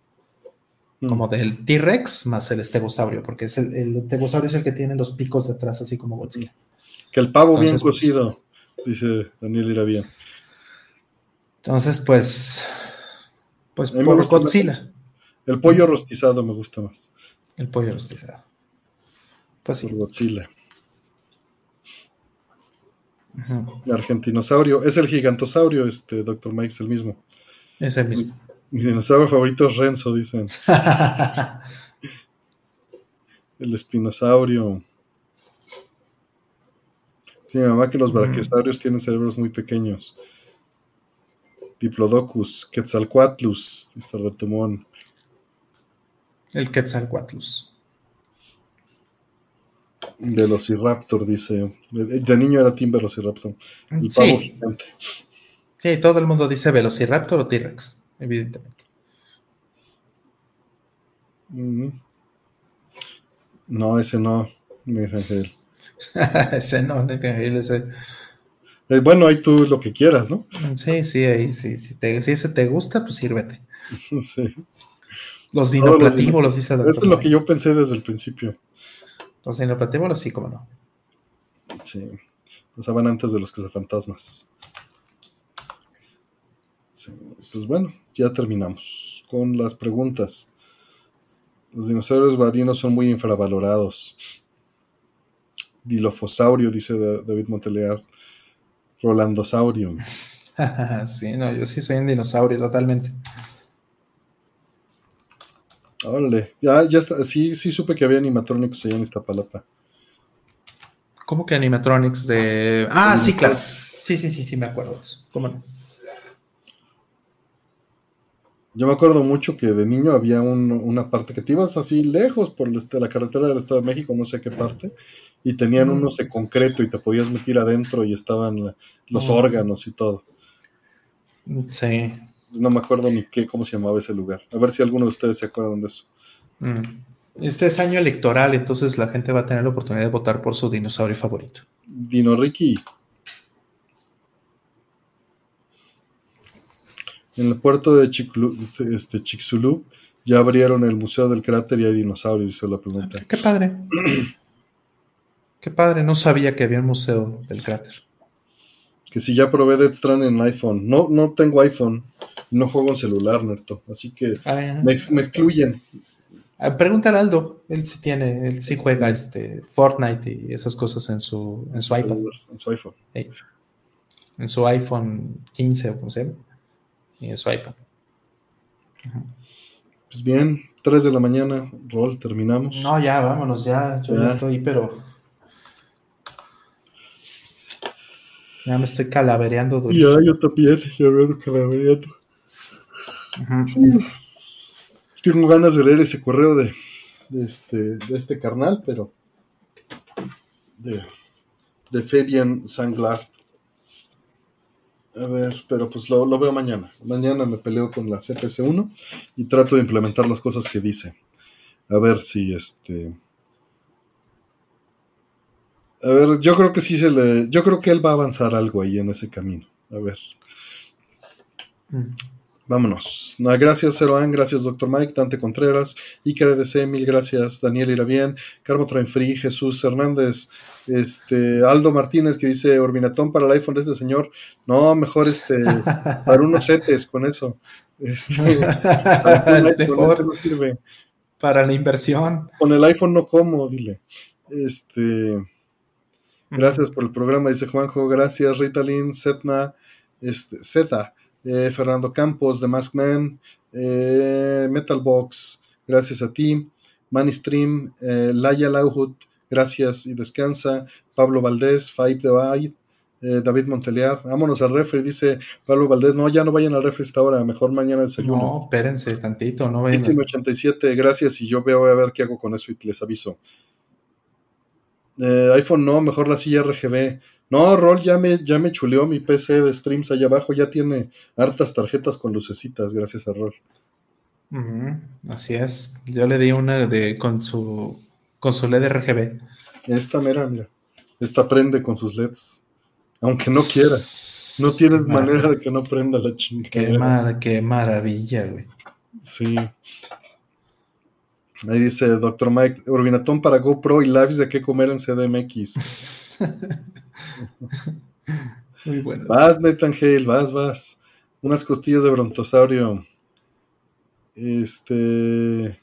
Mm. Como del T-Rex más el estegosaurio, porque es el, el estegosaurio es el que tiene los picos detrás, así como Godzilla. Que el pavo bien pues- cocido, dice Daniel Irabía. Entonces, pues, pues por Godzilla, El pollo rostizado me gusta más. El pollo rostizado. Pues sí. Godzilla. El argentinosaurio. Es el gigantosaurio, este, Dr. Mike, es el mismo. Es el mismo. Mi dinosaurio favorito es Renzo, dicen. El espinosaurio. Sí, mi mamá que los Mm. brachiosaurios tienen cerebros muy pequeños. Diplodocus, Quetzalcoatlus, dice Retomón. El Quetzalcoatlus. Velociraptor, dice. De, niño era Team Velociraptor. El pavo Sí, gigante. sí, todo el mundo dice Velociraptor o T-Rex, evidentemente. Ujú. No, ese no, dice Ángel. ese no, no, ese- Eh, bueno, ahí tú lo que quieras, ¿no? Sí, sí, ahí sí. Si, te, si ese te gusta, pues sírvete. Sí. Los dinoplatívolos, dice Eso es lo que yo pensé desde el principio. Los dinoplatívolos, sí, como no. Sí. Pasaban antes de los cazafantasmas. Sí, Pues bueno, ya terminamos con las preguntas. Los dinosaurios marinos son muy infravalorados. Dilofosaurio, dice Da- David Montelear. Rolandosaurio. sí, no, yo sí soy un dinosaurio totalmente. Órale, ya, ya está. Sí, sí supe que había animatrónicos allá en Iztapalapa. ¿Cómo que animatronics de. Ah, sí, claro. Sí, sí, sí, sí, me acuerdo de eso. ¿Cómo no? Yo me acuerdo mucho que de niño había un- una parte que te ibas así lejos por este- la carretera del Estado de México, no sé qué parte, y tenían Mm. unos de concreto y te podías meter adentro y estaban los Mm. órganos y todo. Sí. No me acuerdo ni qué, cómo se llamaba ese lugar. A ver si alguno de ustedes se acuerdan de eso. Mm. Este es año electoral, entonces la gente va a tener la oportunidad de votar por su dinosaurio favorito. Dino Ricky. En el puerto de Chiclu- este, Chicxulub ya abrieron el Museo del Cráter y hay dinosaurios, dice la pregunta. Qué padre. Qué padre, no sabía que había un museo del cráter. Que si ya probé Death Stranding en iPhone. No, no tengo iPhone. No juego en celular, Nerto. Así que Ah, me, ex- me excluyen. Pregúntale a Aldo, él sí tiene, él sí juega este Fortnite y esas cosas en su, en su iPad, En su iPhone. en su iPhone 15 o como se llama, y en su iPad. Pues bien, 3 de la mañana, rol, terminamos. No, ya, vámonos, ya, yo ya, Ya. estoy, pero ya me estoy calavereando Ya, yo también, ya veo que Tengo ganas de leer ese correo de, de este, de este carnal, pero de, de Fabian Sanglard. A ver, pero pues lo, lo veo mañana. Mañana me peleo con la CPC1 y trato de implementar las cosas que dice. A ver si este. A ver, yo creo que sí se le. Yo creo que él va a avanzar algo ahí en ese camino. A ver. Mm. Vámonos. No, gracias, Zeroan. Gracias, Dr. Mike. Dante Contreras. Iker DC. Mil gracias. Daniel Irabien. Carmo Trainfree. Jesús Hernández. Este, Aldo Martínez que dice Orbinatón para el iPhone de este señor. No, mejor este, para unos setes con eso. Este, para iPhone, mejor este no sirve. para la inversión. Con el iPhone no como, dile. Este, gracias por el programa, dice Juanjo. Gracias, Ritalin, Setna, este, Zeta, eh, Fernando Campos, The Mask Man, eh, Metalbox, gracias a ti. Manistream, eh, Laia Lauhut, gracias y descansa. Pablo Valdés, Five the Eye, Eh, David Monteliar, vámonos al refri, dice Pablo Valdés. No, ya no vayan al refri esta hora, mejor mañana desayuno. No, espérense tantito, no vayan. 87, gracias. Y yo veo a ver qué hago con eso y les aviso. Eh, iPhone no, mejor la silla RGB. No, Rol ya me, ya me chuleó mi PC de streams allá abajo, ya tiene hartas tarjetas con lucecitas, gracias a Rol. así es. Yo le di una de con su con su LED RGB. Esta mira, mira. Esta prende con sus LEDs. Aunque no quiera. No tienes manera de que no prenda la chingada. Qué, qué maravilla, güey. Sí. Ahí dice Doctor Mike, Urbinatón para GoPro y lives de qué comer en CDMX. Muy bueno. Vas, vas, vas. Unas costillas de brontosaurio. Este.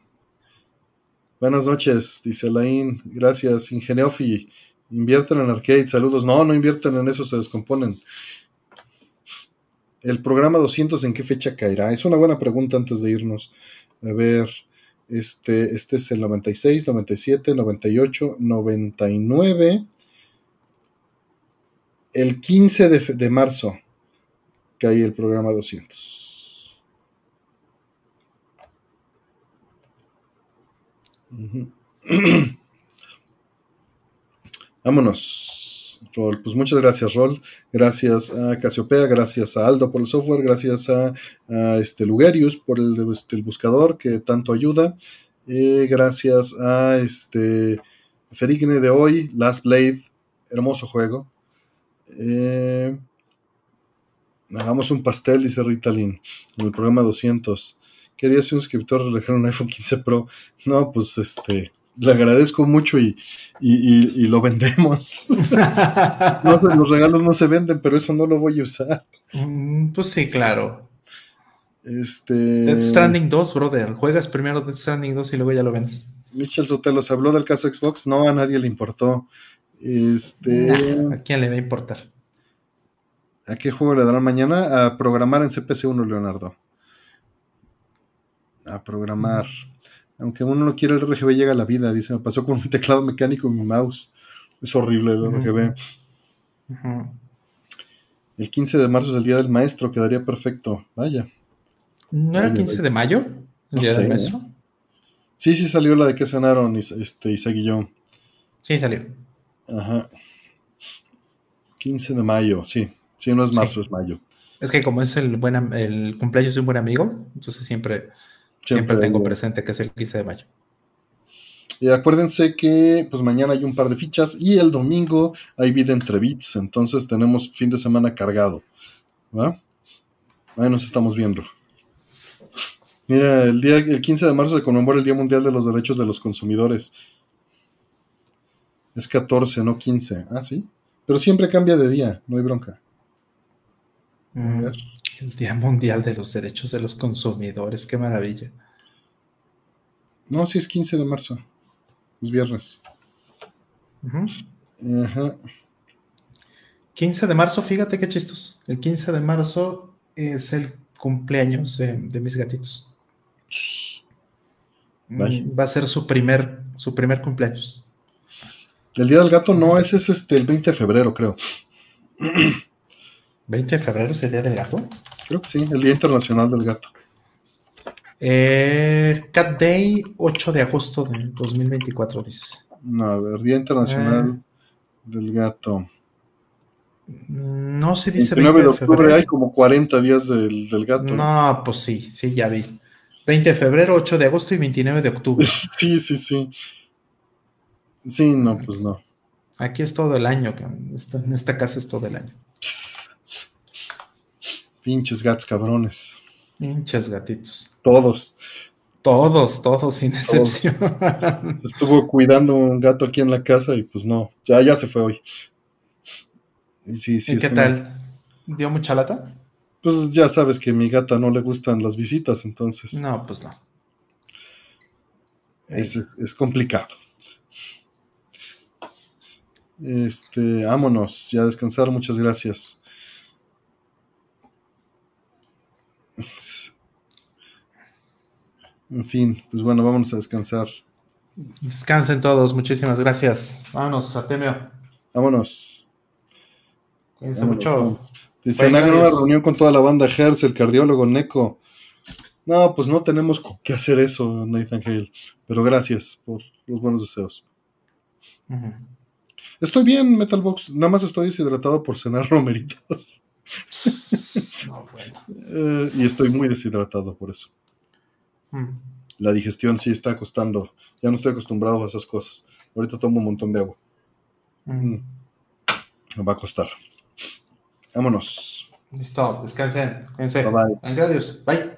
Buenas noches, dice Alain. Gracias, Ingeneofi. Invierten en arcade. Saludos. No, no invierten en eso, se descomponen. ¿El programa 200 en qué fecha caerá? Es una buena pregunta antes de irnos. A ver. Este, este es el 96, 97, 98, 99. El 15 de, marzo cae el programa 200. Vámonos. Rol. Pues muchas gracias, Rol. Gracias a Casiopea, gracias a Aldo por el software, gracias a, este Lugerius por este, el, buscador que tanto ayuda. Eh, gracias a este Ferigne de hoy, Last Blade, hermoso juego. Eh, hagamos un pastel, dice Ritalin, en el programa 200. Quería ser un suscriptor dejar un iPhone 15 Pro. No, pues este le agradezco mucho y, lo vendemos. los regalos no se venden, pero eso no lo voy a usar. Mm, pues sí, claro. Este... Death Stranding 2, brother. Juegas primero Death Stranding 2 y luego ya lo vendes. Michel Sotelo, ¿se habló del caso Xbox? No, a nadie le importó. Este... ¿A quién le va a importar? ¿A qué juego le darán mañana? A programar en CPC1, Leonardo. A programar. Aunque uno no quiere el RGB, llega a la vida. Dice, me pasó con un teclado mecánico y mi mouse. Es horrible el RGB. El 15 de marzo es el día del maestro, quedaría perfecto. Vaya. ¿No era el 15 de mayo? ¿El día del maestro? Sí, sí salió la de que sanaron y, este, y yo. Sí, salió. Ajá. 15 de mayo, sí. Sí, no es marzo, es mayo. Es que como es el, buen, el cumpleaños de un buen amigo, entonces siempre Siempre, tengo presente que es el 15 de mayo. Y acuérdense que pues mañana hay un par de fichas y el domingo hay vida entre bits, entonces tenemos fin de semana cargado. ¿va? Ahí nos estamos viendo. Mira, el día el 15 de marzo se conmemora el Día Mundial de los Derechos de los Consumidores. Es 14, no 15. Ah, sí. Pero siempre cambia de día, no hay bronca. Mm. El Día Mundial de los Derechos de los Consumidores, qué maravilla. No, sí es 15 de marzo. Es viernes. Ajá. 15 de marzo, fíjate qué chistos. El 15 de marzo es el cumpleaños de, mis gatitos. Mm, va a ser su primer, su primer cumpleaños. El Día del Gato no, ese es este, el 20 de febrero, creo. ¿20 de febrero es el Día del Gato? Creo que sí, el Día Internacional del Gato. Eh, Cat Day, 8 de agosto de 2024, dice. No, a ver, Día Internacional ah. del Gato. No, se dice 20 de, octubre, hay como 40 días del, del, gato. No, pues sí, sí, ya vi. 20 de febrero, 8 de agosto y 29 de octubre. sí, sí, sí. Sí, no, pues no. Aquí es todo el año, en esta casa es todo el año. Pinches gatos cabrones. Pinches gatitos. Todos. Todos, todos, sin excepción. Estuvo cuidando un gato aquí en la casa y pues no, ya, ya se fue hoy. Y, sí, sí, ¿Y qué tal? ¿Dio mucha lata? Pues ya sabes que a mi gata no le gustan las visitas, entonces. No, pues no. Es, es, complicado. Este, vámonos, ya a descansar, muchas gracias. En fin, pues bueno, vámonos a descansar. Descansen todos, muchísimas gracias. Vámonos, Artemio. Vámonos. Cuídense mucho. vámonos. Dice, Bye, hagan una reunión con toda la banda Hertz, el cardiólogo Neko. No, pues no tenemos qué hacer eso, Nathan Hale. Pero gracias por los buenos deseos. Estoy bien, Metalbox. Nada más estoy deshidratado por cenar romeritos. No, bueno. Eh, y estoy muy deshidratado por eso. Mm. La digestión sí está costando. Ya no estoy acostumbrado a esas cosas. Ahorita tomo un montón de agua. Mm. Mm. Me va a costar. Vámonos. Listo, descansen. Cuídense. Bye bye. Adiós. Bye.